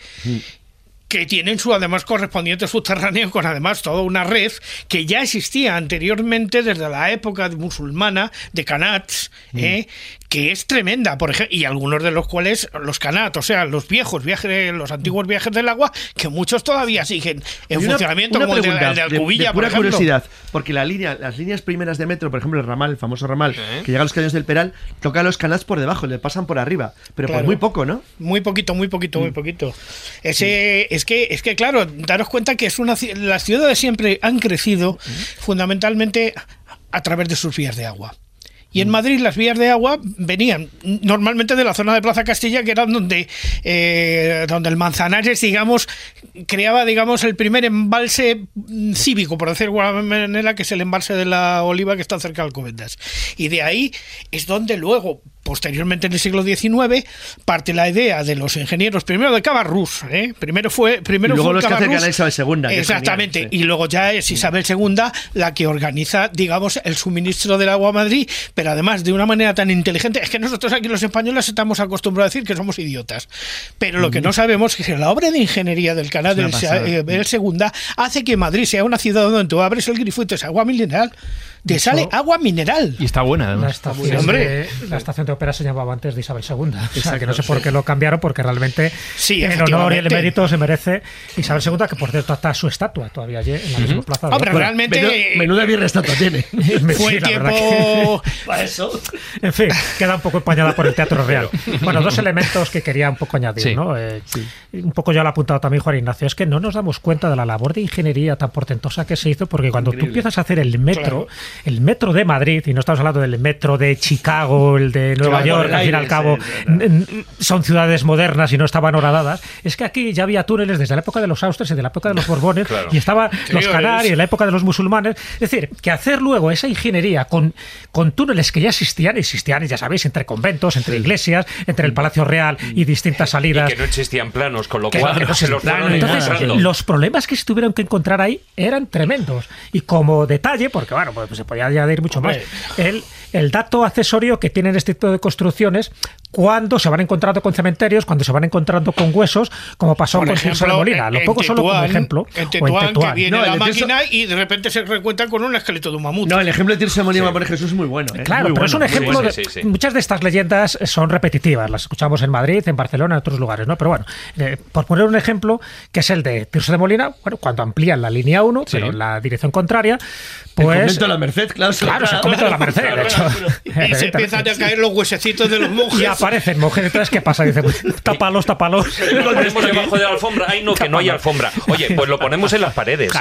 Que tienen su además correspondiente subterráneo con además toda una red que ya existía anteriormente desde la época musulmana de Kanats, ¿eh? Que es tremenda, por ejemplo, y algunos de los cuales los Kanat, o sea, los viejos viajes, los antiguos viajes del agua, que muchos todavía siguen en una- funcionamiento, una como el de, el Alcubilla, de pura por curiosidad, porque la línea, las líneas primeras de metro, por ejemplo, el ramal, el famoso ramal, que llega a los cañones del Peral, toca los canals por debajo, le pasan por arriba, pero Claro. por muy poco, ¿no? Muy poquito, muy poquito, Mm. muy poquito. Ese, es que, es que claro, daros cuenta que es una las ciudades siempre han crecido Mm. fundamentalmente a través de sus vías de agua. Y Mm. en Madrid las vías de agua venían normalmente de la zona de Plaza Castilla, que era donde, eh, donde el Manzanares, digamos, creaba, digamos, el primer embalse mm, cívico, por decirlo de alguna manera, que es el embalse de la Oliva que está cerca de Alcobendas. Y de ahí es donde luego, posteriormente en el siglo XIX, parte la idea de los ingenieros, primero de Cabarrús, ¿eh? primero fue primero Y luego fue los que hacen Isabel II, Exactamente, genial, sí. y luego ya es Isabel II la que organiza, digamos, el suministro del agua a Madrid, pero además de una manera tan inteligente, es que nosotros aquí los españoles estamos acostumbrados a decir que somos idiotas, pero lo que no sabemos es que la obra de ingeniería del canal del. Isabel II hace que Madrid sea una ciudad donde tú abres el grifo y te agua mineral, te Eso- sale agua mineral. Y está buena, La además. estación, hombre. de, la estación de ópera se llamaba antes de Isabel II. O sea, que no sé por qué lo cambiaron, porque realmente Sí, el honor y el mérito se merece Isabel II, que por cierto está su estatua todavía allí en la misma plaza. de Hombre, Ópera. realmente Menuda, menuda birra estatua tiene. (laughs) fue Sí, el la verdad tiempo... (laughs) Para eso. En fin, queda un poco empañada por el Teatro Real. Bueno, dos elementos que quería un poco añadir, Sí. ¿no? Eh, Un poco ya lo ha apuntado también Juan Ignacio, es que no nos damos cuenta de la labor de ingeniería tan portentosa que se hizo, porque cuando tú empiezas a hacer el metro, el metro de Madrid, y no estamos hablando del metro de Chicago, el de Nueva York, al fin y al cabo, sí, son ciudades modernas y no estaban horadadas, es que aquí ya había túneles desde la época de los Austres y de la época de los Borbones, (laughs) Claro. y estaban los canarios en la época de los musulmanes. Es decir, que hacer luego esa ingeniería con, con túneles que ya existían, existían, ya sabéis, entre conventos, entre iglesias, entre el Palacio Real y distintas Y salidas. que no existían planos, con lo que- cual que no se los plano, fueron entonces, los problemas que se tuvieron que encontrar ahí eran tremendos. Y como detalle, porque bueno, pues se podía añadir mucho Hombre. más, el, el dato accesorio que tienen este tipo de construcciones cuando se van encontrando con cementerios, cuando se van encontrando con huesos, como pasó Por con Tirso de ejemplo, Molina. Lo pongo solo como ejemplo. En Tetuán, que viene No, la Tirso- máquina y de repente se recuentan con un esqueleto de un mamut. No, el ejemplo de Tirso de Molina a poner Jesús es muy bueno. ¿eh? Claro, Muy pero es un ejemplo bueno. de. Sí, sí, sí. Muchas de estas leyendas son repetitivas, las escuchamos en Madrid, en Barcelona, en otros lugares, ¿no? Pero bueno, eh, por poner un ejemplo, que es el de Tirso de Molina, bueno, cuando amplían la línea 1, pero en la dirección contraria, El pues. convento de la Merced, claro. Claro, es el convento de la (laughs) Merced, de hecho. Y se empiezan a caer los huesecitos de los monjes. Y aparecen monjes detrás, ¿qué pasa? Dice, pues, (laughs) tápalos, tápalos. (laughs) Lo ponemos debajo de la alfombra. Ay, no, que no hay alfombra. Oye, pues lo ponemos en las paredes.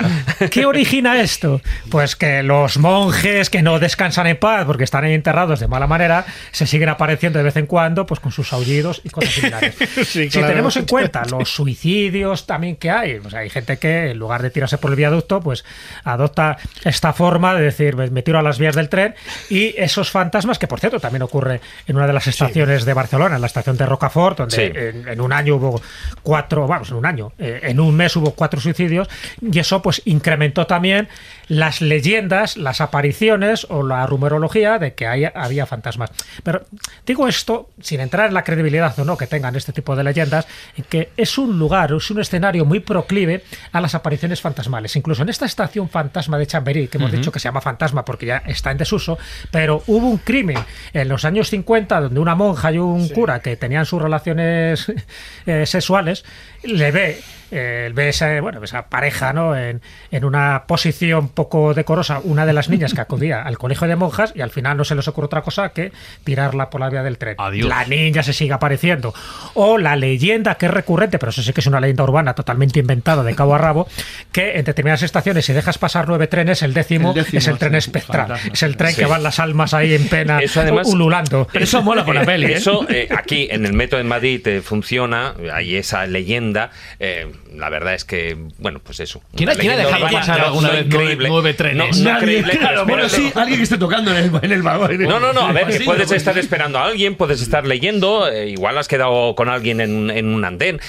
¿Qué origina esto? Pues que los monjes que no descansan en paz porque están ahí enterrados de mala manera se siguen apareciendo de vez en cuando pues con sus aullidos y cosas similares. Sí, Si tenemos en cuenta los suicidios también que hay, pues hay gente que en lugar de tirarse por el viaducto, pues adopta esta forma de decir, "Pues me tiro a las vías del tren y esos fantasmas, que por cierto también ocurre en una de las estaciones de Barcelona, en la estación de Rocafort, donde Sí. en, en un año hubo cuatro, vamos, en un año, eh, en un mes hubo cuatro suicidios, y eso pues incrementó también las leyendas, las apariciones o la rumorología de que hay- había fantasmas. Pero digo esto sin entrar en la credibilidad o no que tengan este tipo de leyendas, en que es un lugar, es un escenario muy proclive a las apariciones fantasmales. Incluso en esta estación fantasma de Chamberí, que hemos dicho que se llama fantasma porque ya está en desuso, pero hubo un crimen en los años 50 donde una monja y un cura que tenían sus relaciones (laughs) eh, sexuales le ve eh, ve esa, bueno, esa pareja ¿no? en, en una posición poco decorosa, una de las niñas que acudía al colegio de monjas y al final no se les ocurre otra cosa que tirarla por la vía del tren. La niña se sigue apareciendo. O la leyenda que es recurrente, pero eso sí que es una leyenda urbana totalmente inventada de cabo a rabo, que en determinadas estaciones si dejas pasar nueve trenes, el décimo, El décimo, es el tren sí, espectral. fantasma. Es el tren Sí. que van las almas ahí en pena Eso además- ululando. (laughs) Eh, Eso eh, aquí en el metro de Madrid eh, funciona, hay esa leyenda. Eh, la verdad es que, bueno, pues eso. ¿Quién quién ha dejado pasar no- alguna no vez nueve- increíble. nueve trenes? No, no Nadie, creíble, claro, pero bueno, espérate. sí, alguien que esté tocando en el, en el vagón. No, no, no, a ver, que Sí, puedes pues- estar esperando a alguien, puedes estar leyendo, eh, igual has quedado con alguien en, en un andén.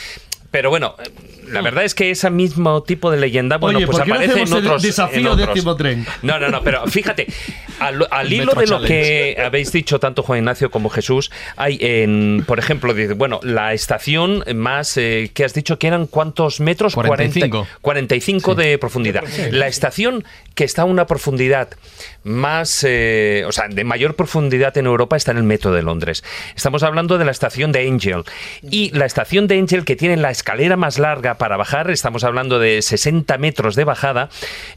Pero bueno, la verdad es que ese mismo tipo de leyenda, bueno, Oye, pues ¿por qué no aparece en hacemos el otros. desafío en otros. décimo tren? No, no, no, pero fíjate, al, al hilo de lo Challenge. que habéis dicho tanto Juan Ignacio como Jesús, hay en, por ejemplo, dice, bueno, la estación más, eh, que has dicho que eran cuántos metros? 45. 40 45 de profundidad. La estación que está a una profundidad más, eh, o sea, de mayor profundidad en Europa está en el metro de Londres. Estamos hablando de la estación de Angel. Y la estación de Angel, que tiene la escalera más larga para bajar, estamos hablando de 60 metros de bajada,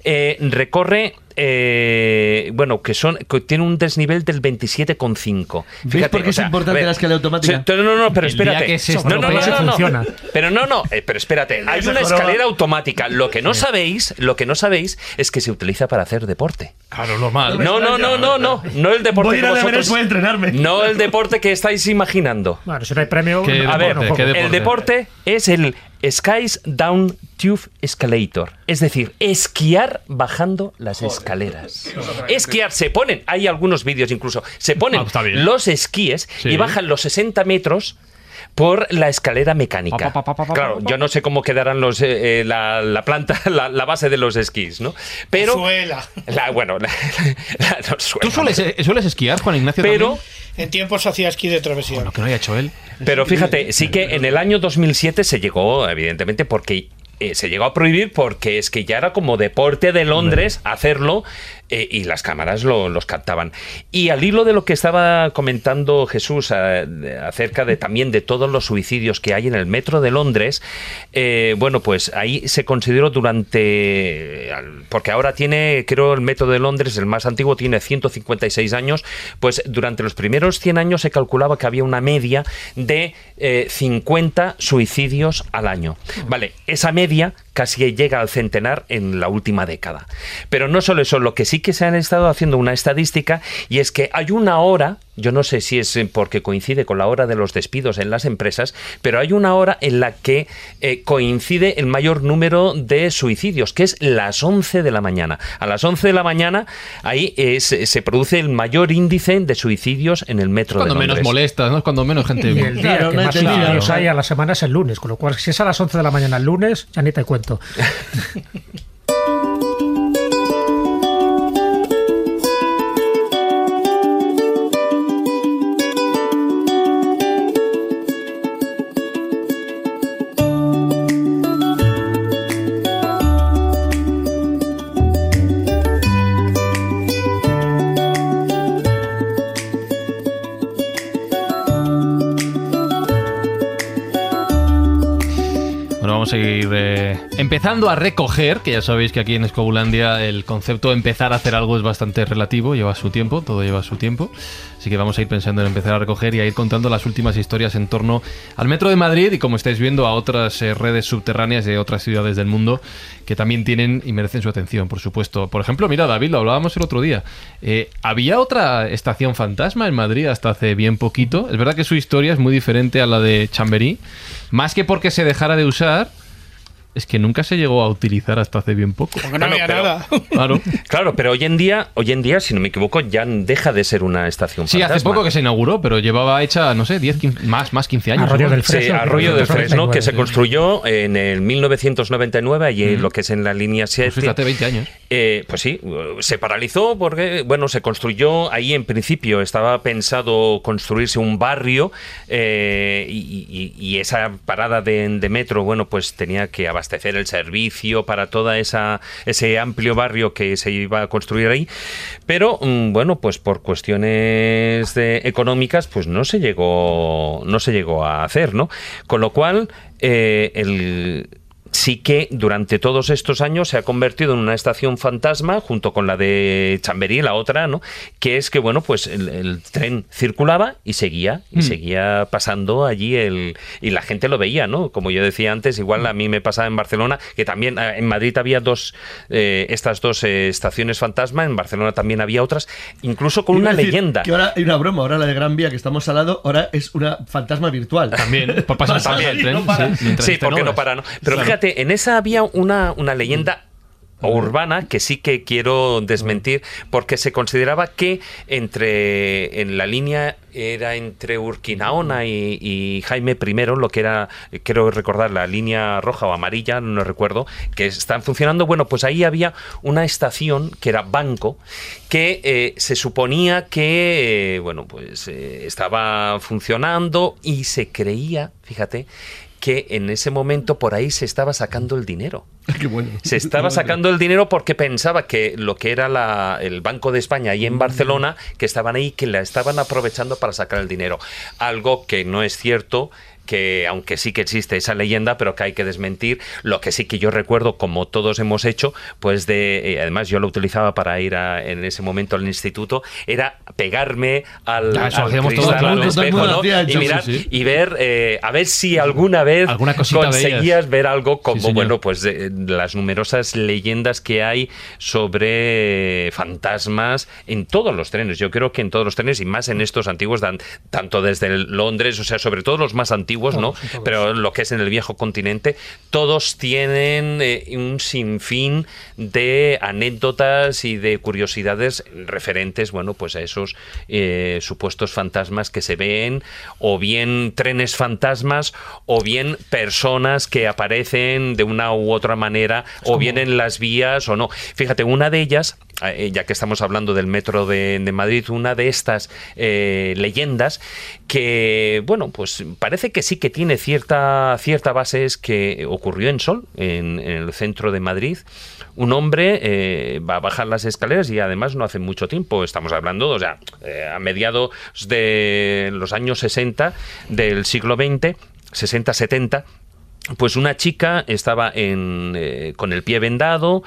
eh, recorre. Eh, bueno, que son que tiene un desnivel del 27,5. ¿Ves por qué o es sea, importante a ver, la escalera automática? sí, No, no, no, pero espérate. que se no, no, no, no, funciona. Pero no, no, eh, pero espérate. (laughs) Hay se una escalera automática. Lo que no sabéis, lo que no sabéis es que se utiliza para hacer deporte. Claro, normal. No, no, no, no, no, no el deporte Voy a ir que a la vosotros- voy a entrenarme. no el deporte que estáis imaginando. Bueno, si no hay premio, ¿Qué no, A ver. ¿qué el deporte es el Skies Down Tube Escalator, es decir, esquiar bajando las escaleras. (laughs) Esquiar, se ponen, hay algunos vídeos incluso, se ponen Ah, bien. los esquíes Sí. y bajan los 60 metros por la escalera mecánica. Pa, pa, pa, pa, pa, Claro, pa, pa. yo no sé cómo quedarán los, eh, eh, la, la planta, (laughs) la, la base de los esquís, ¿no? Pero, Suela. la- bueno, (laughs) la- la- no, ¿Tú suela. sueles, eh, sueles esquiar, Juan Ignacio? Pero, también? En tiempos hacía esquí de travesía. Lo que no haya hecho él. Pero fíjate, sí que en el año 2007 se llegó, evidentemente, porque eh, se llegó a prohibir porque es que ya era como deporte de Londres hacerlo eh, y las cámaras lo- los captaban. Y al hilo de lo que estaba comentando Jesús eh, acerca de también de todos los suicidios que hay en el metro de Londres, eh, bueno, pues ahí se consideró durante, porque ahora tiene, creo, el metro de Londres, el más antiguo, tiene 156 años, pues durante los primeros 100 años se calculaba que había una media de eh, 50 suicidios al año. Vale, esa media casi llega al centenar en la última década. Pero no solo eso, lo que sí que se han estado haciendo una estadística y es que hay una hora, yo no sé si es eh, porque coincide con la hora de los despidos en las empresas, pero hay una hora en la que eh, coincide el mayor número de suicidios, que es las 11 de la mañana. A las 11 de la mañana ahí eh, se, se produce el mayor índice de suicidios en el metro Cuando de menos molestas, ¿no? Es cuando menos gente Y el día Claro, que no más suicidios hay a la semana es el lunes, con lo cual si es a las 11 de la mañana el lunes, ya ni te cuento. (laughs) vamos a ir eh, empezando a recoger, que ya sabéis que aquí en Escobulandia el concepto de empezar a hacer algo es bastante relativo, lleva su tiempo, todo lleva su tiempo. Así que vamos a ir pensando en empezar a recoger y a ir contando las últimas historias en torno al Metro de Madrid y, como estáis viendo, a otras eh, redes subterráneas de otras ciudades del mundo que también tienen y merecen su atención, por supuesto. Por ejemplo, mira, David, lo hablábamos el otro día. Eh, había otra estación fantasma en Madrid hasta hace bien poquito. Es verdad que su historia es muy diferente a la de Chamberí, más que porque se dejara de usar es que nunca se llegó a utilizar hasta hace bien poco. Porque no había pero- nada. (laughs) Claro. Claro, pero hoy en día, hoy en día, si no me equivoco, ya deja de ser una estación Sí, hace fantasma. poco que se inauguró, pero llevaba hecha, no sé, 10, 15, más, más 15 años. Arroyo del Fresno. Sí, Arroyo del Fresno, Fresno, que se construyó en el 1999, allí Mm. lo que es en la línea 7. Pues fíjate, 20 años. Eh, pues sí, se paralizó porque, bueno, se construyó ahí en principio, estaba pensado construirse un barrio eh, y, y- y esa parada de, de metro, bueno, pues tenía que abastecer el servicio para toda esa ese amplio barrio que se iba a construir ahí, pero mm, bueno, pues por cuestiones de- económicas, pues no se llegó no se llegó a hacer, ¿no? Con lo cual eh, el sí que durante todos estos años se ha convertido en una estación fantasma junto con la de Chamberí, la otra, ¿no? Que es que, bueno, pues el, el tren circulaba y seguía, y Mm. seguía pasando allí el... Y la gente lo veía, ¿no? Como yo decía antes, igual a mí me pasaba en Barcelona, que también eh, en Madrid había dos, eh, estas dos eh, estaciones fantasma, en Barcelona también había otras, incluso con una decir leyenda. Que ahora hay una broma, ahora la de Gran Vía que estamos al lado, ahora es una fantasma virtual. También, por pasar Pasa (laughs) el y tren, no para. sí, porque no para, ¿no? Pero Claro. fíjate, en esa había una, una leyenda urbana que sí que quiero desmentir porque se consideraba que entre en la línea era entre Urquinaona y, y Jaime I lo que era quiero recordar la línea roja o amarilla no recuerdo que están funcionando. Bueno pues ahí había una estación que era banco que eh, se suponía que eh, bueno pues eh, estaba funcionando y se creía fíjate que en ese momento por ahí se estaba sacando el dinero. (laughs) Qué bueno. Se estaba sacando el dinero porque pensaba que lo que era la- el Banco de España ahí en Barcelona, que estaban ahí, que la estaban aprovechando para sacar el dinero. Algo que no es cierto que aunque sí que existe esa leyenda, pero que hay que desmentir, lo que sí que yo recuerdo, como todos hemos hecho, pues de, eh, además yo lo utilizaba para ir a- en ese momento al instituto, era pegarme al, Ah, eso al cristal, claro. al Todo el espejo, y mirar sí, sí. y ver, eh, a ver si alguna vez Alguna conseguías veías. ver algo como, bueno, pues eh, las numerosas leyendas que hay sobre fantasmas en todos los trenes. Yo creo que en todos los trenes y más en estos antiguos, tanto desde Londres, o sea, sobre todo los más antiguos, ¿no? Todos, todos. Pero lo que es en el viejo continente, todos tienen eh, un sinfín de anécdotas y de curiosidades referentes, bueno, pues a esos eh, supuestos fantasmas que se ven, o bien trenes fantasmas, o bien personas que aparecen de una u otra manera, o bien en las vías o no. Fíjate, una de ellas, eh, ya que estamos hablando del metro de, de Madrid, una de estas eh, leyendas que, bueno, pues parece que sí que tiene cierta, cierta base, es que ocurrió en Sol, en, el centro de Madrid. Un hombre eh, va a bajar las escaleras y además no hace mucho tiempo, estamos hablando, o sea, eh, a mediados de los años 60 del siglo XX, 60-70, pues una chica estaba en, eh, con el pie vendado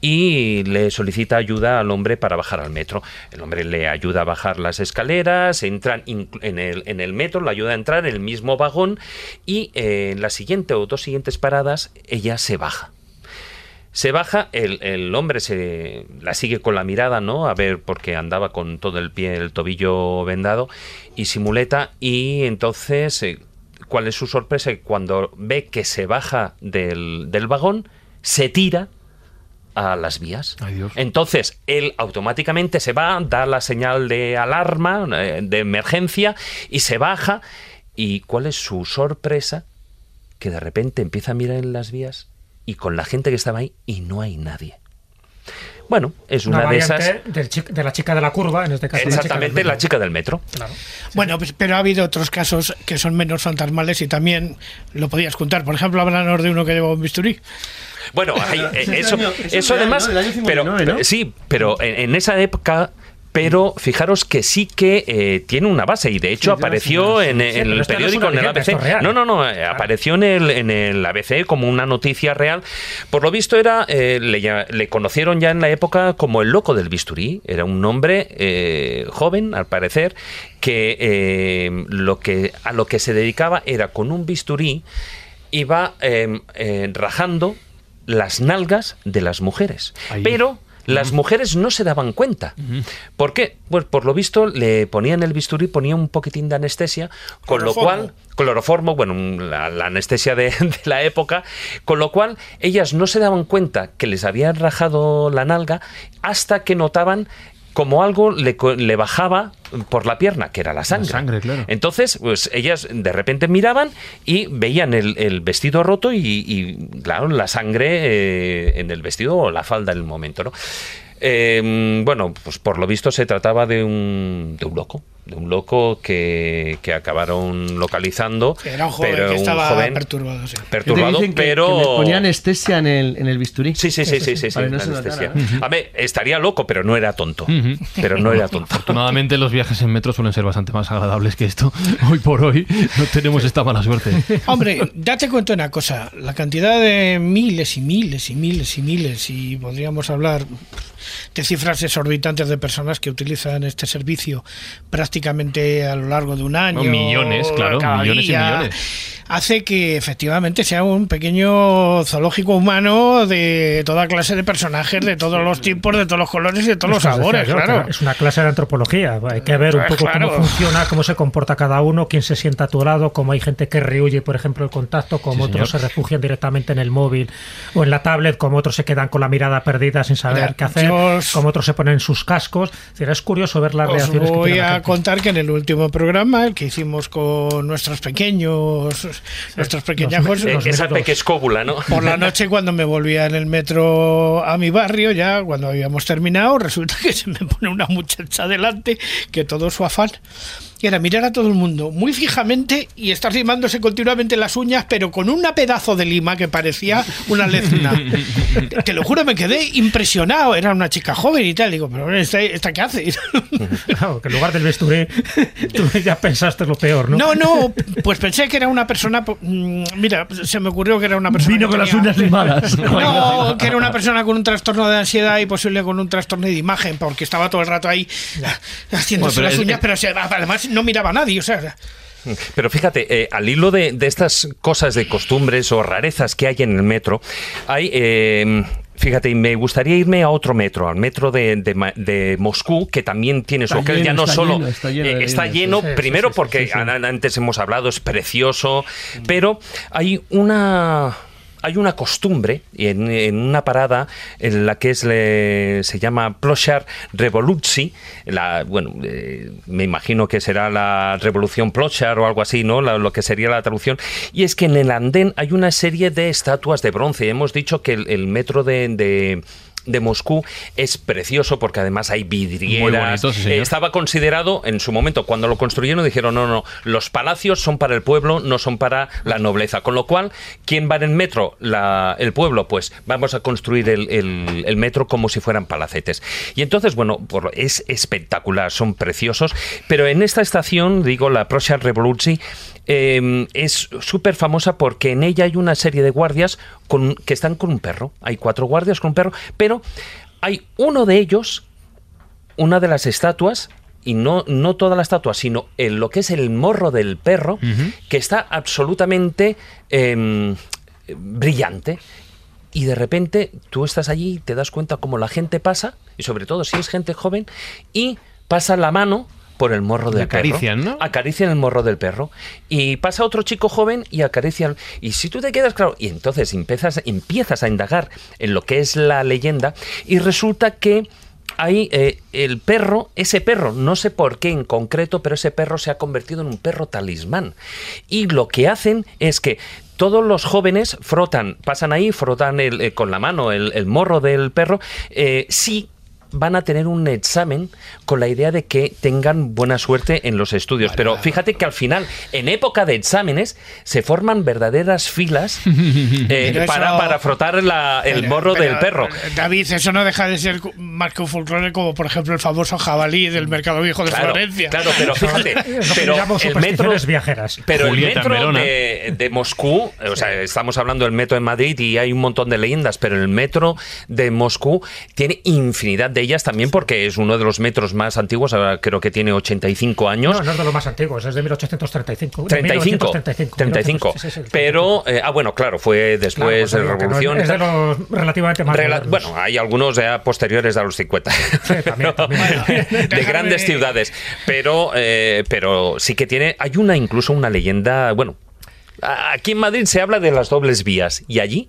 y le solicita ayuda al hombre para bajar al metro. El hombre le ayuda a bajar las escaleras, entran en el, metro, le ayuda a entrar en el mismo vagón y eh, en la siguiente o dos siguientes paradas ella se baja. Se baja, el, el hombre se la sigue con la mirada, ¿no? A ver, porque andaba con todo el pie, el tobillo vendado y simuleta. Y entonces, eh, ¿cuál es su sorpresa? Cuando ve que se baja del, del vagón, se tira a las vías. Ay. Entonces, él automáticamente se va, da la señal de alarma, eh, de emergencia, y se baja. ¿Y cuál es su sorpresa? Que de repente empieza a mirar en las vías y con la gente que estaba ahí y no hay nadie. Bueno, es una, de variante esas. del de la chica de la curva, en este caso. Exactamente, la chica del metro. Claro. Bueno, pues, pero ha habido otros casos que son menos fantasmales y también lo podías contar. Por ejemplo, háblanos de uno que lleva un bisturí. Bueno, hay- eh, ese eso, año- eso además, ¿no? Pero 59, ¿no? sí, pero en, en esa época, pero fijaros que sí que eh, tiene una base y de hecho apareció en, Sí, en pero el no periódico, en el ABC. No, no, no, eh, apareció en el, en el ABC como una noticia real. Por lo visto era, eh, le, ya- le conocieron ya en la época como el loco del bisturí. Era un hombre eh, joven, al parecer, que, eh, lo que a lo que se dedicaba era con un bisturí iba eh, rajando las nalgas de las mujeres. Ahí. Pero Las mujeres no se daban cuenta. ¿Por qué? Pues por lo visto le ponían el bisturí, ponía un poquitín de anestesia, con lo cual cloroformo, bueno, la, la anestesia de, (laughs) de la época, con lo cual ellas no se daban cuenta que les habían rajado la nalga hasta que notaban como algo le, le bajaba por la pierna, que era la sangre. sangre, claro. Entonces, pues ellas de repente miraban y veían el, el vestido roto y, y, claro, la sangre eh, en el vestido o la falda en el momento, ¿no? Eh, bueno, pues por lo visto se trataba de un, de un loco, de un loco que, que acabaron localizando. Era un joven pero que un estaba joven perturbado. sí. perturbado, Dicen que- pero... que le ponía anestesia en el, en el bisturí. Sí, sí, sí, sí, sí, no anestesia. notara. A ver, estaría loco, pero no era tonto. Pero no era tonto. Afortunadamente los viajes en metro suelen ser bastante más agradables que esto. Hoy por hoy no tenemos esta mala suerte. Hombre, ya te cuento una cosa. La cantidad de miles y miles y miles y miles, y podríamos hablar de cifras exorbitantes de personas que utilizan este servicio prácticamente a lo largo de un año. No, millones, claro, cada millones y millones. Hace que efectivamente sea un pequeño zoológico humano de toda clase de personajes, de todos los tipos, de todos los colores y de todos los sabores, yo, claro. Es una clase de antropología. Hay que ver un Pues poco claro. cómo funciona, cómo se comporta cada uno, quién se sienta a tu lado, cómo hay gente que rehuye, por ejemplo, el contacto, cómo Sí, otros señor. se refugian directamente en el móvil o en la tablet, cómo otros se quedan con la mirada perdida sin saber Mira, qué hacer, cómo otros se ponen sus cascos. Es, decir, es curioso ver las Os reacciones que voy tiene la a gente. contar que en el último programa, el que hicimos con nuestros pequeños, nuestros pequeñajos, Eh, Los esa pequescóbula, ¿no? por la (laughs) noche cuando me volvía en el metro a mi barrio, ya cuando habíamos terminado, resulta que se me pone una muchacha delante que todo su afán era mirar a todo el mundo muy fijamente y estar limándose continuamente las uñas, pero con una pedazo de lima que parecía una lezna. Te- (laughs) Te lo juro, me quedé impresionado. Era una chica joven y tal. Digo, pero ¿esta, esta qué hace? (laughs) Claro, que en lugar del vesturí, (laughs) tú ya pensaste lo peor, ¿no? No, no, pues pensé que era una persona. mm, Mira, se me ocurrió que era una persona. Vino con las uñas limadas. No, que era una persona con un trastorno de ansiedad y posible con un trastorno de imagen, porque estaba todo el rato ahí haciéndose Bueno, las uñas, es- pero se- además no miraba a nadie, o sea. Pero fíjate, eh, al hilo de, de estas cosas de costumbres o rarezas que hay en el metro, hay... eh, Fíjate, y me gustaría irme a otro metro, al metro de, de Moscú, que también tiene su hotel, ya no está solo lleno, está lleno eh, está lleno, sí. Primero sí, sí, porque sí, sí. an- antes hemos hablado, es precioso, pero hay una hay una costumbre en, en una parada en la que es le- se llama Plochar Revoluzi, la, bueno, eh, me imagino que será la Revolución Plochar o algo así, ¿no? La- lo que sería la traducción. Y es que en el andén hay una serie de estatuas de bronce. Hemos dicho que el, el metro de- de de Moscú es precioso porque además hay vidrieras. Bonito, sí. Eh, estaba considerado en su momento cuando lo construyeron dijeron no no los palacios son para el pueblo no son para la nobleza con lo cual quién va en el metro La- el pueblo. Pues vamos a construir el, el- el metro como si fueran palacetes. Y entonces bueno por- es espectacular son preciosos. Pero en esta estación digo la Prussia Revolution eh, es súper famosa porque en ella hay una serie de guardias con, que están con un perro hay cuatro guardias con un perro pero hay uno de ellos una de las estatuas, y no, no toda la estatua, sino en lo que es el morro del perro, que está absolutamente em, brillante. Y de repente tú estás allí y te das cuenta cómo la gente pasa, y sobre todo si es gente joven, y pasa la mano por el morro del perro. acarician, ¿no? Acarician el morro del perro. Y pasa otro chico joven y acaricia. Y si tú te quedas claro, y entonces empiezas, empiezas a indagar en lo que es la leyenda, y resulta que ahí eh, el perro, ese perro, no sé por qué en concreto, pero ese perro se ha convertido en un perro talismán. Y lo que hacen es que todos los jóvenes frotan, pasan ahí, frotan el, eh, con la mano el, el morro del perro, eh, sí van a tener un examen con la idea de que tengan buena suerte en los estudios. Pero fíjate que al final, en época de exámenes, se forman verdaderas filas (laughs) eh, para, eso- para frotar la- el Pero- morro pero, del perro. eh, David, eso no deja de ser más que un folclore como, por ejemplo, el famoso jabalí del Mercado Viejo de Claro, Florencia. claro, pero fíjate, (laughs) pero el metro, viajeras. pero el Julieta metro de, de Moscú, o sea, estamos hablando del metro en Madrid y hay un montón de leyendas, pero el metro de Moscú tiene infinidad. De ellas también porque es uno de los metros más antiguos, ahora creo que tiene 85 años. No, no es de los más antiguos, es de 1835. de 35, 1935. 35. Sí, sí, sí. Pero, eh, ah, bueno, claro, fue Claro, después pues de la que no es- Revolución. es de los relativamente más modernos. bueno, hay algunos ya posteriores a los 50. también, (laughs) también. de grandes ciudades. Pero, eh, pero sí que tiene. Hay una, incluso una leyenda. Bueno, aquí en Madrid se habla de las dobles vías. ¿Y allí?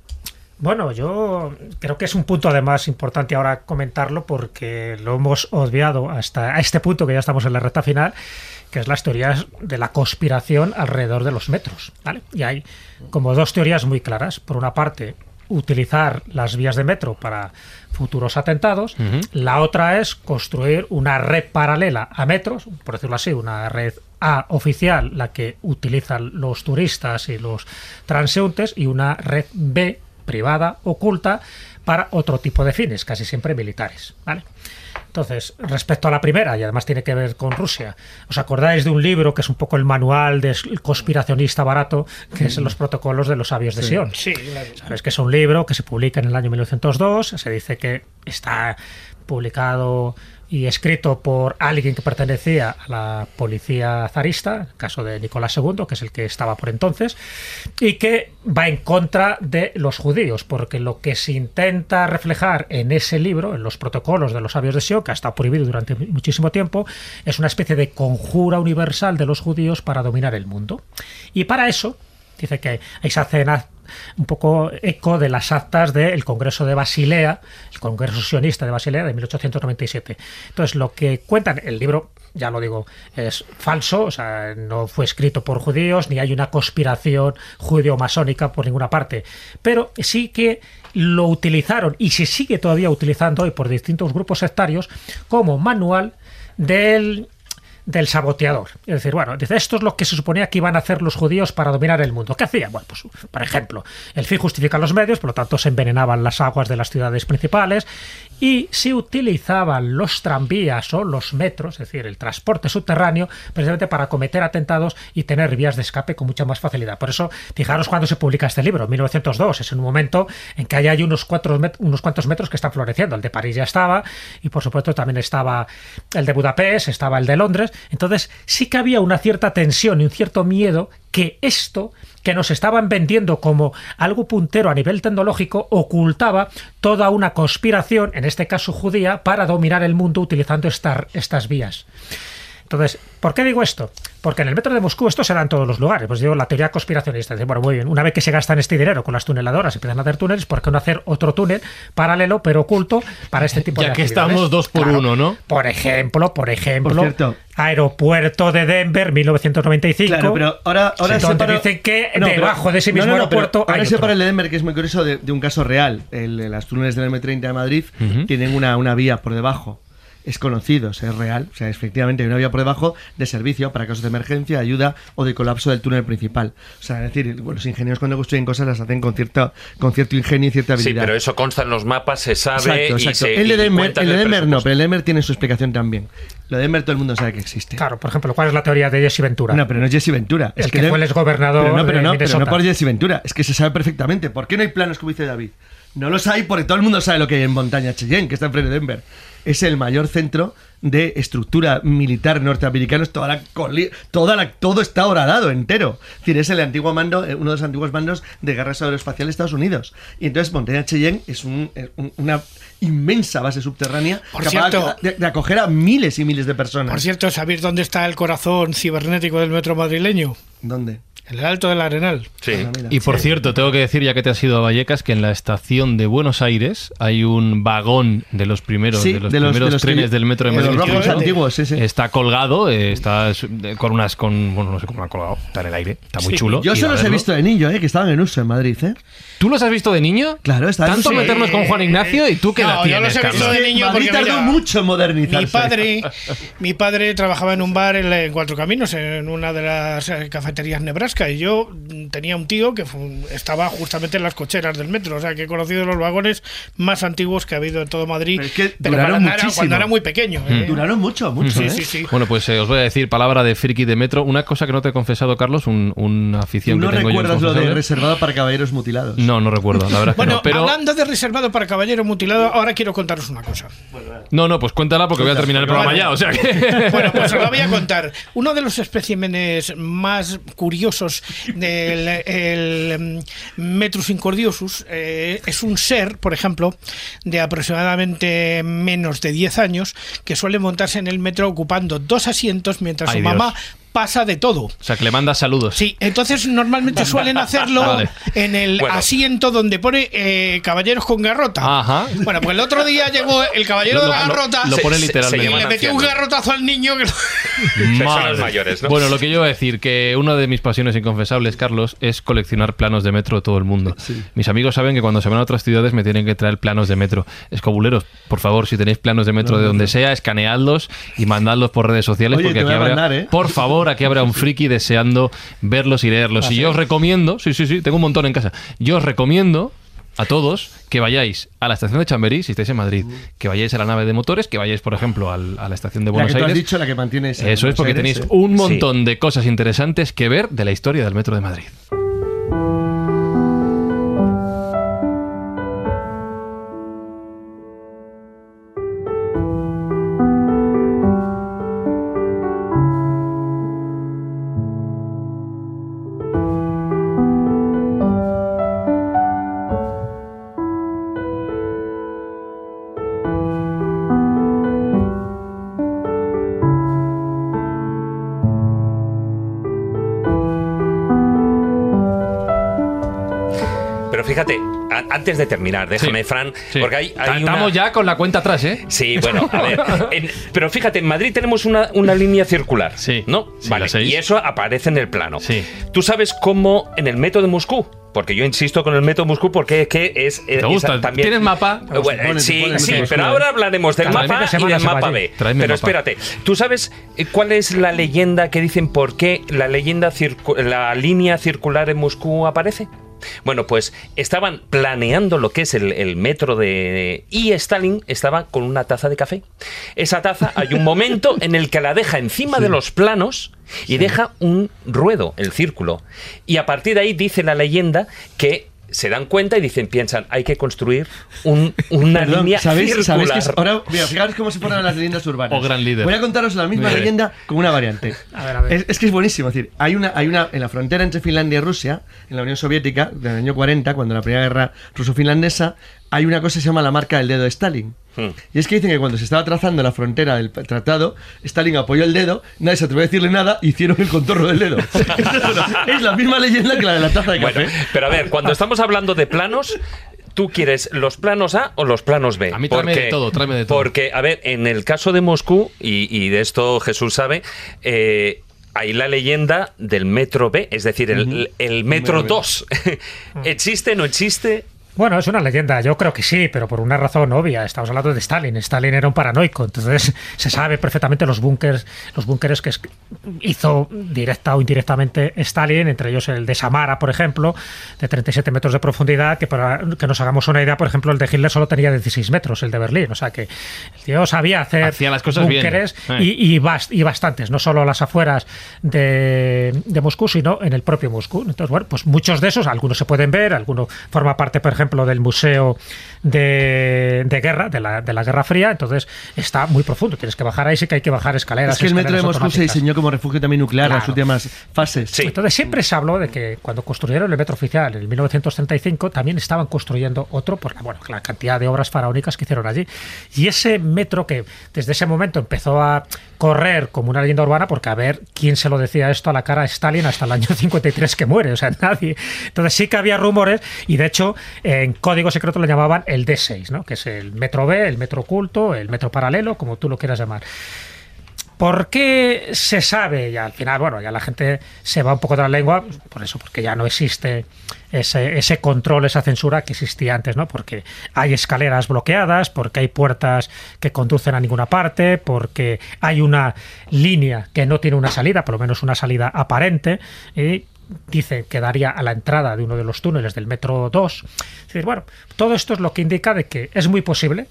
Bueno, yo creo que es un punto además importante ahora comentarlo porque lo hemos obviado hasta a este punto que ya estamos en la recta final, que es las teorías de la conspiración alrededor de los metros. ¿vale? Y hay como dos teorías muy claras. Por una parte, utilizar las vías de metro para futuros atentados. La otra es construir una red paralela a metros, por decirlo así, una red A oficial, la que utilizan los turistas y los transeúntes, y una red B privada, oculta, para otro tipo de fines, casi siempre militares. ¿vale? Entonces, respecto a la primera, y además tiene que ver con Rusia, ¿os acordáis de un libro que es un poco el manual del conspiracionista barato, que es Los protocolos de los sabios de Sion? Sí, claro. Sabes que es un libro que se publica en el año 1902, se dice que está publicado y escrito por alguien que pertenecía a la policía zarista, el caso de Nicolás II, que es el que estaba por entonces, y que va en contra de los judíos, porque lo que se intenta reflejar en ese libro, en los protocolos de los sabios de Sion, que ha estado prohibido durante muchísimo tiempo, es una especie de conjura universal de los judíos para dominar el mundo. Y para eso, dice que ahí se hacen un poco eco de las actas del Congreso de Basilea, el Congreso sionista de Basilea de 1897. Entonces, lo que cuentan, el libro, ya lo digo, es falso, o sea, no fue escrito por judíos, ni hay una conspiración judeo-masónica por ninguna parte, pero sí que lo utilizaron y se sigue todavía utilizando hoy por distintos grupos sectarios como manual del del saboteador. Es decir, bueno, dice, esto es lo que se suponía que iban a hacer los judíos para dominar el mundo. ¿Qué hacían? Bueno, pues, por ejemplo, el fin justifica los medios, por lo tanto se envenenaban las aguas de las ciudades principales y se utilizaban los tranvías o los metros, es decir, el transporte subterráneo, precisamente para cometer atentados y tener vías de escape con mucha más facilidad. Por eso, fijaros cuando se publica este libro, 1902, es en un momento en que hay, hay unos, unos cuantos metros que están floreciendo. El de París ya estaba y, por supuesto, también estaba el de Budapest, estaba el de Londres. Entonces, sí que había una cierta tensión y un cierto miedo que esto que nos estaban vendiendo como algo puntero a nivel tecnológico ocultaba toda una conspiración, en este caso judía, para dominar el mundo utilizando esta- estas vías. Entonces, ¿por qué digo esto? Porque en el metro de Moscú esto se da en todos los lugares. Pues digo, la teoría conspiracionista. Dice, bueno, muy bien, una vez que se gastan este dinero con las tuneladoras y empiezan a hacer túneles, ¿por qué no hacer otro túnel paralelo pero oculto para este tipo Ya de que actividades? estamos dos por Claro. uno, ¿no? Por ejemplo, por ejemplo, Por cierto. aeropuerto de Denver, 1995. Claro, pero ahora, ahora donde separo- dicen que No, pero- debajo de ese mismo no, no, pero aeropuerto Ahora hay se otro. para el de Denver, que es muy curioso, de, de un caso real. El, las túneles del M30 de Madrid tienen una, una vía por debajo. Es conocido, o sea, es real. O sea, efectivamente hay una vía por debajo de servicio para casos de emergencia, ayuda o de colapso del túnel principal. O sea, es decir, bueno, los ingenieros cuando construyen cosas las hacen con cierto, con cierto ingenio y cierta Sí, habilidad. pero eso consta en los mapas, se sabe. Exacto, y exacto. se- el de cuentan el de el Denver no, pero el de Denver tiene su explicación también. Lo de Denver todo el mundo sabe que existe. Claro, por ejemplo, ¿cuál es la teoría de Jesse Ventura? No, pero no es Jesse Ventura. El es que de- fue el exgobernador Pero no, pero de no, pero no por Jesse Ventura. Es que se sabe perfectamente. ¿Por qué no hay planos, como dice David? No los hay porque todo el mundo sabe lo que hay en Montaña Cheyenne, que está enfrente de Denver. Es el mayor centro de estructura militar norteamericano. Es toda la, toda la- todo está horadado entero. Es decir, es el antiguo mando, eh, uno de los antiguos mandos de guerra aeroespacial de Estados Unidos. Y entonces Montaña Cheyenne es un- un- una inmensa base subterránea Por capaz cierto- de, de acoger a miles y miles de personas. Por cierto, ¿sabéis dónde está el corazón cibernético del metro madrileño? ¿Dónde? En el Alto del Arenal. Sí. Ah. Y por cierto, tengo que decir, ya que te has ido a Vallecas, que en la estación de Buenos Aires hay un vagón de los primeros, Sí, de los de los- primeros de los que- trenes del metro de de los Madrid. hizo. antiguos, sí, sí. Está colgado, eh, está con unas, con, bueno, no sé cómo lo han colgado, está en el aire, está muy Sí. chulo. Yo a los he visto de niño, ¿eh? que estaban en uso en Madrid. ¿eh? ¿Tú los has visto de niño? Claro, está Tanto meternos con Juan Ignacio y tú qué edad No, yo tienes, los he visto Carlos? de niño Madrid porque, tardó mira, mucho en modernizarse. Mi padre, mi padre trabajaba en un bar en, la- en Cuatro Caminos, en una de las cafeterías Nebraska. Y yo mm, tenía un tío que estaba justamente en las cocheras del metro, o sea que he conocido los vagones más antiguos que ha habido en todo Madrid, Pero es que pero duraron cuando era- cuando era muy pequeño. ¿eh? Duraron mucho, mucho. Sí, ¿eh? sí, sí. Bueno, pues eh, os voy a decir palabra de friki de metro. Una cosa que no te he confesado, Carlos, un- una ¿Tú afición no que tengo yo recuerdas lo de reservado para caballeros mutilados? No, no recuerdo, la verdad es que Bueno, no. Pero, hablando de reservado para caballero mutilado, ahora quiero contaros una cosa. no, no, pues cuéntala porque voy a terminar el programa ya, o sea que... Bueno, pues os lo voy a contar. Uno de los especímenes más curiosos del el, mm, Metrus incordiosus eh, es un ser, por ejemplo, de aproximadamente menos de 10 años, que suele montarse en el metro ocupando dos asientos mientras Ay, su Dios. Pasa de todo. O sea, que le mandas saludos. Sí, entonces normalmente suelen hacerlo (laughs) Vale. en el Bueno. asiento donde pone eh, caballeros con garrota. Ajá. Bueno, pues el otro día llegó el caballero Lo- de la lo- garrota lo pone Se- se- literalmente. se y le metió un garrotazo al niño que lo- (laughs) Madre. mayores, ¿no? Bueno, lo que yo iba a decir, que una de mis pasiones inconfesables, Carlos, es coleccionar planos de metro de todo el mundo. Mis amigos saben que cuando se van a otras ciudades me tienen que traer planos de metro. Escobuleros, por favor, si tenéis planos de metro de donde sea, escaneadlos y mandadlos por redes sociales, Oye, porque te aquí habrá, mandar, ¿eh? por favor, aquí habrá un friki deseando verlos y leerlos. y yo os recomiendo, sí, sí, sí, tengo un montón en casa. Yo os recomiendo a todos que vayáis a la estación de Chamberí, si estáis en Madrid, que vayáis a la nave de motores, que vayáis, por ejemplo, al- a la estación de La Buenos que tú has Aires. dicho, la que mantienes. en Eso es porque Aires, tenéis ¿eh? un montón de cosas interesantes que ver de la historia del Metro de Madrid. Antes de terminar, déjame, Sí, Fran, Sí. porque hay, hay Estamos una- ya con la cuenta atrás, ¿eh? Sí, bueno, a ver. (laughs) en- pero fíjate, en Madrid tenemos una, una línea circular. Sí, ¿No? sí, vale. Y eso aparece en el plano. Sí. ¿Tú sabes cómo en el metro de Moscú? Porque yo insisto con el metro de Moscú porque es que es. eh, ¿Te gusta? esa también- ¿Tienes mapa? Eh, bueno, sí, sí, pero Moscú, ahora ¿eh? hablaremos del mapa y del mapa. B. Pero mapa. espérate, ¿tú sabes eh, cuál es la leyenda que dicen por qué la leyenda circu- la línea circular en Moscú aparece? Bueno, pues estaban planeando lo que es el, el metro de... Y Stalin estaba con una taza de café. Esa taza hay un momento (laughs) en el que la deja encima de los planos y deja un ruedo, el círculo. Y a partir de ahí dice la leyenda que se dan cuenta y dicen, piensan, hay que construir un- una Perdón, línea ¿sabéis, circular. sabéis que es- ahora, mira, fijaros cómo se ponen las leyendas urbanas. Oh, gran líder. Voy a contaros la misma leyenda con una variante. A ver, a ver. Es, es que es buenísimo. Es decir, hay una, hay una en la frontera entre Finlandia y Rusia, en la Unión Soviética, del año 40, cuando la primera guerra ruso-finlandesa, hay una cosa que se llama la marca del dedo de Stalin. Hmm. Y es que dicen que cuando se estaba trazando la frontera del tratado, Stalin apoyó el dedo, nadie se atrevió a decirle nada, hicieron el contorno del dedo. (laughs) es la misma leyenda que la de la taza de café. Bueno, pero a ver, cuando estamos hablando de planos, ¿tú quieres los planos A o los planos B? A mí tráeme de todo, tráeme de todo. Porque, a ver, en el caso de Moscú, y, y de esto Jesús sabe, eh, hay la leyenda del metro B, es decir, el, el metro Metro B. 2. (laughs) ¿Existe, no existe? Bueno, es una leyenda, yo creo que sí, pero por una razón obvia. Estamos hablando de Stalin. Stalin era un paranoico, entonces (laughs) se sabe perfectamente los búnkers, los búnkeres que hizo directa o indirectamente Stalin, entre ellos el de Samara, por ejemplo, de 37 metros de profundidad, que para que nos hagamos una idea, por ejemplo, el de Hitler solo tenía 16 metros, el de Berlín. O sea que el tío sabía hacer Hacía las cosas bien. búnkeres Eh. y, y, bast- y bastantes, no solo a las afueras de, de Moscú, sino en el propio Moscú. Entonces, bueno, pues muchos de esos, algunos se pueden ver, alguno forma parte, por ejemplo, del Museo de, de Guerra, de la, de la Guerra Fría, entonces está muy profundo, tienes que bajar ahí, sí que hay que bajar escaleras. Es que el metro de Moscú se diseñó como refugio también nuclear en las Claro. últimas fases. Sí. Entonces siempre se habló de que cuando construyeron el metro oficial en 1935 también estaban construyendo otro por la, bueno, la cantidad de obras faraónicas que hicieron allí. Y ese metro que desde ese momento empezó a correr como una leyenda urbana, porque a ver quién se lo decía esto a la cara a Stalin hasta el año 53 que muere, o sea, (laughs) nadie. Entonces sí que había rumores y de hecho en código secreto lo llamaban el D6, ¿no? que es el metro B, el metro oculto, el metro paralelo, como tú lo quieras llamar. ¿Por qué se sabe? Y al final, bueno, ya la gente se va un poco de la lengua, por eso, porque ya no existe ese, ese control, esa censura que existía antes, ¿no? Porque hay escaleras bloqueadas, porque hay puertas que conducen a ninguna parte, porque hay una línea que no tiene una salida, por lo menos una salida aparente, y dice que daría a la entrada de uno de los túneles del metro 2. Es decir, bueno, todo esto es lo que indica de que es muy posible,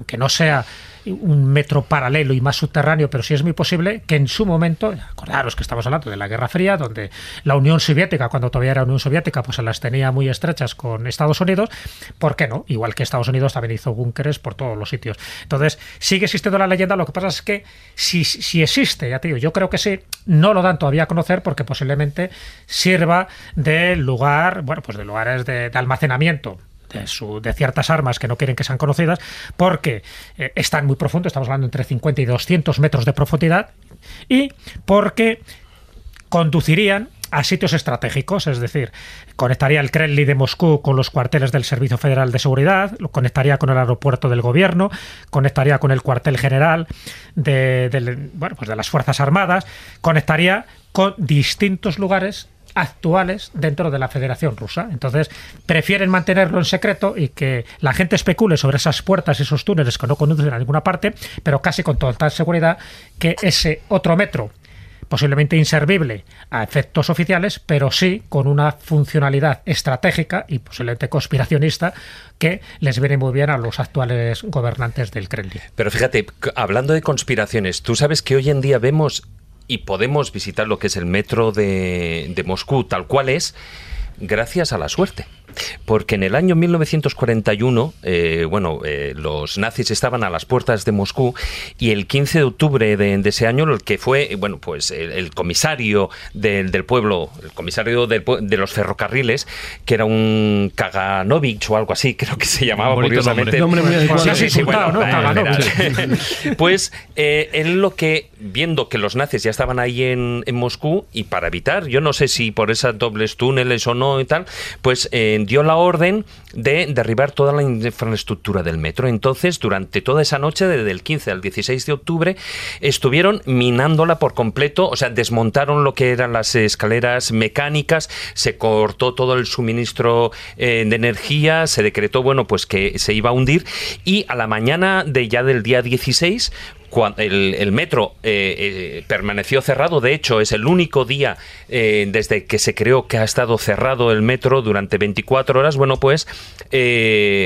aunque no sea un metro paralelo y más subterráneo, pero sí es muy posible que en su momento, acordaros que estamos hablando de la Guerra Fría, donde la Unión Soviética, cuando todavía era Unión Soviética, pues se las tenía muy estrechas con Estados Unidos, ¿por qué no? Igual que Estados Unidos también hizo búnkeres por todos los sitios. Entonces, sigue existiendo la leyenda, lo que pasa es que si, si existe, ya te digo, yo creo que sí, no lo dan todavía a conocer porque posiblemente sirva de lugar, bueno, pues de lugares de, de almacenamiento de, ciertas armas que no quieren que sean conocidas, porque eh, están muy profundos, estamos hablando entre 50 y 200 metros de profundidad, y porque conducirían a sitios estratégicos, es decir, conectaría el Kremlin de Moscú con los cuarteles del Servicio Federal de Seguridad, lo conectaría con el aeropuerto del gobierno, conectaría con el cuartel general de, de, bueno, pues de las Fuerzas Armadas, conectaría con distintos lugares actuales dentro de la Federación Rusa. Entonces, prefieren mantenerlo en secreto y que la gente especule sobre esas puertas, esos túneles que no conducen a ninguna parte, pero casi con total seguridad que ese otro metro posiblemente inservible a efectos oficiales, pero sí con una funcionalidad estratégica y posiblemente conspiracionista que les viene muy bien a los actuales gobernantes del Kremlin. Pero fíjate, hablando de conspiraciones, tú sabes que hoy en día vemos y podemos visitar lo que es el metro de, Moscú tal cual es, gracias a la suerte porque en el año 1941, eh, bueno, eh, los nazis estaban a las puertas de Moscú y el 15 de octubre de, de ese año, el que fue, bueno, pues el, el comisario del, del, pueblo, el comisario del, de los ferrocarriles, que era un Kaganovich o algo así, (laughs) creo que se llamaba curiosamente. (laughs) Pues eh, él lo que, viendo que los nazis ya estaban ahí en, en, Moscú y para evitar, yo no sé si por esas dobles túneles o no y tal, pues eh, dio la orden de derribar toda la infraestructura del metro. Entonces, durante toda esa noche, desde el 15 al 16 de octubre, estuvieron minándola por completo, o sea, desmontaron lo que eran las escaleras mecánicas, se cortó todo el suministro eh, de energía, se decretó, bueno, pues que se iba a hundir y a la mañana de ya del día 16 cuando el, el metro eh, eh, permaneció cerrado. De hecho, es el único día eh, desde que se creó que ha estado cerrado el metro durante 24 horas. Bueno, pues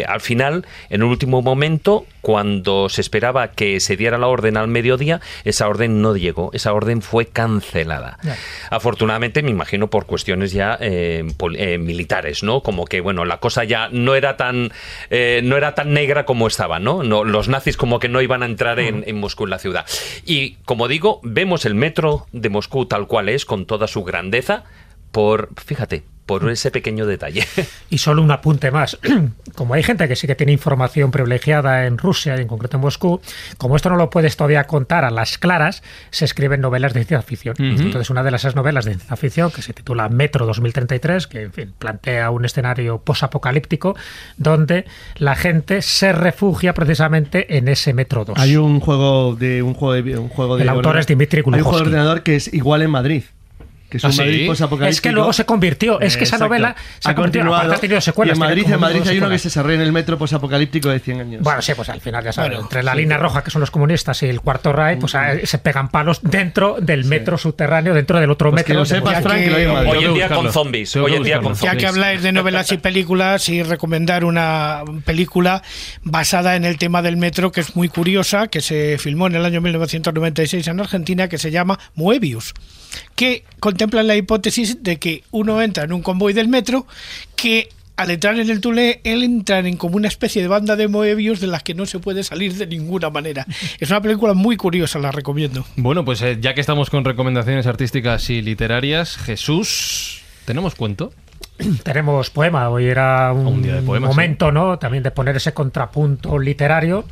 al final, en el último momento, cuando se esperaba que se diera la orden al mediodía, esa orden no llegó. Esa orden fue cancelada. Yeah. Afortunadamente, me imagino por cuestiones ya militares, ¿no? Como que, bueno, la cosa ya no era tan, no era tan negra como estaba, ¿no? no los nazis como que no iban a entrar en, en Moscú en la ciudad. Y como digo, vemos el metro de Moscú tal cual es, con toda su grandeza, por, fíjate, por ese pequeño detalle. (laughs) Y solo un apunte más. (clears throat) Como hay gente que sí que tiene información privilegiada en Rusia y en concreto en Moscú, como esto no lo puedes todavía contar a las claras, se escriben novelas de ciencia ficción. Uh -huh. Entonces, una de esas novelas de ciencia ficción que se titula Metro 2033, que en fin, plantea un escenario posapocalíptico donde la gente se refugia precisamente en ese Metro 2. Hay un juego de un juego de un juego de El autor es Dimitri Hay un juego de ordenador que es igual en Madrid. Que es, ¿Ah, sí? es que luego se convirtió. Es que esa Exacto. novela se ha continuado. Ha tenido secuelas. Y en Madrid, en Madrid hay uno que se desarrolla en el metro posapocalíptico de 100 años. Bueno, sí, pues al final ya sabes, bueno, entre la sí, línea roja, que son los comunistas, y el cuarto Reich, pues mm. se pegan palos dentro del metro sí. subterráneo, dentro del otro pues metro. Que lo sepas, Frank, que, que hoy, hoy en día con zombies. Hoy en día con Ya que habláis de novelas y películas, y recomendar una película basada en el tema del metro, que es muy curiosa, que se filmó en el año 1996 en Argentina, que se llama Moebius que contemplan la hipótesis de que uno entra en un convoy del metro que al entrar en el túnel, él entra en como una especie de banda de Moebius de las que no se puede salir de ninguna manera. (laughs) Es una película muy curiosa, la recomiendo. Bueno, pues eh, ya que estamos con recomendaciones artísticas y literarias, Jesús, ¿tenemos cuento? (clears throat) Tenemos poema, hoy era un, un día de poemas, momento, ¿sí? ¿no? También de poner ese contrapunto literario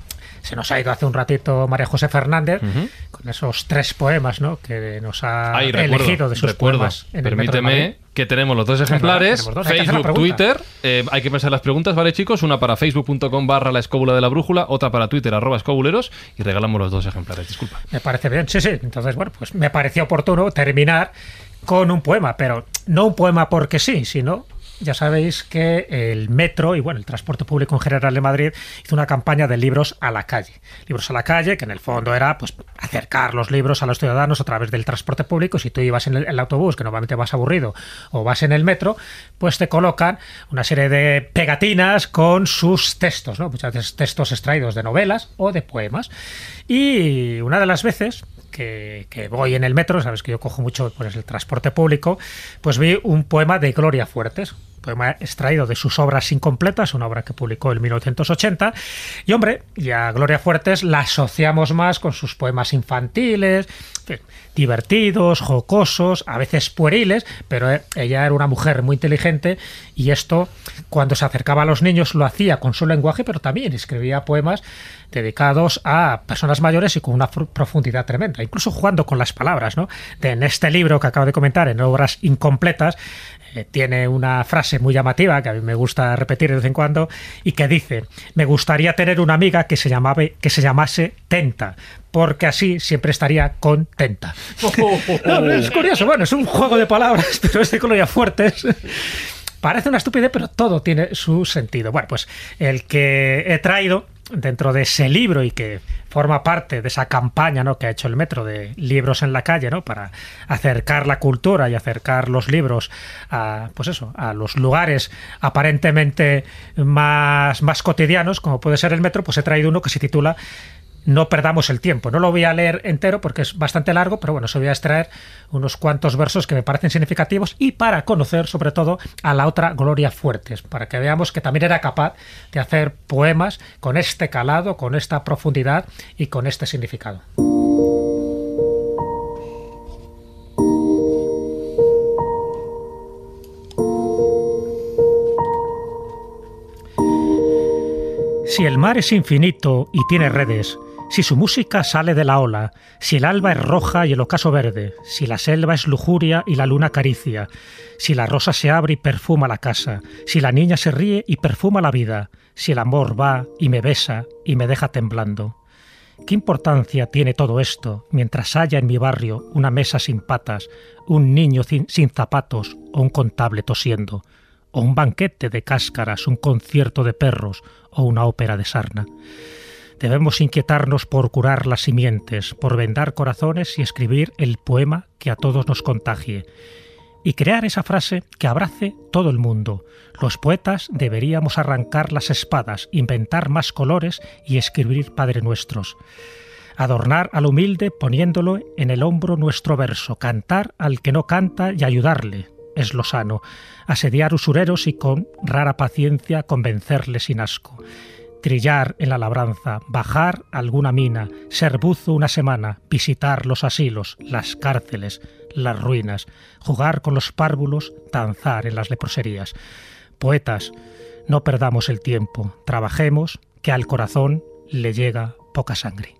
se nos ha ido hace un ratito María José Fernández uh -huh. con esos tres poemas ¿no? que nos ha Ay, elegido recuerdo, de sus recuerdo. poemas. En Permíteme que tenemos los dos ejemplares, Facebook, Twitter. Eh, hay que pensar las preguntas, ¿vale, chicos? Una para facebook.com barra la escóbula de la brújula, otra para Twitter, arroba escobuleros, y regalamos los dos ejemplares. Disculpa. Me parece bien, sí, sí. Entonces, bueno, pues me pareció oportuno terminar con un poema, pero no un poema porque sí, sino ya sabéis que el metro y bueno, el transporte público en general de Madrid hizo una campaña de libros a la calle. Libros a la calle, que en el fondo era pues acercar los libros a los ciudadanos a través del transporte público. Si tú ibas en el, autobús, que normalmente vas aburrido, o vas en el metro, pues te colocan una serie de pegatinas con sus textos, ¿no? Muchas veces textos extraídos de novelas o de poemas. Y una de las veces que, que, voy en el metro, sabes que yo cojo mucho pues, el transporte público, pues vi un poema de Gloria Fuertes, poema extraído de sus obras incompletas, una obra que publicó en 1980. Y hombre, y a Gloria Fuertes la asociamos más con sus poemas infantiles, divertidos, jocosos, a veces pueriles, pero eh, ella era una mujer muy inteligente y esto, cuando se acercaba a los niños, lo hacía con su lenguaje, pero también escribía poemas dedicados a personas mayores y con una profundidad tremenda, incluso jugando con las palabras, ¿no? En este libro que acabo de comentar, en obras incompletas, eh, tiene una frase muy llamativa que a mí me gusta repetir de vez en cuando y que dice, me gustaría tener una amiga que se, llamaba, que se llamase Tenta, porque así siempre estaría contenta. (laughs) es curioso, bueno, es un juego de palabras, pero es de Colonia Fuertes. Parece una estupidez, pero todo tiene su sentido. Bueno, pues el que he traído dentro de ese libro y que forma parte de esa campaña ¿no? que ha hecho el metro de libros en la calle ¿no? para acercar la cultura y acercar los libros a pues eso a los lugares aparentemente más, más cotidianos como puede ser el metro pues he traído uno que se titula no perdamos el tiempo. No lo voy a leer entero porque es bastante largo, pero bueno, se voy a extraer unos cuantos versos que me parecen significativos y para conocer sobre todo a la otra Gloria Fuertes, para que veamos que también era capaz de hacer poemas con este calado, con esta profundidad y con este significado. Si el mar es infinito y tiene redes, si su música sale de la ola, si el alba es roja y el ocaso verde, si la selva es lujuria y la luna caricia, si la rosa se abre y perfuma la casa, si la niña se ríe y perfuma la vida, si el amor va y me besa y me deja temblando. ¿Qué importancia tiene todo esto mientras haya en mi barrio una mesa sin patas, un niño sin, zapatos o un contable tosiendo, o un banquete de cáscaras, un concierto de perros o una ópera de sarna? Debemos inquietarnos por curar las simientes, por vendar corazones y escribir el poema que a todos nos contagie. Y crear esa frase que abrace todo el mundo. Los poetas deberíamos arrancar las espadas, inventar más colores y escribir Padre Nuestros. Adornar al humilde poniéndolo en el hombro nuestro verso, cantar al que no canta y ayudarle, es lo sano, asediar usureros y con rara paciencia convencerle sin asco trillar en la labranza, bajar alguna mina, ser buzo una semana, visitar los asilos, las cárceles, las ruinas, jugar con los párvulos, danzar en las leproserías. Poetas, no perdamos el tiempo, trabajemos, que al corazón le llega poca sangre.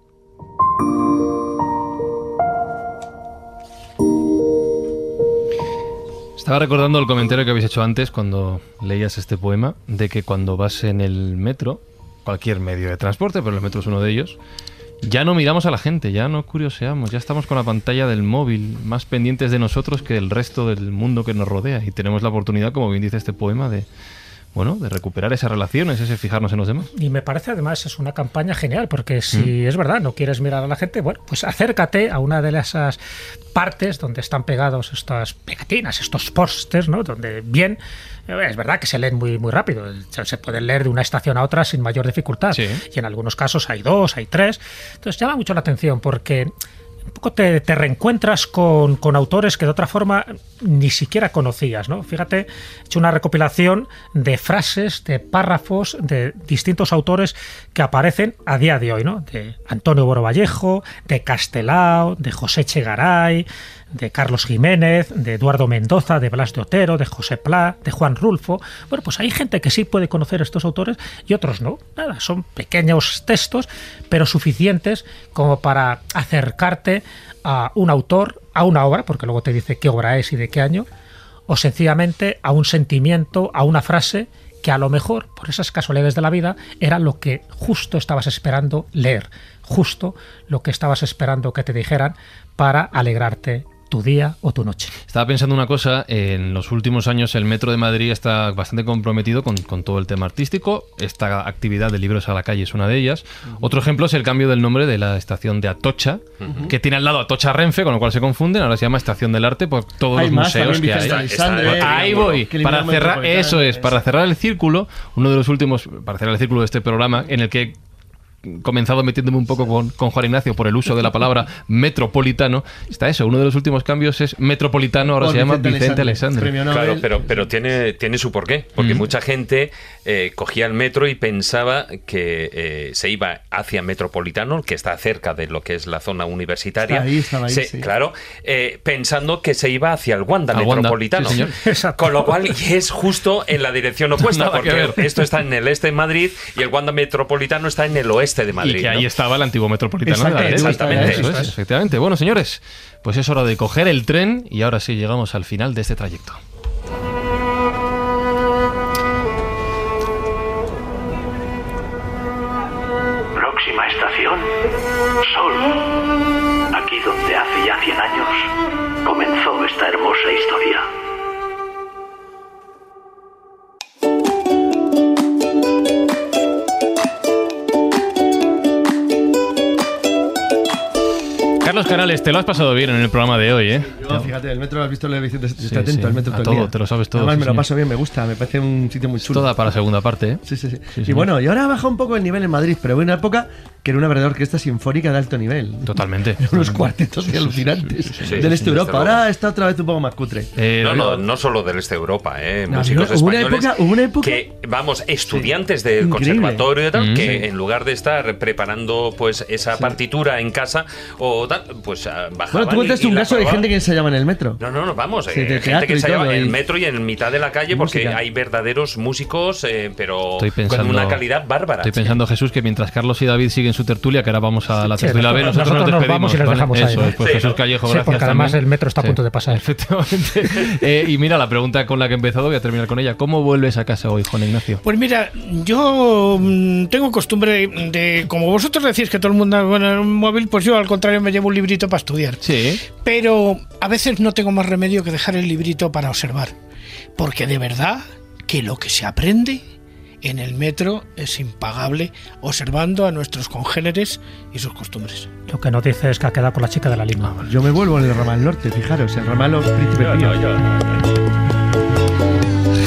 Estaba recordando el comentario que habéis hecho antes cuando leías este poema, de que cuando vas en el metro cualquier medio de transporte, pero el metro es uno de ellos, ya no miramos a la gente, ya no curioseamos, ya estamos con la pantalla del móvil más pendientes de nosotros que del resto del mundo que nos rodea. Y tenemos la oportunidad, como bien dice este poema, de bueno, de recuperar esas relaciones, ese fijarnos en los demás. Y me parece además es una campaña genial, porque si mm. es verdad, no quieres mirar a la gente, bueno, pues acércate a una de esas partes donde están pegados estas pegatinas, estos pósters, ¿no? Donde bien, eh, es verdad que se leen muy, muy rápido, se pueden leer de una estación a otra sin mayor dificultad. Y en algunos casos hay dos, hay tres. Entonces llama mucho la atención porque un poco te, reencuentras con, autores que de otra forma ni siquiera conocías, ¿no? Fíjate, he hecho una recopilación de frases, de párrafos de distintos autores que aparecen a día de hoy, ¿no? De Antonio Boro Vallejo, de Castelao, de José Chegaray, de Carlos Jiménez, de Eduardo Mendoza, de Blas de Otero, de José Pla, de Juan Rulfo. Bueno, pues hay gente que sí puede conocer estos autores y otros no. Nada, son pequeños textos, pero suficientes como para acercarte a un autor, a una obra, porque luego te dice qué obra es y de qué año, o sencillamente a un sentimiento, a una frase que a lo mejor, por esas casualidades de la vida, era lo que justo estabas esperando leer, justo lo que estabas esperando que te dijeran para alegrarte tu día o tu noche. Estaba pensando una cosa, en los últimos años el Metro de Madrid está bastante comprometido con, con todo el tema artístico. Esta actividad de libros a la calle es una de ellas. Otro ejemplo es el cambio del nombre de la estación de Atocha, que tiene al lado Atocha Renfe, con lo cual se confunden. Ahora se llama Estación del Arte por todos Hay los más, museos que hay. Ahí voy. Para cerrar, eso es, para cerrar el círculo, uno de los últimos, para cerrar el círculo de este programa, en el que comenzado metiéndome un poco con, con Juan Ignacio por el uso de la palabra (laughs) metropolitano, está eso, uno de los últimos cambios es metropolitano, ahora Por se llama Vicente premio Claro, pero, pero tiene, tiene su porqué, porque Mm. mucha gente eh, cogía el metro y pensaba que eh, se iba hacia Metropolitano, que está cerca de lo que es la zona universitaria. Está ahí, estaba ahí, Se- sí. Claro, eh, pensando que se iba hacia el Wanda Al Wanda, Metropolitano. sí, señor. (laughs) Con lo cual y es justo en la dirección (laughs) opuesta, Nada porque esto está en el este de Madrid y el Wanda Metropolitano está en el oeste de Madrid. y que ahí ¿no? estaba el antiguo metropolitano de la derecha. Exactamente. Eso es, efectivamente. Bueno, señores, pues es hora de coger el tren y ahora sí llegamos al final de este trayecto. Próxima estación, Sol. Aquí donde hace ya 100 años comenzó esta hermosa historia. Carlos Canales, te lo has pasado bien en el programa de hoy, ¿eh? Yo, fíjate, el metro lo has visto, lo he visto, estoy Sí, atento sí, al metro a todo, el día. te lo sabes todo, Además sí, me lo paso bien, me gusta, me parece un sitio muy chulo. Toda para la segunda parte, ¿eh? Sí, sí, sí. y señor. bueno, y ahora baja un poco el nivel en Madrid, pero hubo una época que era una verdadera orquesta sinfónica de alto nivel. Totalmente. (laughs) Unos cuartetos de alucinantes sí, del sí, este sí, Europa. Ahora está otra vez un poco más cutre. Eh, no, no, no solo del este Europa, ¿eh? No, músicos hubo una españoles época- hubo una época- que, vamos, estudiantes del Increíble. conservatorio y tal, Mm. que en lugar de estar preparando pues esa partitura en casa o tal, pues ah, bajaban Bueno, tú contaste un caso de gente que ensayaba en el metro. No, no, no, vamos, Sí, eh, de gente que ensayaba todo, en el metro y en mitad de la calle porque Música. hay verdaderos músicos, eh, pero Estoy pensando, con una calidad bárbara. Estoy pensando, Jesús, que mientras Carlos y David siguen su tertulia, que ahora vamos a la Sí, tertulia B, nosotros- nosotros, nos despedimos. vamos y ¿vale? dejamos ahí, Eso pues Sí, Jesús. Callejo, Sí, gracias porque además también. el metro está a Sí. punto de pasar. Efectivamente. (laughs) Eh, y mira, la pregunta con la que he empezado, voy a terminar con ella. ¿Cómo vuelves a casa hoy, Juan Ignacio? Pues mira, yo mm, tengo costumbre de, como vosotros decís que todo el mundo con el móvil, pues yo al contrario me llevo un librito para estudiar. Sí. Pero a veces no tengo más remedio que dejar el librito para observar. Porque de verdad que lo que se aprende en el metro es impagable observando a nuestros congéneres y sus costumbres. Lo que nos dice es que ha quedado con la chica de la lima. Yo me vuelvo en el ramal norte, fijaros, el ramal Príncipe Pío.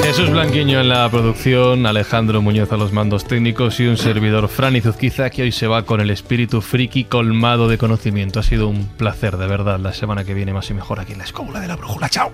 Jesús Blanquiño en la producción, Alejandro Muñoz a los mandos técnicos y un servidor Fran Zuzquiza que hoy se va con el espíritu friki colmado de conocimiento. Ha sido un placer, de verdad. La semana que viene más y mejor aquí en la Escóbula de la Brújula. ¡Chao!